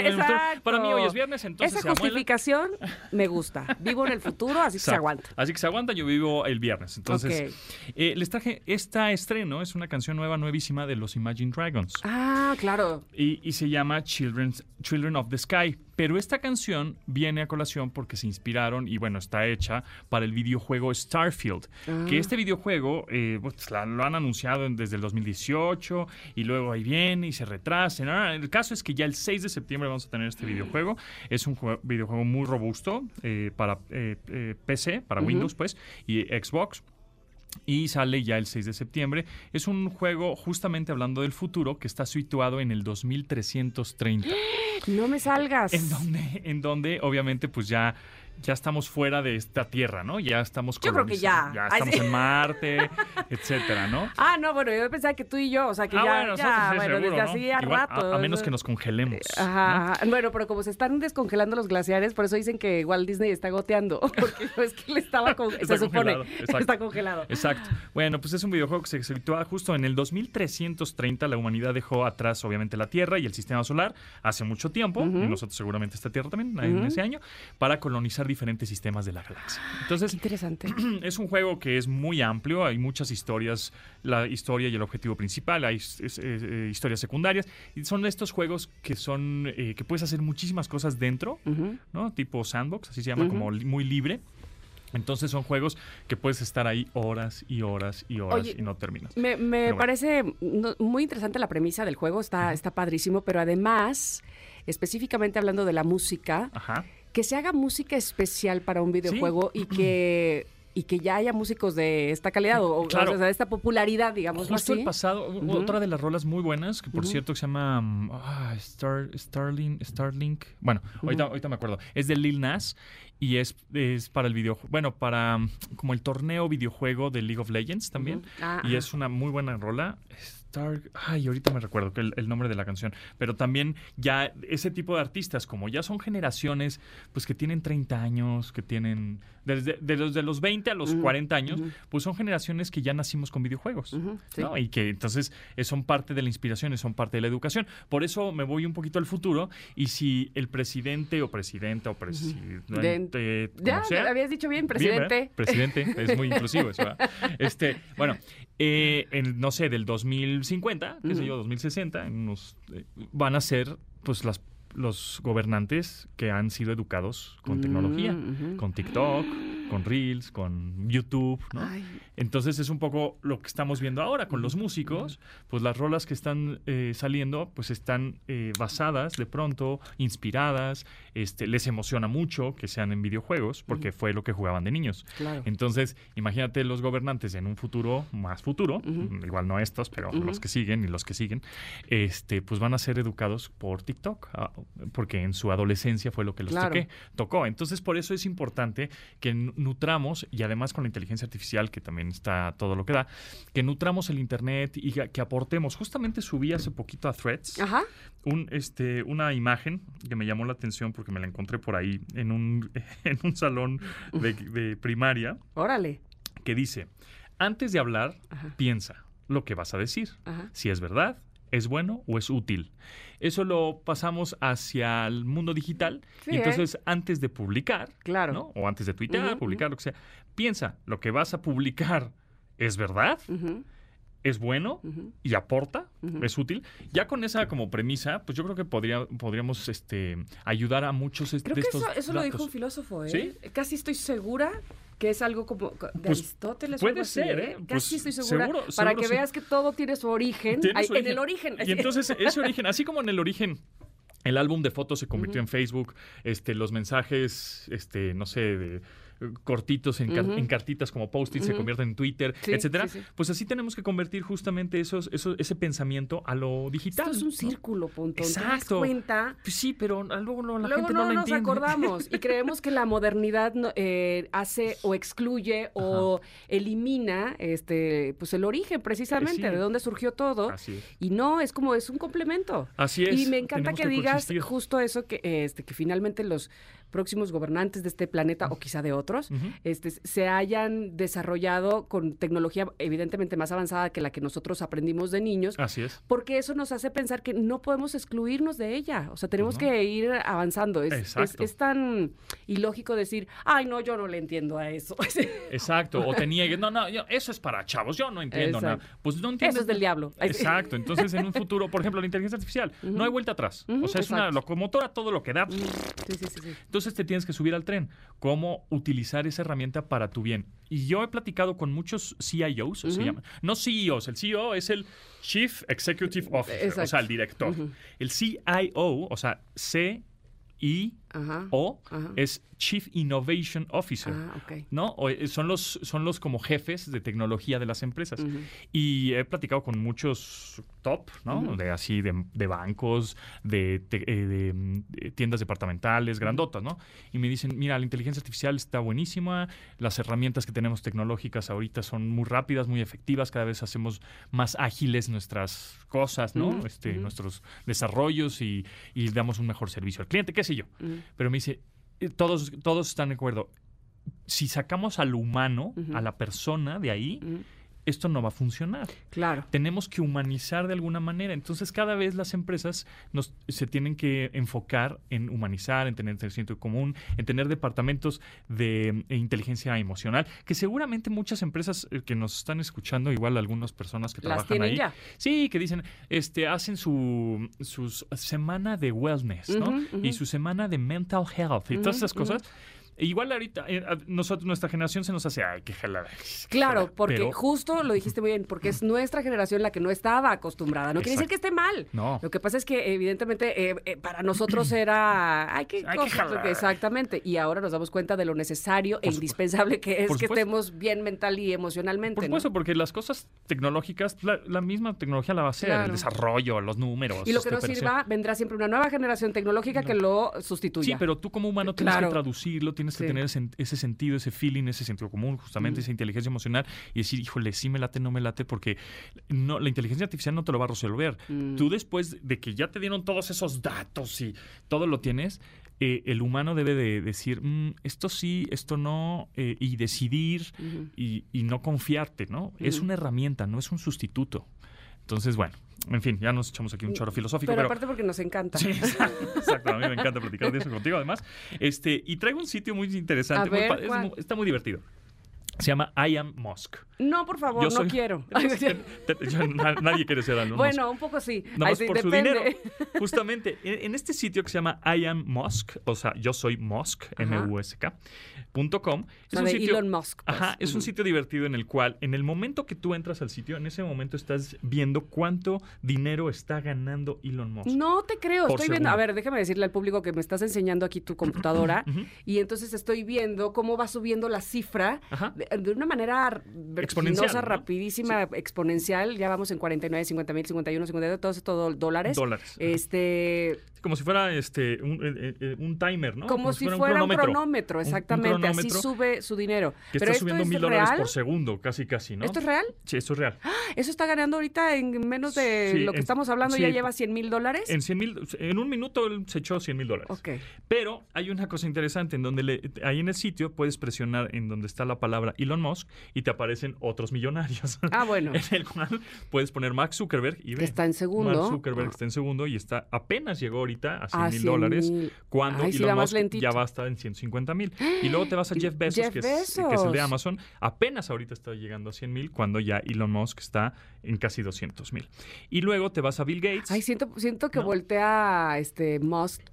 [SPEAKER 8] Para mí hoy es viernes, entonces
[SPEAKER 1] Esa justificación me gusta. Vivo en el futuro, así que se aguanta.
[SPEAKER 8] Así que se aguanta, yo vivo el viernes. Entonces, eh, les traje esta estreno. Es una canción nueva, nuevísima de los Imagine Dragons.
[SPEAKER 1] Ah, claro.
[SPEAKER 8] Y, y se llama Children's, Children of the Sky. Pero esta canción viene a colación porque se inspiraron y bueno, está hecha para el videojuego Starfield. Que ah. este videojuego eh, pues, lo han anunciado desde el 2018 y luego ahí viene y se retrasa. Ah, el caso es que ya el 6 de septiembre vamos a tener este videojuego. Es un videojuego muy robusto eh, para eh, PC, para Windows pues, y Xbox y sale ya el 6 de septiembre. Es un juego justamente hablando del futuro que está situado en el 2330. [GASPS]
[SPEAKER 1] No me salgas.
[SPEAKER 8] En donde, en donde obviamente pues ya ya estamos fuera de esta tierra, ¿no? Ya estamos
[SPEAKER 1] Yo creo que ya.
[SPEAKER 8] Ya estamos en Marte, [LAUGHS] etcétera, ¿no?
[SPEAKER 1] Ah, no, bueno, yo pensaba que tú y yo, o sea, que ah, ya, bueno, ya, bueno desde así a rato.
[SPEAKER 8] A, menos que nos congelemos.
[SPEAKER 1] Ajá, bueno, pero como se están descongelando los glaciares, por eso dicen que Walt Disney está goteando, [LAUGHS] porque es que le estaba, con, [LAUGHS] se supone, está congelado.
[SPEAKER 8] Exacto. Bueno, pues es un videojuego que se sitúa justo en el 2330, la humanidad dejó atrás, obviamente, la Tierra y el sistema solar hace mucho tiempo, y nosotros seguramente esta Tierra también, en ese año, para colonizar diferentes sistemas de la galaxia. Entonces,
[SPEAKER 1] interesante. [CLEARS THROAT]
[SPEAKER 8] Es un juego que es muy amplio, hay muchas historias, la historia y el objetivo principal, hay eh, historias secundarias, y son estos juegos que son, eh, que puedes hacer muchísimas cosas dentro, ¿no? Tipo sandbox, así se llama, como muy libre. Entonces son juegos que puedes estar ahí horas y horas y horas y no terminas.
[SPEAKER 1] Me, parece muy interesante la premisa del juego, está, está padrísimo, pero además, específicamente hablando de la música, Ajá que se haga música especial para un videojuego y que [CLEARS THROAT] y que ya haya músicos de esta calidad o, de esta popularidad, digamos.
[SPEAKER 8] Justo el pasado, otra de las rolas muy buenas, que por cierto se llama mm, ah, Star, Starlink, Starlink. Bueno, ahorita, ahorita, me acuerdo. Es de Lil Nas y es, es para el videojuego, bueno, para mm, como el torneo videojuego de League of Legends también. Ah, y es una muy buena rola. Star, ay, ahorita me recuerdo que el, nombre de la canción, pero también ya ese tipo de artistas, como ya son generaciones, pues que tienen 30 años, que tienen, desde de los, de los 20 a los 40 años, pues son generaciones que ya nacimos con videojuegos, ¿no? Y que entonces eh, son parte de la inspiración, son parte de la educación. Por eso me voy un poquito al futuro y si el presidente o presidenta o presidente,
[SPEAKER 1] ya, habías dicho bien, presidente.
[SPEAKER 8] presidente, es muy [LAUGHS] inclusivo eso. Este, bueno, eh, en, no sé, del 2050, qué sé yo, 2060, eh, van a ser pues las los gobernantes que han sido educados con tecnología, con TikTok, con Reels, con YouTube, ¿no? Entonces es un poco lo que estamos viendo ahora con los músicos, pues las rolas que están eh, saliendo, pues están eh, basadas de pronto, inspiradas, este, les emociona mucho que sean en videojuegos, porque fue lo que jugaban de niños. Entonces, imagínate los gobernantes en un futuro, más futuro, igual no estos, pero los que siguen y los que siguen, este, pues van a ser educados por TikTok, ah, porque en su adolescencia fue lo que los tocó. Entonces, por eso es importante que nutramos, y además con la inteligencia artificial, que también está todo lo que da, que nutramos el Internet y que, aportemos. Justamente subí hace poquito a Threads Un, este, una imagen que me llamó la atención porque me la encontré por ahí en un, [LAUGHS] en un salón de, primaria.
[SPEAKER 1] Órale.
[SPEAKER 8] Que dice, antes de hablar, piensa lo que vas a decir. Si es verdad, es bueno o es útil. Eso lo pasamos hacia el mundo digital y entonces antes de publicar, claro. o antes de tuitear, publicar, lo que sea, piensa, lo que vas a publicar es verdad, es bueno y aporta, es útil. Ya con esa como premisa, pues yo creo que podría, podríamos este, ayudar a muchos
[SPEAKER 1] creo que Eso, eso lo dijo un filósofo, ¿eh? Casi estoy segura que es algo como de pues, Aristóteles.
[SPEAKER 8] Puede ser, ¿eh?
[SPEAKER 1] ¿eh? Casi pues, estoy segura. para que veas que todo tiene su origen. En el origen.
[SPEAKER 8] Y entonces ese origen, así como en el origen el álbum de fotos se convirtió en Facebook, este, los mensajes, este, no sé, de cortitos en, cartitas como post-it, se convierten en Twitter, etcétera. Pues así tenemos que convertir justamente esos, ese pensamiento a lo digital.
[SPEAKER 1] Esto es un círculo, punto. Exacto. ¿Te das cuenta?
[SPEAKER 8] Pues sí, pero luego no, la
[SPEAKER 1] luego
[SPEAKER 8] gente no,
[SPEAKER 1] no
[SPEAKER 8] nos
[SPEAKER 1] acordamos y creemos que la modernidad eh, hace o excluye o elimina este pues el origen precisamente de dónde surgió todo.
[SPEAKER 8] Así
[SPEAKER 1] Y no, es como es un complemento.
[SPEAKER 8] Así es.
[SPEAKER 1] Y me encanta que, digas justo eso que este que finalmente los próximos gobernantes de este planeta o quizá de otros, este, se hayan desarrollado con tecnología evidentemente más avanzada que la que nosotros aprendimos de niños.
[SPEAKER 8] Así es.
[SPEAKER 1] Porque eso nos hace pensar que no podemos excluirnos de ella. O sea, tenemos que ir avanzando. Es, es, tan ilógico decir, ay, no, yo no le entiendo a eso. [LAUGHS]
[SPEAKER 8] Exacto. O te niegues, no, no, eso es para chavos, yo no entiendo nada. Pues no entiendes.
[SPEAKER 1] Eso es del diablo.
[SPEAKER 8] Exacto. Entonces, en un [LAUGHS] futuro, por ejemplo, la inteligencia artificial, no hay vuelta atrás. o sea, es una locomotora, todo lo que da. Sí, sí, sí. Entonces te tienes que subir al tren. ¿Cómo utilizar esa herramienta para tu bien? Y yo he platicado con muchos CIOs, se llaman. No CEOs, el CEO es el Chief Executive Officer, o sea, el director. El CIO, o sea, C O es Chief Innovation Officer, ah, ¿no? Eh, son los son los como jefes de tecnología de las empresas. Y he platicado con muchos top, ¿no? De así de, bancos, de, de, tiendas departamentales, grandotas, ¿no? Y me dicen, mira, la inteligencia artificial está buenísima, las herramientas que tenemos tecnológicas ahorita son muy rápidas, muy efectivas, cada vez hacemos más ágiles nuestras cosas, ¿no? este, Nuestros desarrollos y, y, damos un mejor servicio al cliente, qué sé yo. Pero me dice, eh, todos, todos están de acuerdo. Si sacamos al humano, a la persona de ahí, esto no va a funcionar.
[SPEAKER 1] Claro.
[SPEAKER 8] Tenemos que humanizar de alguna manera. Entonces, cada vez las empresas nos, se tienen que enfocar en humanizar, en tener sentido común, en tener departamentos de eh, inteligencia emocional, que seguramente muchas empresas eh, que nos están escuchando, igual algunas personas que trabajan ahí, ya. sí, que dicen, este, hacen su, semana de wellness, ¿no? Y su semana de mental health y todas esas cosas Igual ahorita, eh, nosotros, nuestra generación se nos hace, ay, qué jalada. [LAUGHS]
[SPEAKER 1] Claro, porque justo lo dijiste muy bien, porque es nuestra generación la que no estaba acostumbrada. No quiere decir que esté mal.
[SPEAKER 8] No.
[SPEAKER 1] Lo que pasa es que, evidentemente, eh, eh, para nosotros [CLEARS THROAT] era, ay, qué cosa. Exactamente. Y ahora nos damos cuenta de lo necesario e indispensable que es que estemos bien mental y emocionalmente.
[SPEAKER 8] Por supuesto, porque las cosas tecnológicas, la, misma tecnología la va a hacer, el desarrollo, los números.
[SPEAKER 1] Y lo que no sirva, vendrá siempre una nueva generación tecnológica que lo sustituya.
[SPEAKER 8] Sí, pero tú como humano tienes que traducirlo, tienes que tener ese, sentido, ese feeling, ese sentido común, justamente esa inteligencia emocional y decir, híjole, sí me late, no me late, porque no, la inteligencia artificial no te lo va a resolver. Mm. Tú después de que ya te dieron todos esos datos y todo lo tienes, eh, el humano debe de decir, mm, esto sí, esto no, eh, y decidir y, no confiarte, ¿no? Es una herramienta, no es un sustituto. Entonces, bueno, en fin, ya nos echamos aquí un chorro filosófico.
[SPEAKER 1] Pero, aparte porque nos encanta.
[SPEAKER 8] Sí, [LAUGHS] exacto, a mí me encanta platicar de eso contigo además. Este, y traigo un sitio muy interesante, está muy divertido. Se llama I Am Musk.
[SPEAKER 1] No, por favor,
[SPEAKER 8] Yo
[SPEAKER 1] no quiero. [LAUGHS]
[SPEAKER 8] Te- te- yo- [LAUGHS] na- nadie quiere ser Elon Musk.
[SPEAKER 1] bueno, un poco sí.
[SPEAKER 8] Nada más
[SPEAKER 1] sí,
[SPEAKER 8] por su dinero. [LAUGHS] Justamente, en, en este sitio que se llama I am Musk, o sea, yo soy Musk. M-U-S-K, punto com.
[SPEAKER 1] O sea, de Elon Musk. pues.
[SPEAKER 8] Ajá, es un sitio divertido en el cual, en el momento que tú entras al sitio, en ese momento estás viendo cuánto dinero está ganando Elon Musk.
[SPEAKER 1] No te creo, estoy viendo, a ver, déjame decirle al público que me estás enseñando aquí tu [CLEARS THROAT] computadora y entonces estoy viendo cómo va subiendo la cifra
[SPEAKER 8] Ajá.
[SPEAKER 1] de, de una manera
[SPEAKER 8] Exponencial,
[SPEAKER 1] vertiginosa,
[SPEAKER 8] ¿no?
[SPEAKER 1] rapidísima, exponencial, ya vamos en 49, 50 mil, 51, 52, todo esto dólares.
[SPEAKER 8] Dólares.
[SPEAKER 1] Este,
[SPEAKER 8] Como si fuera este un, eh, eh, un timer, ¿no?
[SPEAKER 1] como, si fuera, un cronómetro, exactamente, así
[SPEAKER 8] cronómetro
[SPEAKER 1] sube su dinero.
[SPEAKER 8] Que
[SPEAKER 1] Pero
[SPEAKER 8] está
[SPEAKER 1] esto
[SPEAKER 8] subiendo
[SPEAKER 1] es
[SPEAKER 8] mil dólares por segundo, casi, casi, ¿no?
[SPEAKER 1] ¿Esto es real?
[SPEAKER 8] Sí, esto es real.
[SPEAKER 1] Eso está ganando ahorita en menos de
[SPEAKER 8] Sí,
[SPEAKER 1] lo que
[SPEAKER 8] en-
[SPEAKER 1] estamos hablando, ya lleva 100 mil dólares.
[SPEAKER 8] En 100 mil, en un minuto él se echó 100 mil dólares.
[SPEAKER 1] Ok.
[SPEAKER 8] Pero hay una cosa interesante en donde le- ahí en el sitio puedes presionar en donde está la palabra Elon Musk y te aparecen otros millonarios.
[SPEAKER 1] Ah, bueno. [LAUGHS]
[SPEAKER 8] en el cual puedes poner Mark Zuckerberg y
[SPEAKER 1] Que
[SPEAKER 8] ve.
[SPEAKER 1] está en segundo.
[SPEAKER 8] Mark Zuckerberg está en segundo y está apenas llegó ahorita a 100
[SPEAKER 1] A
[SPEAKER 8] mil
[SPEAKER 1] 100,000.
[SPEAKER 8] dólares cuando
[SPEAKER 1] Ay,
[SPEAKER 8] Elon Musk ya va a estar en 150 mil. [GASPS] Y luego te vas a Jeff Bezos,
[SPEAKER 1] Jeff
[SPEAKER 8] que, es, que es el de. Amazon, apenas ahorita está llegando a 100 mil cuando ya Elon Musk está en casi 200 mil. Y luego te vas a Bill Gates.
[SPEAKER 1] Ay, siento, siento que
[SPEAKER 8] ¿No?
[SPEAKER 1] voltea este Musk, eh,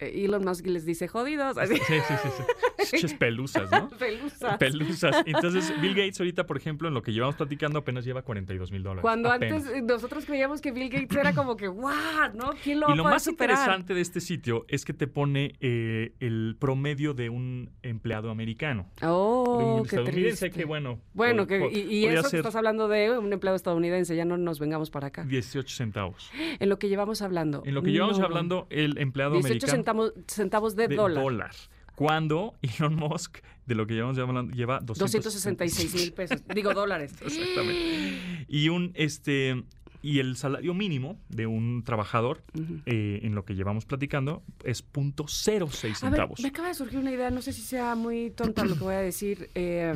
[SPEAKER 1] Elon Musk les dice jodidos. Así.
[SPEAKER 8] Sí, sí, sí. sí. [LAUGHS] Pelusas, ¿no?
[SPEAKER 1] Pelusas.
[SPEAKER 8] Pelusas. [LAUGHS] Entonces, Bill Gates ahorita, por ejemplo, en lo que llevamos platicando, apenas lleva 42 mil dólares.
[SPEAKER 1] Cuando
[SPEAKER 8] Apenas.
[SPEAKER 1] antes eh, nosotros creíamos que Bill Gates era como que, ¡guau! ¿No? ¿Quién lo
[SPEAKER 8] Y lo más
[SPEAKER 1] superar?
[SPEAKER 8] interesante de este sitio es que te pone eh, el promedio de un empleado americano. de
[SPEAKER 1] Oh,
[SPEAKER 8] un
[SPEAKER 1] qué
[SPEAKER 8] estadounidense
[SPEAKER 1] triste.
[SPEAKER 8] que, bueno.
[SPEAKER 1] Bueno, que, y, eso que estás hablando de un empleado estadounidense, ya no nos vengamos para acá.
[SPEAKER 8] 18 centavos.
[SPEAKER 1] En lo que llevamos hablando.
[SPEAKER 8] En lo que llevamos
[SPEAKER 1] No.
[SPEAKER 8] hablando, el empleado
[SPEAKER 1] 18
[SPEAKER 8] americano.
[SPEAKER 1] Centavos, centavos de,
[SPEAKER 8] de
[SPEAKER 1] dólar.
[SPEAKER 8] dólar. Cuando Elon Musk, de lo que llevamos hablando, lleva
[SPEAKER 1] 266 mil pesos. [LAUGHS] Digo, dólares.
[SPEAKER 8] Exactamente. Y un este y el salario mínimo de un trabajador eh, en lo que llevamos platicando es punto cero seis
[SPEAKER 1] A ver,
[SPEAKER 8] centavos.
[SPEAKER 1] me acaba de surgir una idea, no sé si sea muy tonta lo que voy a decir. Eh,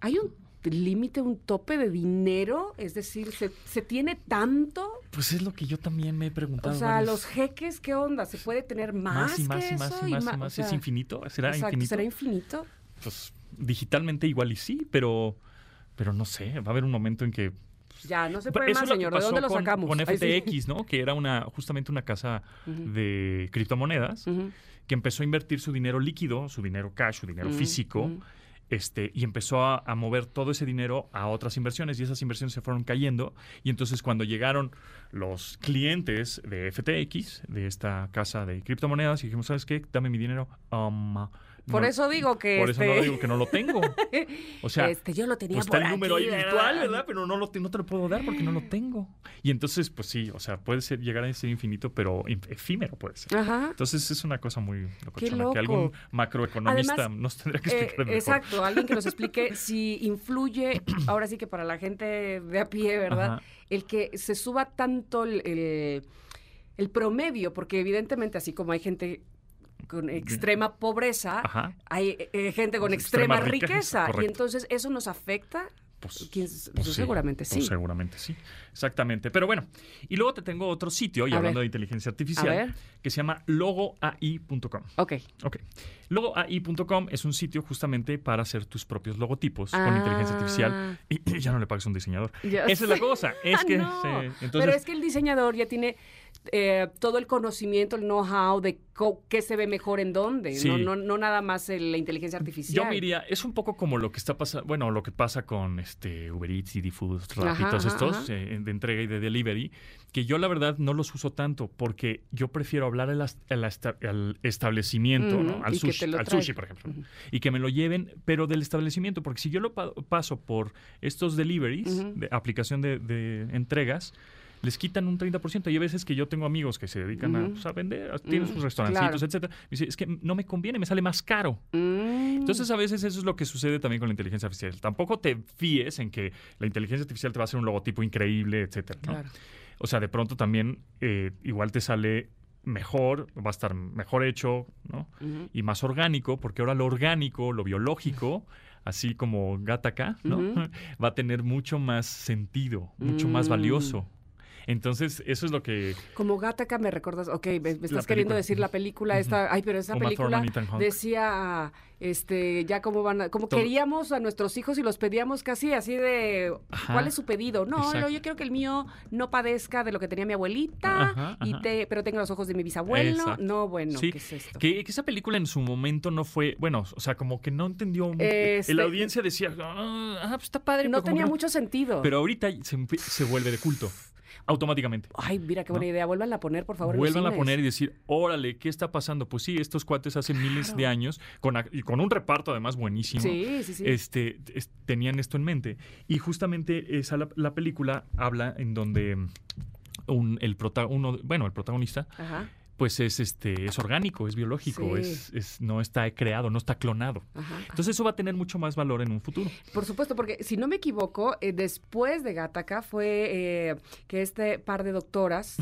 [SPEAKER 1] ¿Hay un límite, un tope de dinero? Es decir, ¿se, se tiene tanto?
[SPEAKER 8] Pues es lo que yo también me he
[SPEAKER 1] O
[SPEAKER 8] preguntado.
[SPEAKER 1] sea,
[SPEAKER 8] varias-
[SPEAKER 1] los jeques, ¿qué onda? ¿Se puede tener más,
[SPEAKER 8] más y más
[SPEAKER 1] que
[SPEAKER 8] y más
[SPEAKER 1] eso?
[SPEAKER 8] y más y más.
[SPEAKER 1] o sea,
[SPEAKER 8] ¿Es infinito? ¿Será
[SPEAKER 1] exacto,
[SPEAKER 8] infinito?
[SPEAKER 1] ¿Será infinito?
[SPEAKER 8] Pues digitalmente igual y sí, pero, pero no sé, va a haber un momento en que
[SPEAKER 1] Ya, no se puede
[SPEAKER 8] Eso
[SPEAKER 1] más, señor. ¿De dónde lo
[SPEAKER 8] con-
[SPEAKER 1] sacamos?
[SPEAKER 8] Con
[SPEAKER 1] Ay, sí.
[SPEAKER 8] FTX, ¿no? Que era una justamente una casa de criptomonedas que empezó a invertir su dinero líquido, su dinero cash, su dinero físico. Este, y empezó a, mover todo ese dinero a otras inversiones y esas inversiones se fueron cayendo. Y entonces cuando llegaron los clientes de FTX, de esta casa de criptomonedas, dijimos, ¿sabes qué? Dame mi dinero. Um,
[SPEAKER 1] Por
[SPEAKER 8] no-
[SPEAKER 1] eso digo que.
[SPEAKER 8] por eso no
[SPEAKER 1] este,
[SPEAKER 8] digo que no lo tengo. [LAUGHS] O sea,
[SPEAKER 1] este, yo lo tenía
[SPEAKER 8] pues está
[SPEAKER 1] por
[SPEAKER 8] el número ahí virtual, ¿verdad? Pero no, lo, te- no te lo puedo dar porque no lo tengo. Y entonces, pues sí, o sea, puede ser llegar a ser infinito, pero efímero puede ser.
[SPEAKER 1] Ajá.
[SPEAKER 8] Entonces es una cosa muy locochona
[SPEAKER 1] loco.
[SPEAKER 8] que algún macroeconomista
[SPEAKER 1] Además,
[SPEAKER 8] nos tendría que
[SPEAKER 1] Eh,
[SPEAKER 8] explicar mejor.
[SPEAKER 1] exacto, alguien que nos explique si influye, [CLEARS THROAT] ahora sí que para la gente de a pie, ¿verdad?
[SPEAKER 8] Ajá.
[SPEAKER 1] El que se suba tanto el, el- el promedio, porque evidentemente así como hay gente con extrema pobreza,
[SPEAKER 8] Ajá.
[SPEAKER 1] hay eh, gente con
[SPEAKER 8] Extrema
[SPEAKER 1] extrema,
[SPEAKER 8] riqueza,
[SPEAKER 1] riqueza. Y entonces eso nos afecta.
[SPEAKER 8] Pues,
[SPEAKER 1] ¿Quién s-
[SPEAKER 8] pues
[SPEAKER 1] pues
[SPEAKER 8] sí,
[SPEAKER 1] seguramente
[SPEAKER 8] pues
[SPEAKER 1] sí.
[SPEAKER 8] seguramente sí. Exactamente. Pero bueno, y luego te tengo otro sitio, y
[SPEAKER 1] A
[SPEAKER 8] hablando
[SPEAKER 1] ver.
[SPEAKER 8] de inteligencia artificial, que se llama logoai.com.
[SPEAKER 1] Ok.
[SPEAKER 8] Ok. Logoai.com es un sitio justamente para hacer tus propios logotipos con inteligencia artificial
[SPEAKER 1] Ah, [CLEARS THROAT]
[SPEAKER 8] y ya no le pagas a un diseñador. Esa es la cosa. [LAUGHS] Es
[SPEAKER 1] Ah,
[SPEAKER 8] que
[SPEAKER 1] no.
[SPEAKER 8] se- entonces
[SPEAKER 1] Pero es que el diseñador ya tiene eh, todo el conocimiento, el know-how de qué se ve mejor en dónde,
[SPEAKER 8] Sí.
[SPEAKER 1] no, no, no nada más el- la inteligencia artificial.
[SPEAKER 8] Yo diría, es un poco como lo que está pasando, bueno, lo que pasa con este Uber Eats, Didi Foods, Rappi, todos estos
[SPEAKER 1] ajá.
[SPEAKER 8] eh, de entrega y de delivery, que yo la verdad no los uso tanto porque yo prefiero hablar al, establecimiento, al,
[SPEAKER 1] y
[SPEAKER 8] sushi, al sushi, por ejemplo, y que me lo lleven, pero del establecimiento, porque si yo lo pa- paso por estos deliveries, de aplicación de, de entregas, les quitan un 30%. Y hay veces que yo tengo amigos que se dedican a, pues, a vender, tienen
[SPEAKER 1] Ujú,
[SPEAKER 8] sus restaurancitos,
[SPEAKER 1] claro.
[SPEAKER 8] etcétera. Me dice, es que no me conviene, me sale más caro.
[SPEAKER 1] Mm.
[SPEAKER 8] Entonces, a veces eso es lo que sucede también con la inteligencia artificial. Tampoco te fíes en que la inteligencia artificial te va a hacer un logotipo increíble, etcétera. ¿no?
[SPEAKER 1] Claro.
[SPEAKER 8] O sea, de pronto también eh, igual te sale mejor, va a estar mejor hecho, ¿no? Y más orgánico, porque ahora lo orgánico, lo biológico, así como Gataca, ¿no? [LAUGHS] Va a tener mucho más sentido, mucho más
[SPEAKER 1] Mm.
[SPEAKER 8] valioso. Entonces, eso es lo que...
[SPEAKER 1] Como Gattaca me recuerdas, ok, me, me estás queriendo decir la película esta, ay, pero esa
[SPEAKER 8] Uma
[SPEAKER 1] película decía, este, ya como van, a- como
[SPEAKER 8] Todo-
[SPEAKER 1] queríamos a nuestros hijos y los pedíamos casi así de,
[SPEAKER 8] Ajá.
[SPEAKER 1] ¿cuál es su pedido? No, no, yo quiero que el mío no padezca de lo que tenía mi abuelita,
[SPEAKER 8] Ajá,
[SPEAKER 1] y te, pero tenga los ojos de mi bisabuelo.
[SPEAKER 8] Exacto.
[SPEAKER 1] No, bueno,
[SPEAKER 8] Sí,
[SPEAKER 1] ¿qué es esto?
[SPEAKER 8] Que, que esa película en su momento no fue, bueno, o sea, como que no entendió. mu-
[SPEAKER 1] Este-
[SPEAKER 8] La audiencia decía, ah, ah, pues está padre.
[SPEAKER 1] no tenía mucho sentido.
[SPEAKER 8] Pero ahorita se, se vuelve de culto, automáticamente.
[SPEAKER 1] Ay, mira qué
[SPEAKER 8] ¿no?
[SPEAKER 1] buena idea. Vuelvan a poner, por favor.
[SPEAKER 8] Vuelvan a poner y decir, órale, ¿qué está pasando? Pues sí, estos cuates hace miles de años, con, y con un reparto además buenísimo,
[SPEAKER 1] Sí, sí, sí.
[SPEAKER 8] este, es- tenían esto en mente. Y justamente esa la, la película habla en donde un, el prota, uno, bueno, el protagonista,
[SPEAKER 1] Ajá,
[SPEAKER 8] pues es este, es orgánico, es biológico,
[SPEAKER 1] Sí.
[SPEAKER 8] es, es- no está creado, no está clonado.
[SPEAKER 1] ajá.
[SPEAKER 8] Entonces eso va a tener mucho más valor en un futuro.
[SPEAKER 1] Por supuesto, porque si no me equivoco, eh, después de Gattaca fue eh, que este par de doctoras,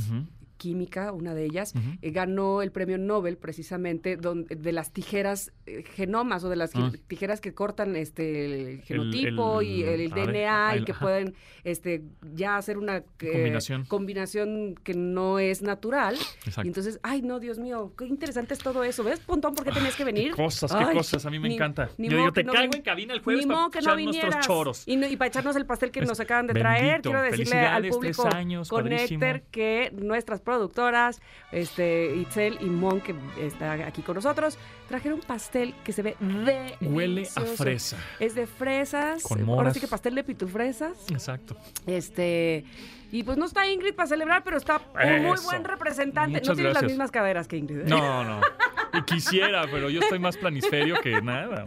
[SPEAKER 1] química, una de ellas, eh, ganó el premio Nobel precisamente donde, de las tijeras eh, genomas o de las
[SPEAKER 8] Ah.
[SPEAKER 1] tijeras que cortan este el genotipo y el,
[SPEAKER 8] el- a ver,
[SPEAKER 1] DNA y que
[SPEAKER 8] ajá.
[SPEAKER 1] pueden este ya hacer una eh,
[SPEAKER 8] Combinación.
[SPEAKER 1] combinación que no es natural.
[SPEAKER 8] Exacto.
[SPEAKER 1] Y entonces, ay no, Dios mío, qué interesante es todo eso. ¿Ves, Pontón, por qué tenías que venir?
[SPEAKER 8] Qué cosas, qué cosas, a mí me
[SPEAKER 1] ni-
[SPEAKER 8] encanta.
[SPEAKER 1] ni
[SPEAKER 8] Yo digo, te
[SPEAKER 1] no
[SPEAKER 8] caigo en cabina el jueves para
[SPEAKER 1] que no
[SPEAKER 8] echar nuestros choros.
[SPEAKER 1] Y, no- y para echarnos el pastel que nos acaban de traer, quiero decirle al público
[SPEAKER 8] años,
[SPEAKER 1] Connector que nuestras productoras, este, Itzel y Mon, que está aquí con nosotros, trajeron un pastel que se ve delicioso.
[SPEAKER 8] Huele a fresa.
[SPEAKER 1] Es de fresas.
[SPEAKER 8] Con
[SPEAKER 1] Ahora
[SPEAKER 8] moras.
[SPEAKER 1] sí que pastel de pitufresas.
[SPEAKER 8] Exacto.
[SPEAKER 1] Este. Y pues no está Ingrid para celebrar, pero está un muy buen representante. no tiene las mismas caderas que Ingrid. ¿eh?
[SPEAKER 8] No, no. [LAUGHS] [LAUGHS] Quisiera, pero yo estoy más planisferio que nada.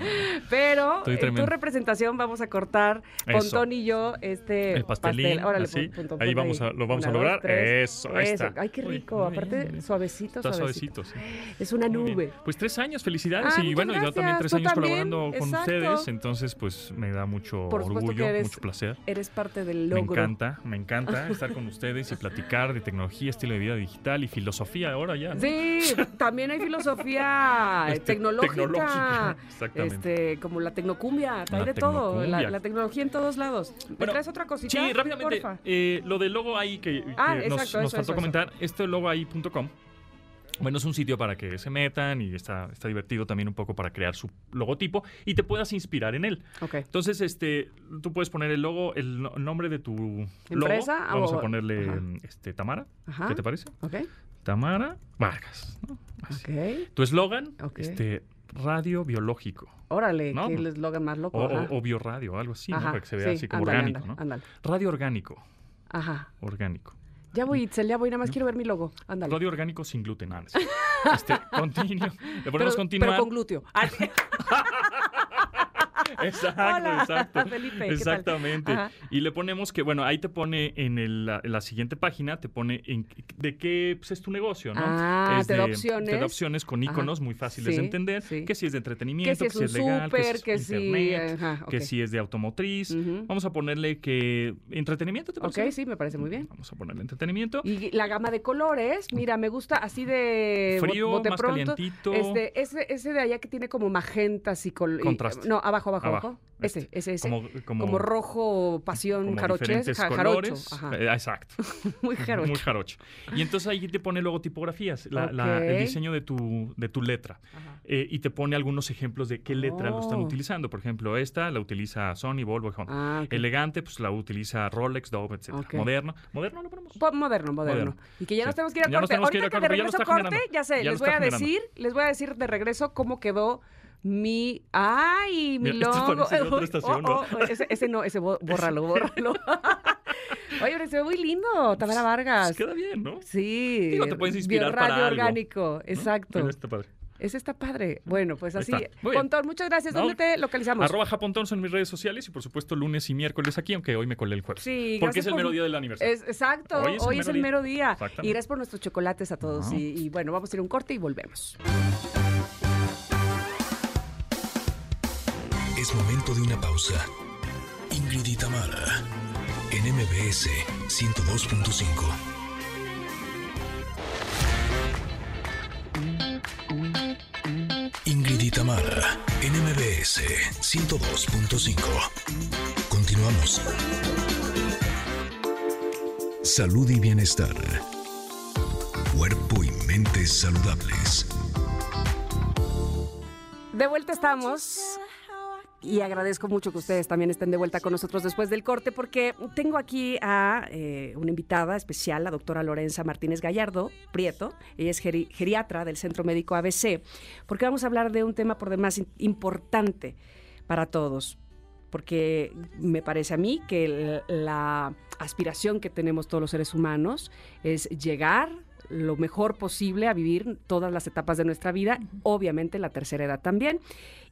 [SPEAKER 1] Pero
[SPEAKER 8] Estoy
[SPEAKER 1] en tu representación vamos a cortar
[SPEAKER 8] Eso.
[SPEAKER 1] Pontón y yo este
[SPEAKER 8] El pastelín,
[SPEAKER 1] pastel. Órale,
[SPEAKER 8] así.
[SPEAKER 1] pon- Pontón,
[SPEAKER 8] Ahí vamos a- lo vamos a lograr.
[SPEAKER 1] dos.
[SPEAKER 8] Eso, ahí está.
[SPEAKER 1] Ay, qué rico. Aparte,
[SPEAKER 8] bien.
[SPEAKER 1] suavecito,
[SPEAKER 8] Está
[SPEAKER 1] suavecito.
[SPEAKER 8] suavecito, sí.
[SPEAKER 1] Es una nube.
[SPEAKER 8] Pues tres años, felicidades.
[SPEAKER 1] Ah,
[SPEAKER 8] y bueno, yo también tres años
[SPEAKER 1] también,
[SPEAKER 8] colaborando con ustedes. Entonces, pues me da mucho
[SPEAKER 1] Por
[SPEAKER 8] orgullo,
[SPEAKER 1] eres-
[SPEAKER 8] mucho placer.
[SPEAKER 1] Eres parte del
[SPEAKER 8] Me
[SPEAKER 1] logro.
[SPEAKER 8] encanta, me encanta [LAUGHS] estar con ustedes y platicar de tecnología, estilo de vida digital y filosofía ahora ya. ¿no?
[SPEAKER 1] Sí, también hay filosofía [LAUGHS]
[SPEAKER 8] Este,
[SPEAKER 1] tecnológica.
[SPEAKER 8] tecnológica, [LAUGHS] exactamente.
[SPEAKER 1] Este, como la tecnocumbia,
[SPEAKER 8] La
[SPEAKER 1] de todo. La, tecnología en todos lados. ¿Me
[SPEAKER 8] Bueno,
[SPEAKER 1] traes otra cosita?
[SPEAKER 8] Sí, rápidamente. Eh, lo del logo ahí que, que
[SPEAKER 1] Ah,
[SPEAKER 8] nos,
[SPEAKER 1] exacto,
[SPEAKER 8] nos
[SPEAKER 1] eso,
[SPEAKER 8] faltó
[SPEAKER 1] eso,
[SPEAKER 8] comentar, este logoahí.com. Bueno, es un sitio para que se metan y está, está divertido también un poco para crear su logotipo y te puedas inspirar en él. Entonces, este, tú puedes poner el logo, el no- nombre de tu
[SPEAKER 1] ¿Empresa?
[SPEAKER 8] logo. Vamos
[SPEAKER 1] O-
[SPEAKER 8] a ponerle
[SPEAKER 1] ajá.
[SPEAKER 8] este, Tamara.
[SPEAKER 1] Ajá.
[SPEAKER 8] ¿Qué te parece? Tamara Vargas. ¿no? Así.
[SPEAKER 1] Ok.
[SPEAKER 8] Tu eslogan,
[SPEAKER 1] Ok.
[SPEAKER 8] este, radio biológico.
[SPEAKER 1] Órale,
[SPEAKER 8] No,
[SPEAKER 1] que el eslogan más loco.
[SPEAKER 8] O, o, o biorradio, algo así, ¿no?
[SPEAKER 1] Ajá,
[SPEAKER 8] Para que se vea
[SPEAKER 1] sí,
[SPEAKER 8] así como
[SPEAKER 1] ándale,
[SPEAKER 8] orgánico,
[SPEAKER 1] ándale,
[SPEAKER 8] ¿no?
[SPEAKER 1] ándale.
[SPEAKER 8] Radio orgánico.
[SPEAKER 1] Ajá.
[SPEAKER 8] Orgánico.
[SPEAKER 1] Ya voy, Itzel, ya voy, nada más quiero ver mi logo. Ándale.
[SPEAKER 8] Radio orgánico sin gluten. No, este, [LAUGHS] continuo. Le ponemos
[SPEAKER 1] pero,
[SPEAKER 8] continuar.
[SPEAKER 1] pero con glúteo. [LAUGHS] [LAUGHS]
[SPEAKER 8] Exacto,
[SPEAKER 1] Hola,
[SPEAKER 8] exacto. [LAUGHS]
[SPEAKER 1] Felipe.
[SPEAKER 8] Exactamente. Y le ponemos que, bueno, ahí te pone en, el- la, en la siguiente página, te pone en, de qué pues, es tu negocio, ¿no?
[SPEAKER 1] Ah,
[SPEAKER 8] Es
[SPEAKER 1] te da
[SPEAKER 8] de-
[SPEAKER 1] opciones.
[SPEAKER 8] Te da opciones con iconos muy fáciles
[SPEAKER 1] Sí,
[SPEAKER 8] de entender.
[SPEAKER 1] sí.
[SPEAKER 8] Que si es de entretenimiento,
[SPEAKER 1] que si es
[SPEAKER 8] legal, es
[SPEAKER 1] que si...
[SPEAKER 8] internet,
[SPEAKER 1] Ajá,
[SPEAKER 8] que
[SPEAKER 1] ok.
[SPEAKER 8] si es de automotriz. Vamos a ponerle que entretenimiento, ¿te parece?
[SPEAKER 1] Ok, sí, me parece muy bien.
[SPEAKER 8] Vamos a ponerle entretenimiento.
[SPEAKER 1] Y la gama de colores, mira, me gusta así de
[SPEAKER 8] Frío,
[SPEAKER 1] bote
[SPEAKER 8] más
[SPEAKER 1] pronto.
[SPEAKER 8] calientito.
[SPEAKER 1] Este, ese, ese de allá que tiene como magentas y col- y-
[SPEAKER 8] Contraste.
[SPEAKER 1] no, abajo, abajo, abajo.
[SPEAKER 8] Abajo,
[SPEAKER 1] Ese,
[SPEAKER 8] este.
[SPEAKER 1] ese, ese.
[SPEAKER 8] Como, como,
[SPEAKER 1] Como rojo, pasión,
[SPEAKER 8] como
[SPEAKER 1] jaroches, ja- jarocho. Ajá.
[SPEAKER 8] Eh, exacto. [LAUGHS]
[SPEAKER 1] Muy jarocho.
[SPEAKER 8] Muy jarocho. Y entonces ahí te pone luego tipografías, la- la-
[SPEAKER 1] Ok.
[SPEAKER 8] el diseño de tu, de tu letra. Eh, y te pone algunos ejemplos de qué letra lo están
[SPEAKER 1] Oh.
[SPEAKER 8] utilizando. Por ejemplo, esta la utiliza Sony, Volvo Honda.
[SPEAKER 1] Ah, ok.
[SPEAKER 8] Elegante, pues la utiliza Rolex, Dove, etc.
[SPEAKER 1] Ok.
[SPEAKER 8] Moderno. ¿Moderno lo ponemos?
[SPEAKER 1] Po- Moderno, moderno,
[SPEAKER 8] Moderno.
[SPEAKER 1] Y que ya nos
[SPEAKER 8] Sí.
[SPEAKER 1] tenemos que ir a
[SPEAKER 8] Ya nos
[SPEAKER 1] corte.
[SPEAKER 8] tenemos que ir a
[SPEAKER 1] Ahorita que de
[SPEAKER 8] ya
[SPEAKER 1] regreso
[SPEAKER 8] está
[SPEAKER 1] corte,
[SPEAKER 8] generando.
[SPEAKER 1] ya sé,
[SPEAKER 8] Ya
[SPEAKER 1] les voy a
[SPEAKER 8] generando.
[SPEAKER 1] decir, les voy a decir de regreso cómo quedó mi... ¡Ay, mi
[SPEAKER 8] Mira,
[SPEAKER 1] logo!
[SPEAKER 8] parece de otra
[SPEAKER 1] Uy, [LAUGHS]
[SPEAKER 8] estación,
[SPEAKER 1] oh, oh, ese, ese no, ese bórralo, [LAUGHS] bórralo. [LAUGHS] Oye, pero se ve muy lindo, Tamara Vargas.
[SPEAKER 8] Pues queda bien, ¿no?
[SPEAKER 1] Sí.
[SPEAKER 8] Digo, te puedes inspirar para algo,
[SPEAKER 1] orgánico,
[SPEAKER 8] ¿No?
[SPEAKER 1] exacto.
[SPEAKER 8] Mira, está padre.
[SPEAKER 1] Ese está padre. Bueno, pues así. Pontón, muchas gracias.
[SPEAKER 8] No.
[SPEAKER 1] ¿Dónde te localizamos?
[SPEAKER 8] Arroba Japontón son mis redes sociales y por supuesto lunes y miércoles aquí, aunque hoy me colé el jueves.
[SPEAKER 1] Sí,
[SPEAKER 8] Porque es el
[SPEAKER 1] por-
[SPEAKER 8] mero día del aniversario.
[SPEAKER 1] Es, exacto,
[SPEAKER 8] Hoy
[SPEAKER 1] hoy
[SPEAKER 8] es
[SPEAKER 1] es
[SPEAKER 8] el mero
[SPEAKER 1] día.
[SPEAKER 8] Exactamente.
[SPEAKER 1] Y gracias por nuestros chocolates a todos.
[SPEAKER 8] Ah.
[SPEAKER 1] Y, y bueno, vamos a ir a un corte y volvemos.
[SPEAKER 2] Es momento de una pausa. Ingrid y Tamara, en MBS 102.5. Ingrid y en MBS 102.5. Continuamos. salud y bienestar. Cuerpo y mente saludables.
[SPEAKER 1] De vuelta estamos. Y agradezco mucho que ustedes también estén de vuelta con nosotros después del corte, porque tengo aquí a eh, una invitada especial, la doctora Lorenza Martínez Gallardo Prieto. Ella es geriatra del Centro Médico ABC, porque vamos a hablar de un tema por demás importante para todos. Porque me parece a mí que la aspiración que tenemos todos los seres humanos es llegar lo mejor posible a vivir todas las etapas de nuestra vida, obviamente la tercera edad también.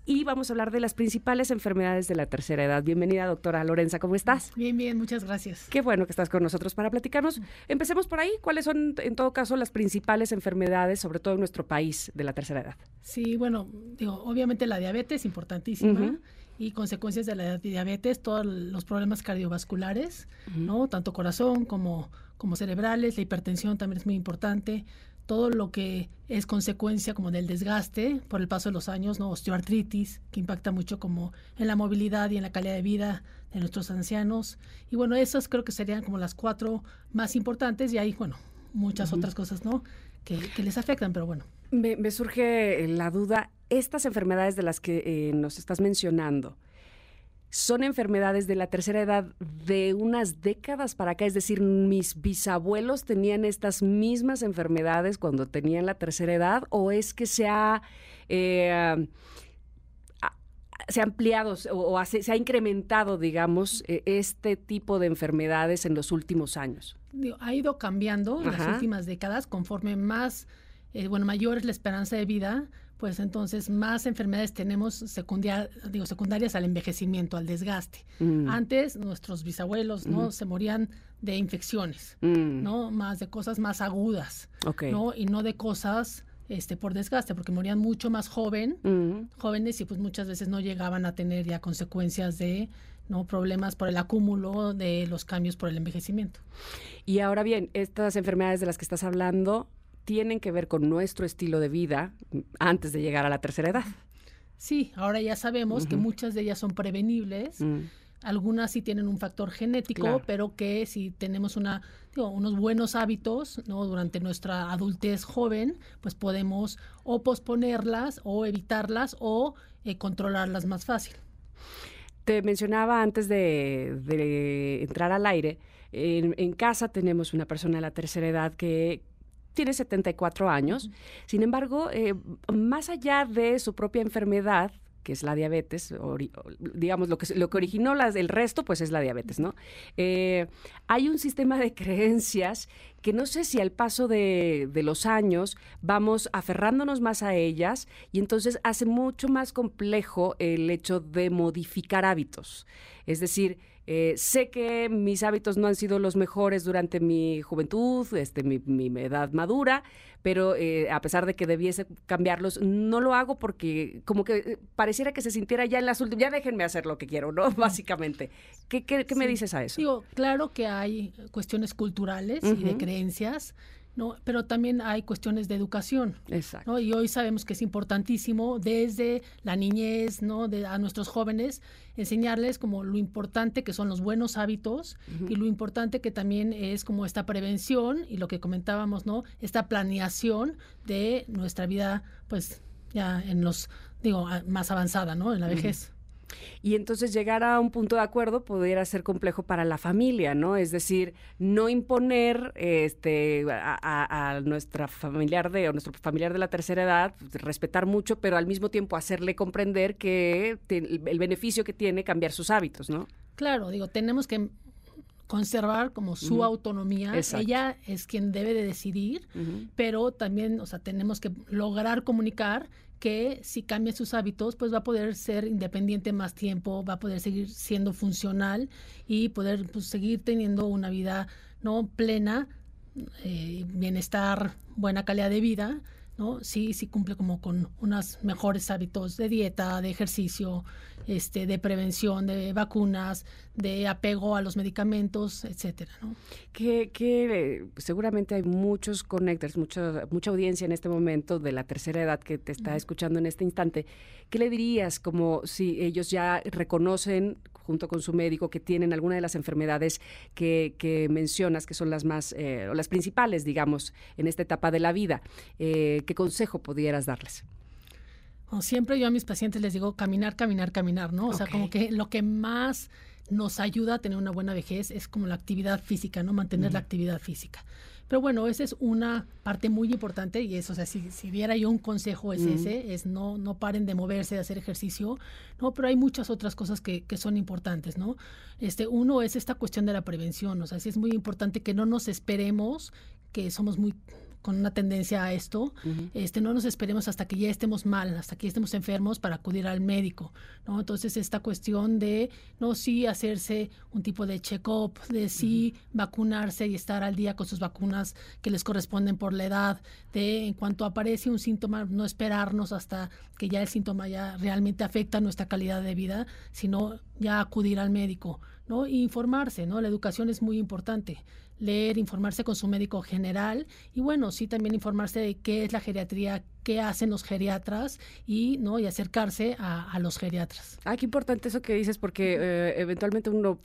[SPEAKER 1] Y vamos a hablar de las principales enfermedades de la tercera edad. Bienvenida, doctora Lorenza, ¿cómo estás?
[SPEAKER 9] Bien, bien, muchas gracias.
[SPEAKER 1] Qué bueno que estás con nosotros para platicarnos. Empecemos por ahí. ¿Cuáles son, en todo caso, las principales enfermedades, sobre todo en nuestro país, de la tercera edad?
[SPEAKER 9] Sí, bueno, digo, obviamente la diabetes, importantísima. y consecuencias de la diabetes, todos los problemas cardiovasculares, ¿no? Tanto corazón como, como cerebrales, la hipertensión también es muy importante, todo lo que es consecuencia como del desgaste por el paso de los años, ¿no? osteoartritis, que impacta mucho como en la movilidad y en la calidad de vida de nuestros ancianos. Y bueno, esas creo que serían como las cuatro más importantes y hay, bueno, muchas otras cosas, ¿no? Que, les afectan, pero bueno.
[SPEAKER 1] Me, surge la duda, estas enfermedades de las que eh, nos estás mencionando, son enfermedades de la tercera edad de unas décadas para acá, es decir, mis bisabuelos tenían estas mismas enfermedades cuando tenían la tercera edad, o es que se ha, eh, se ha ampliado o, se ha incrementado, digamos, e, este tipo de enfermedades en los últimos años?
[SPEAKER 9] Ha ido cambiando en las últimas décadas conforme más, eh, bueno, mayor es la esperanza de vida pues entonces más enfermedades tenemos digo, secundarias al envejecimiento, al desgaste. Mm. Antes nuestros bisabuelos no se morían de infecciones, mm. no más de cosas más agudas, no y no de cosas este por desgaste, porque morían mucho más joven, mm. jóvenes y pues muchas veces no llegaban a tener ya consecuencias de no problemas por el acúmulo de los cambios por el envejecimiento.
[SPEAKER 1] Y ahora bien, estas enfermedades de las que estás hablando tienen que ver con nuestro estilo de vida antes de llegar a la tercera edad.
[SPEAKER 9] Sí, ahora ya sabemos que muchas de ellas son prevenibles. Mm. Algunas sí tienen un factor genético, pero que si tenemos una, unos buenos hábitos ¿no? durante nuestra adultez joven, pues podemos o posponerlas o evitarlas o eh, controlarlas más fácil.
[SPEAKER 1] Te mencionaba antes de, entrar al aire, en, en, casa tenemos una persona de la tercera edad que, tiene 74 años. Sin embargo, eh, más allá de su propia enfermedad, que es la diabetes, digamos, lo que, lo que originó las, el resto, pues es la diabetes, ¿no? Eh, hay un sistema de creencias que no sé si al paso de, de, los años vamos aferrándonos más a ellas y entonces hace mucho más complejo el hecho de modificar hábitos. Es decir, eh, sé que mis hábitos no han sido los mejores durante mi juventud, este, mi, edad madura, pero eh, a pesar de que debiese cambiarlos, no lo hago porque como que eh, pareciera que se sintiera ya en las últimas, ya déjenme hacer lo que quiero, ¿no? [LAUGHS] Básicamente. ¿Qué, qué, me dices a eso?
[SPEAKER 9] Digo, claro que hay cuestiones culturales y de creencias ¿no? Pero también hay cuestiones de educación. Exacto. Y hoy sabemos que es importantísimo desde la niñez, ¿no? De, a nuestros jóvenes enseñarles como lo importante que son los buenos hábitos y lo importante que también es como esta prevención y lo que comentábamos, ¿no? Esta planeación de nuestra vida, pues ya en los, digo, más avanzada, ¿no? En la vejez.
[SPEAKER 1] Y entonces llegar a un punto de acuerdo pudiera ser complejo para la familia, ¿no? Es decir, no imponer este, a, nuestra familiar de, o nuestro familiar de la tercera edad, respetar mucho, pero al mismo tiempo hacerle comprender que el beneficio que tiene cambiar sus hábitos, ¿no?
[SPEAKER 9] Claro, digo, tenemos que conservar como su autonomía. Ella es quien debe de decidir, pero también, o sea, tenemos que lograr comunicar que si cambia sus hábitos, pues va a poder ser independiente más tiempo, va a poder seguir siendo funcional y poder pues, seguir teniendo una vida no plena, eh, bienestar, buena calidad de vida, ¿no? Sí, sí cumple como con unos mejores hábitos de dieta, de ejercicio, este, de prevención, de vacunas, de apego a los medicamentos, etcétera, ¿no?
[SPEAKER 1] Que, que seguramente hay muchos connectors, mucha, mucha audiencia en este momento de la tercera edad que te está escuchando en este instante. ¿Qué le dirías como si ellos ya reconocen junto con su médico que tienen alguna de las enfermedades que, mencionas, que son las más, eh, o las principales, digamos, en esta etapa de la vida. Eh, ¿Qué consejo pudieras darles?
[SPEAKER 9] siempre yo a mis pacientes les digo caminar, caminar, caminar, ¿no? O sea, como que lo que más nos ayuda a tener una buena vejez es como la actividad física, ¿no? Mantener la actividad física. Pero bueno, esa es una parte muy importante y eso, o sea, si, si diera yo un consejo es ese, es no, no paren de moverse, de hacer ejercicio, ¿no? Pero hay muchas otras cosas que, que son importantes, ¿no? Este, uno es esta cuestión de la prevención, o sea, sí es muy importante que no nos esperemos que somos muy con una tendencia a esto, este, no nos esperemos hasta que ya estemos mal, hasta que ya estemos enfermos para acudir al médico, ¿no? Entonces, esta cuestión de, no, sí hacerse un tipo de check-up, de sí vacunarse y estar al día con sus vacunas que les corresponden por la edad, de en cuanto aparece un síntoma, no esperarnos hasta que ya el síntoma ya realmente afecta nuestra calidad de vida, sino ya acudir al médico, ¿no? Y informarse, ¿no? La educación es muy importante leer, informarse con su médico general y bueno, sí también informarse de qué es la geriatría, qué hacen los geriatras y no y acercarse a, los geriatras.
[SPEAKER 1] Ah, qué importante eso que dices porque eh, eventualmente uno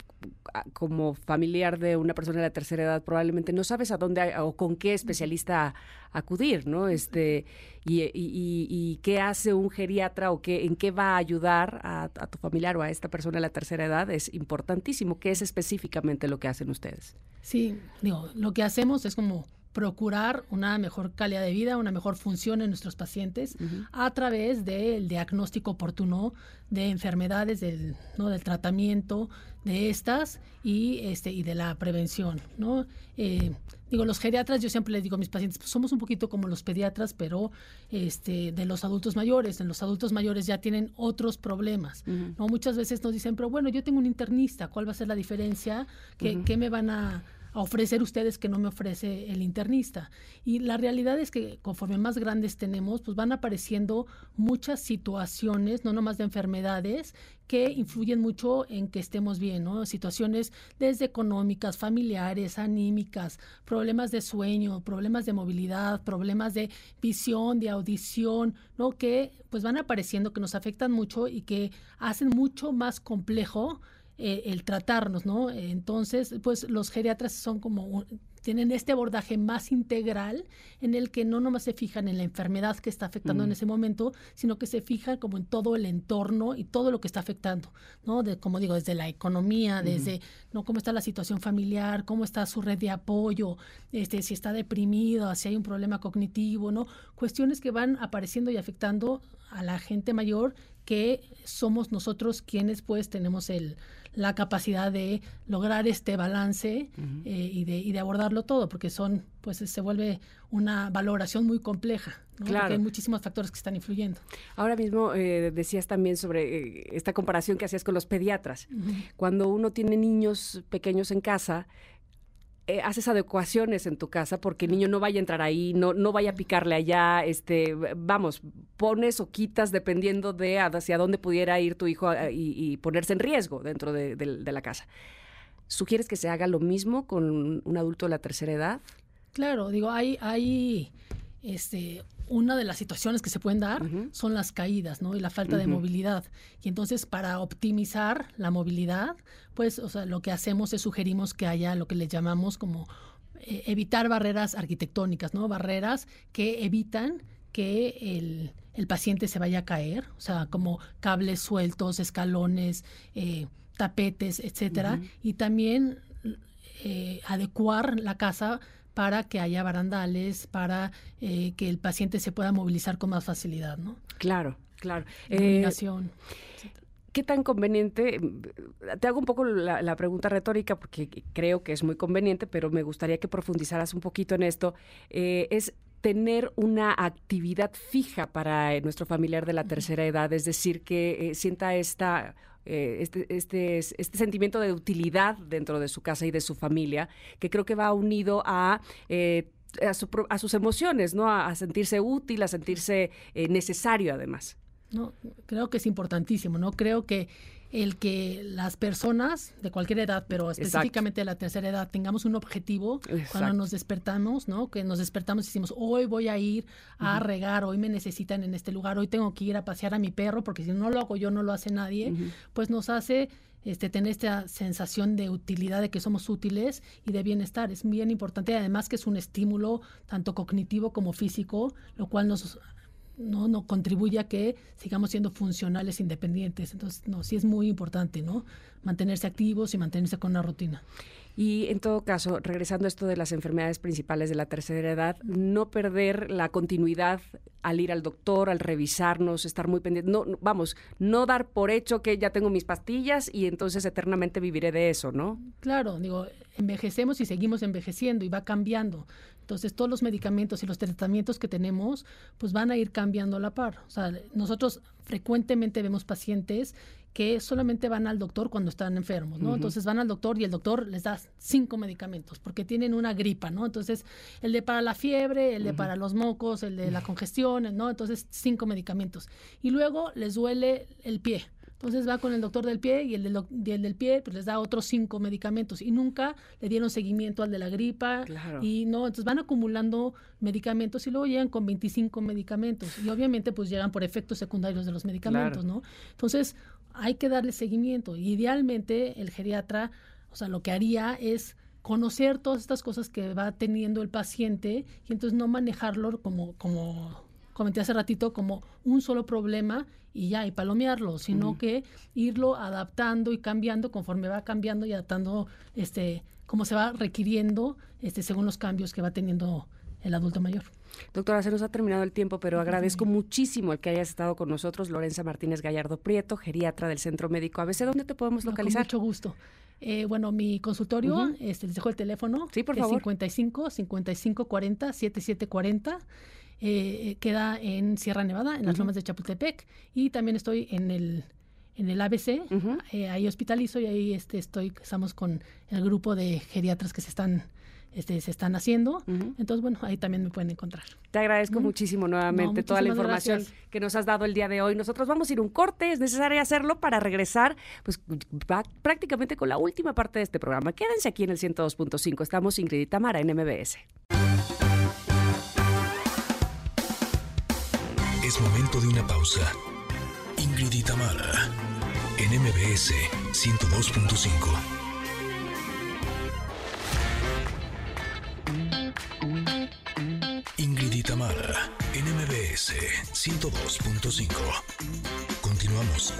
[SPEAKER 1] ah, como familiar de una persona de la tercera edad probablemente no sabes a dónde o con qué especialista acudir, ¿no? Este y, y, qué hace un geriatra o qué en qué va a ayudar a, a tu familiar o a esta persona de la tercera edad es importantísimo. ¿Qué es específicamente lo que hacen ustedes?
[SPEAKER 9] Sí, digo, lo que hacemos es como procurar una mejor calidad de vida, una mejor función en nuestros pacientes a través del diagnóstico oportuno de enfermedades, del, ¿no? del tratamiento de estas y, este, y de la prevención. ¿no? Eh, digo, los geriatras, yo siempre les digo a mis pacientes, pues somos un poquito como los pediatras, pero este, de los adultos mayores. En los adultos mayores ya tienen otros problemas. ¿no? Muchas veces nos dicen, pero bueno, yo tengo un internista, ¿cuál va a ser la diferencia? qué me van a a ofrecer ustedes que no me ofrece el internista. Y la realidad es que conforme más grandes tenemos, pues van apareciendo muchas situaciones, no nomás de enfermedades, que influyen mucho en que estemos bien, ¿no? Situaciones desde económicas, familiares, anímicas, problemas de sueño, problemas de movilidad, problemas de visión, de audición, ¿no? Que pues van apareciendo, que nos afectan mucho y que hacen mucho más complejo eh, el tratarnos, ¿no? Entonces, pues los geriatras son como tienen este abordaje más integral en el que no nomás se fijan en la enfermedad que está afectando en mm. ese momento, sino que se fijan como en todo el entorno y todo lo que está afectando, ¿no? De, como digo, desde la economía, desde no cómo está la situación familiar, cómo está su red de apoyo, este, si está deprimido, si hay un problema cognitivo, ¿no? Cuestiones que van apareciendo y afectando a la gente mayor que somos nosotros quienes pues tenemos el, la capacidad de lograr este balance eh, y, de, y, de, abordarlo todo, porque son, pues se vuelve una valoración muy compleja, porque hay muchísimos factores que están influyendo.
[SPEAKER 1] Ahora mismo eh, decías también sobre eh, esta comparación que hacías con los pediatras. Cuando uno tiene niños pequeños en casa, eh, haces adecuaciones en tu casa porque el niño no vaya a entrar ahí, no, no vaya a picarle allá, este, vamos, pones o quitas dependiendo de hacia dónde pudiera ir tu hijo y, ponerse en riesgo dentro de, de, la casa. ¿Sugieres que se haga lo mismo con un adulto de la tercera edad?
[SPEAKER 9] Claro, digo, hay, hay este, una de las situaciones que se pueden dar son las caídas, ¿no? Y la falta de movilidad. Y entonces, para optimizar la movilidad, pues, o sea, lo que hacemos es sugerimos que haya lo que le llamamos como eh, evitar barreras arquitectónicas, ¿no? Barreras que evitan que el, paciente se vaya a caer, o sea, como cables sueltos, escalones, eh, tapetes, etcétera. Y también eh, adecuar la casa para que haya barandales, para eh, que el paciente se pueda movilizar con más facilidad, ¿no?
[SPEAKER 1] Claro, claro.
[SPEAKER 9] Iluminación.
[SPEAKER 1] Eh, ¿Qué tan conveniente? Te hago un poco la, pregunta retórica porque creo que es muy conveniente, pero me gustaría que profundizaras un poquito en esto. Eh, es tener una actividad fija para nuestro familiar de la tercera edad, es decir, que sienta esta eh, este, este, este sentimiento de utilidad dentro de su casa y de su familia, que creo que va unido a... Eh, a, sus emociones, ¿no? A, sentirse útil, a sentirse eh, necesario además.
[SPEAKER 9] No, creo que es importantísimo, ¿no? Creo que el que las personas de cualquier edad, pero específicamente de la tercera edad, tengamos un objetivo cuando nos despertamos, ¿no? Que nos despertamos y decimos, hoy voy a ir a regar, hoy me necesitan en este lugar, hoy tengo que ir a pasear a mi perro, porque si no lo hago yo, no lo hace nadie, pues nos hace este, tener esta sensación de utilidad, de que somos útiles y de bienestar. Es bien importante, además que es un estímulo tanto cognitivo como físico, lo cual nos no, no contribuye a que sigamos siendo funcionales independientes. Entonces, no, sí es muy importante, ¿no? Mantenerse activos y mantenerse con una rutina.
[SPEAKER 1] Y en todo caso, regresando a esto de las enfermedades principales de la tercera edad, no perder la continuidad al ir al doctor, al revisarnos, estar muy pendiente. No, vamos, no dar por hecho que ya tengo mis pastillas y entonces eternamente viviré de eso, ¿no?
[SPEAKER 9] Claro, digo, envejecemos y seguimos envejeciendo y va cambiando. Entonces, todos los medicamentos y los tratamientos que tenemos, pues van a ir cambiando a la par. O sea, nosotros frecuentemente vemos pacientes que solamente van al doctor cuando están enfermos, ¿no? Entonces van al doctor y el doctor les da cinco medicamentos porque tienen una gripa, ¿no? Entonces, el de para la fiebre, el de para los mocos, el de la congestión, ¿no? Entonces, cinco medicamentos. Y luego les duele el pie. Entonces va con el doctor del pie y el del, del pie pues les da otros cinco medicamentos y nunca le dieron seguimiento al de la gripa y no, entonces van acumulando medicamentos y luego llegan con 25 medicamentos y obviamente pues llegan por efectos secundarios de los medicamentos, ¿no? Entonces hay que darle seguimiento. Y idealmente el geriatra, o sea, lo que haría es conocer todas estas cosas que va teniendo el paciente y entonces no manejarlo como, como comenté hace ratito, como un solo problema y ya, y palomearlo, sino que irlo adaptando y cambiando conforme va cambiando y adaptando, este, como se va requiriendo, este, según los cambios que va teniendo el adulto mayor.
[SPEAKER 1] Doctora, se nos ha terminado el tiempo, pero agradezco muchísimo el que hayas estado con nosotros, Lorenza Martínez Gallardo Prieto, geriatra del Centro Médico ABC. ¿Dónde te podemos localizar?
[SPEAKER 9] con mucho gusto. Eh, bueno, mi consultorio, este, les dejo el teléfono.
[SPEAKER 1] Sí, por favor.
[SPEAKER 9] 55 55 40 7740. Eh, queda en Sierra Nevada, en las lomas de Chapultepec, y también estoy en el en el ABC, eh, ahí hospitalizo y ahí este, estoy, estamos con el grupo de geriatras que se están este, se están haciendo. Entonces, bueno, ahí también me pueden encontrar.
[SPEAKER 1] Te agradezco muchísimo nuevamente toda la información que nos has dado el día de hoy. Nosotros vamos a ir un corte, es necesario hacerlo para regresar, pues prácticamente con la última parte de este programa. Quédense aquí en el 102.5. Estamos Ingrid y Tamara en MBS.
[SPEAKER 2] Es momento de una pausa. Ingrid y Tamara, en MBS 102.5. Ingrid y Tamara, en MBS 102.5. Continuamos.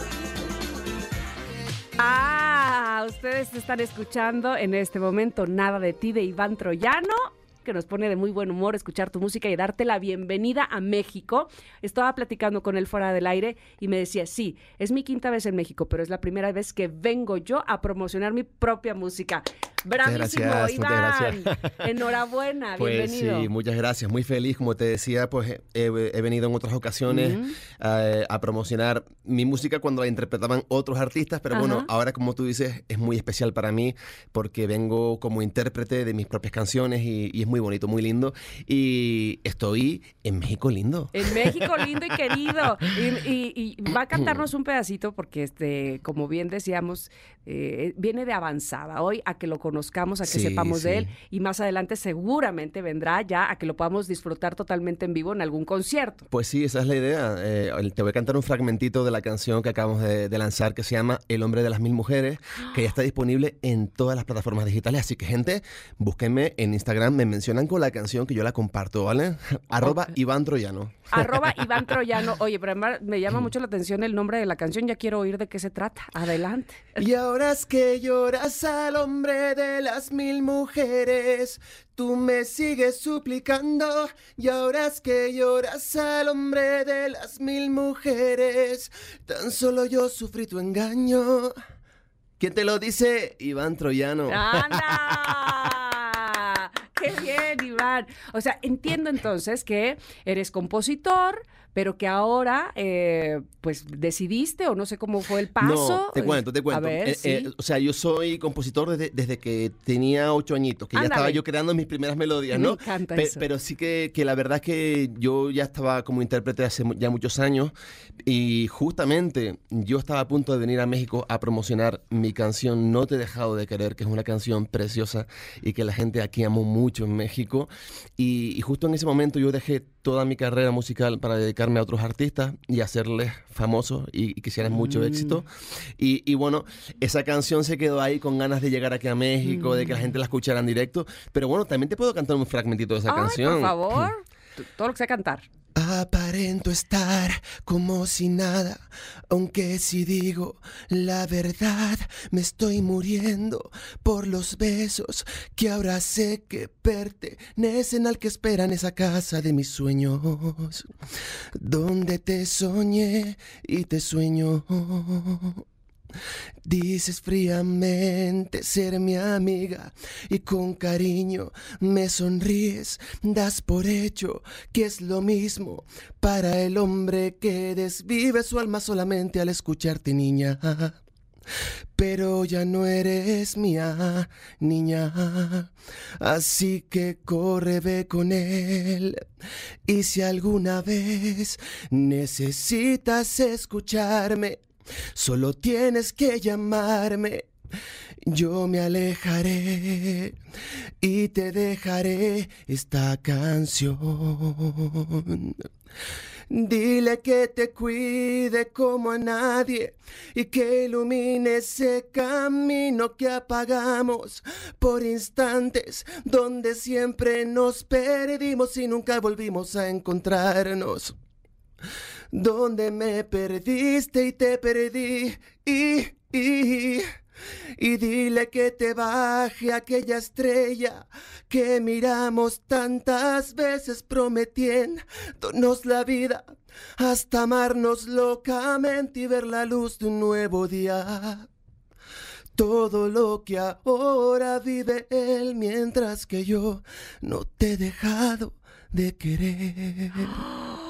[SPEAKER 1] Ah, ustedes están escuchando en este momento Nada de ti de Iván Troyano que nos pone de muy buen humor escuchar tu música y darte la bienvenida a México. Estaba platicando con él fuera del aire y me decía, sí, es mi quinta vez en México, pero es la primera vez que vengo yo a promocionar mi propia música. Bravísimo, gracias, Iván. [LAUGHS] Enhorabuena,
[SPEAKER 10] pues
[SPEAKER 1] bienvenido.
[SPEAKER 10] Sí, muchas gracias. Muy feliz, como te decía, pues he, venido en otras ocasiones eh, a promocionar mi música cuando la interpretaban otros artistas, pero bueno, ahora como tú dices, es muy especial para mí porque vengo como intérprete de mis propias canciones y, y es muy bonito, muy lindo. Y estoy en México lindo.
[SPEAKER 1] En México lindo y querido. Y, va a cantarnos [CLEARS THROAT] un pedacito porque, este, como bien decíamos, eh, viene de avanzada hoy a que lo conozcamos, a que sepamos de él. Y más adelante seguramente vendrá ya a que lo podamos disfrutar totalmente en vivo en algún concierto.
[SPEAKER 10] Pues sí, esa es la idea. Eh, te voy a cantar un fragmentito de la canción que acabamos de, de lanzar que se llama El hombre de las mil mujeres, que ya está disponible en todas las plataformas digitales. Así que, gente, búsquenme en Instagram, me mencionan con la canción que yo la comparto, ¿vale? [LAUGHS] [LAUGHS] Arroba Iván Troyano.
[SPEAKER 1] Arroba Iván Troyano. Oye, pero además me llama mucho la atención el nombre de la canción. Ya quiero oír de qué se trata. Adelante.
[SPEAKER 10] Y ahora es que lloras al hombre de las mil mujeres. Tú me sigues suplicando. Y ahora es que lloras al hombre de las mil mujeres. Tan solo yo sufrí tu engaño. ¿Quién te lo dice? Iván Troyano.
[SPEAKER 1] ¡Anda! [LAUGHS] qué bien, Iván. O sea, entiendo entonces que eres compositor, pero que ahora, eh, pues, decidiste o no sé cómo fue el paso.
[SPEAKER 10] No, te cuento, te cuento.
[SPEAKER 1] ver,
[SPEAKER 10] eh, o sea, yo soy compositor desde, que tenía ocho añitos, que ya estaba yo creando mis primeras melodías, ¿no?
[SPEAKER 1] Me encanta eso.
[SPEAKER 10] Pero sí que, que la verdad es que yo ya estaba como intérprete hace ya muchos años y justamente yo estaba a punto de venir a México a promocionar mi canción No te he dejado de querer, que es una canción preciosa y que la gente aquí amó mucho en México. Y, justo en ese momento yo dejé toda mi carrera musical para dedicarme a otros artistas y hacerles famosos y, que hicieran mucho mm. éxito. Y, bueno, esa canción se quedó ahí con ganas de llegar aquí a México, de que la mm. gente la escuchara en directo. Pero bueno, también te puedo cantar un fragmentito de esa canción.
[SPEAKER 1] Por favor, todo lo que sea cantar.
[SPEAKER 10] Aparento estar como si nada, aunque si digo la verdad, me estoy muriendo por los besos que ahora sé que pertenecen al que espera en esa casa de mis sueños, donde te soñé y te sueño. Dices fríamente ser mi amiga y con cariño me sonríes, das por hecho que es lo mismo para el hombre que desvive su alma solamente al escucharte niña. Pero ya no eres mía, niña. Así que corre, ve con él. Y si alguna vez necesitas escucharme, Solo tienes que llamarme. Yo me alejaré y te dejaré esta canción. Dile que te cuide como a nadie y que ilumine ese camino que apagamos por instantes donde siempre nos perdimos y nunca volvimos a encontrarnos donde me perdiste y te perdí. Y, y, y dile que te baje aquella estrella que miramos tantas veces prometiéndonos la vida hasta amarnos locamente y ver la luz de un nuevo día. Todo lo que ahora vive él mientras que yo no te he dejado de querer. [GASPS] [GASPS]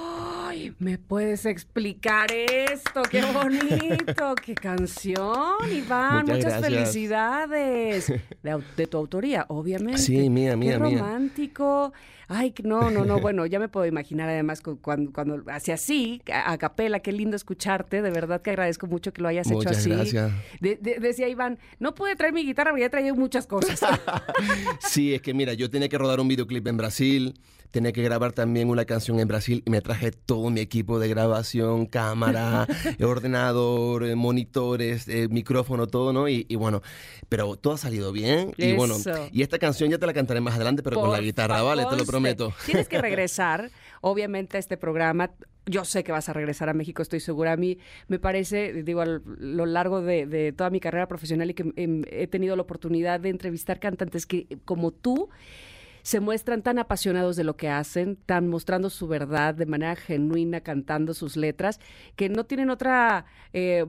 [SPEAKER 1] ¿me puedes explicar esto? ¡Qué [LAUGHS] bonito! ¡Qué canción, Iván! Muchas, felicidades. [LAUGHS] De, tu autoría, obviamente.
[SPEAKER 10] Sí, mía, mía,
[SPEAKER 1] Qué romántico. Ay, no, no, no. Bueno, ya me puedo imaginar además cuando, cuando hace así, a, capela, qué lindo escucharte. De verdad que agradezco mucho que lo hayas hecho así.
[SPEAKER 10] Gracias.
[SPEAKER 1] decía Iván, no pude traer mi guitarra, pero ya traído muchas cosas. [LAUGHS]
[SPEAKER 10] sí, es que mira, yo tenía que rodar un videoclip en Brasil tenía que grabar también una canción en Brasil y me traje todo mi equipo de grabación, cámara, [LAUGHS] ordenador, eh, monitores, eh, micrófono, todo, ¿no? Y, bueno, pero todo ha salido bien. Y bueno, y esta canción ya te la cantaré más adelante, pero con la guitarra, ¿vale? Te lo prometo.
[SPEAKER 1] Tienes que [LAUGHS] regresar, obviamente, a este programa yo sé que vas a regresar a México, estoy segura. A mí me parece, digo, a lo largo de, de toda mi carrera profesional y que em, he tenido la oportunidad de entrevistar cantantes que, como tú, se muestran tan apasionados de lo que hacen, tan mostrando su verdad de manera genuina, cantando sus letras, que no tienen otra eh,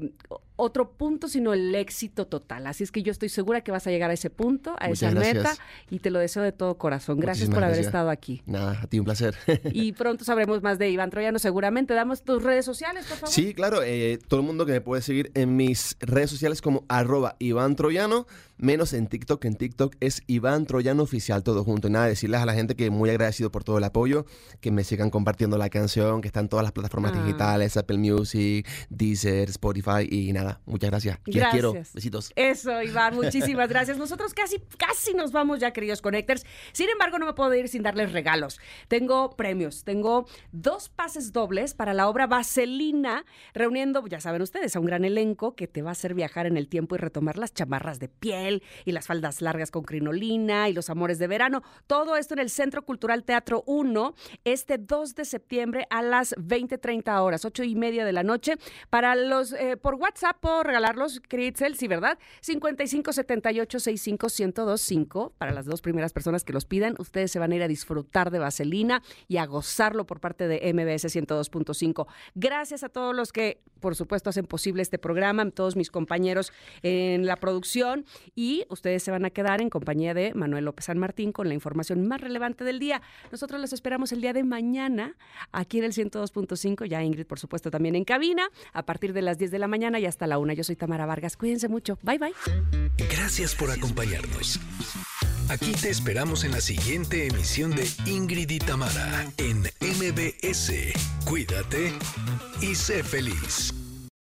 [SPEAKER 1] otro punto, sino el éxito total. Así es que yo estoy segura que vas a llegar a ese punto, a esa meta, y te lo deseo de todo corazón. Gracias por haber estado aquí.
[SPEAKER 10] Nada, a ti un placer. [LAUGHS]
[SPEAKER 1] y pronto sabremos más de Iván Troyano, seguramente. Damos tus redes sociales, por favor.
[SPEAKER 10] Sí, claro. Eh, todo el mundo que me puede seguir en mis redes sociales como arroba Iván Troyano, menos en TikTok. En TikTok es Iván Troyano Oficial, todo junto. Y nada, decirles a la gente que muy agradecido por todo el apoyo, que me sigan compartiendo la canción, que está en todas las plataformas ah. digitales, Apple Music, Deezer, Spotify y nada muchas gracias.
[SPEAKER 1] Gracias.
[SPEAKER 10] quiero. Besitos.
[SPEAKER 1] Eso, Iván, muchísimas gracias. Nosotros casi, casi nos vamos ya, queridos Connectors. Sin embargo, no me puedo ir sin darles regalos. Tengo premios. Tengo dos pases dobles para la obra Vaselina, reuniendo, ya saben ustedes, a un gran elenco que te va a hacer viajar en el tiempo y retomar las chamarras de piel y las faldas largas con crinolina y los amores de verano. Todo esto en el Centro Cultural Teatro 1 este 2 de septiembre a las 20.30 horas, 8 y media de la noche. Para los, eh, por WhatsApp, ya puedo regalarlos, Critzel, sí, ¿verdad? 55 78 65 1025 para las dos primeras personas que los pidan. Ustedes se van a ir a disfrutar de Vaselina y a gozarlo por parte de MBS 102.5. Gracias a todos los que, por supuesto, hacen posible este programa, todos mis compañeros en la producción y ustedes se van a quedar en compañía de Manuel López San Martín con la información más relevante del día. Nosotros los esperamos el día de mañana aquí en el 102.5, ya Ingrid, por supuesto, también en cabina, a partir de las 10 de la mañana y hasta la 1. Yo soy Tamara Vargas. Cuídense mucho. Bye, bye.
[SPEAKER 2] Gracias por acompañarnos. Aquí te esperamos en la siguiente emisión de Ingrid y Tamara en MBS. Cuídate y sé feliz.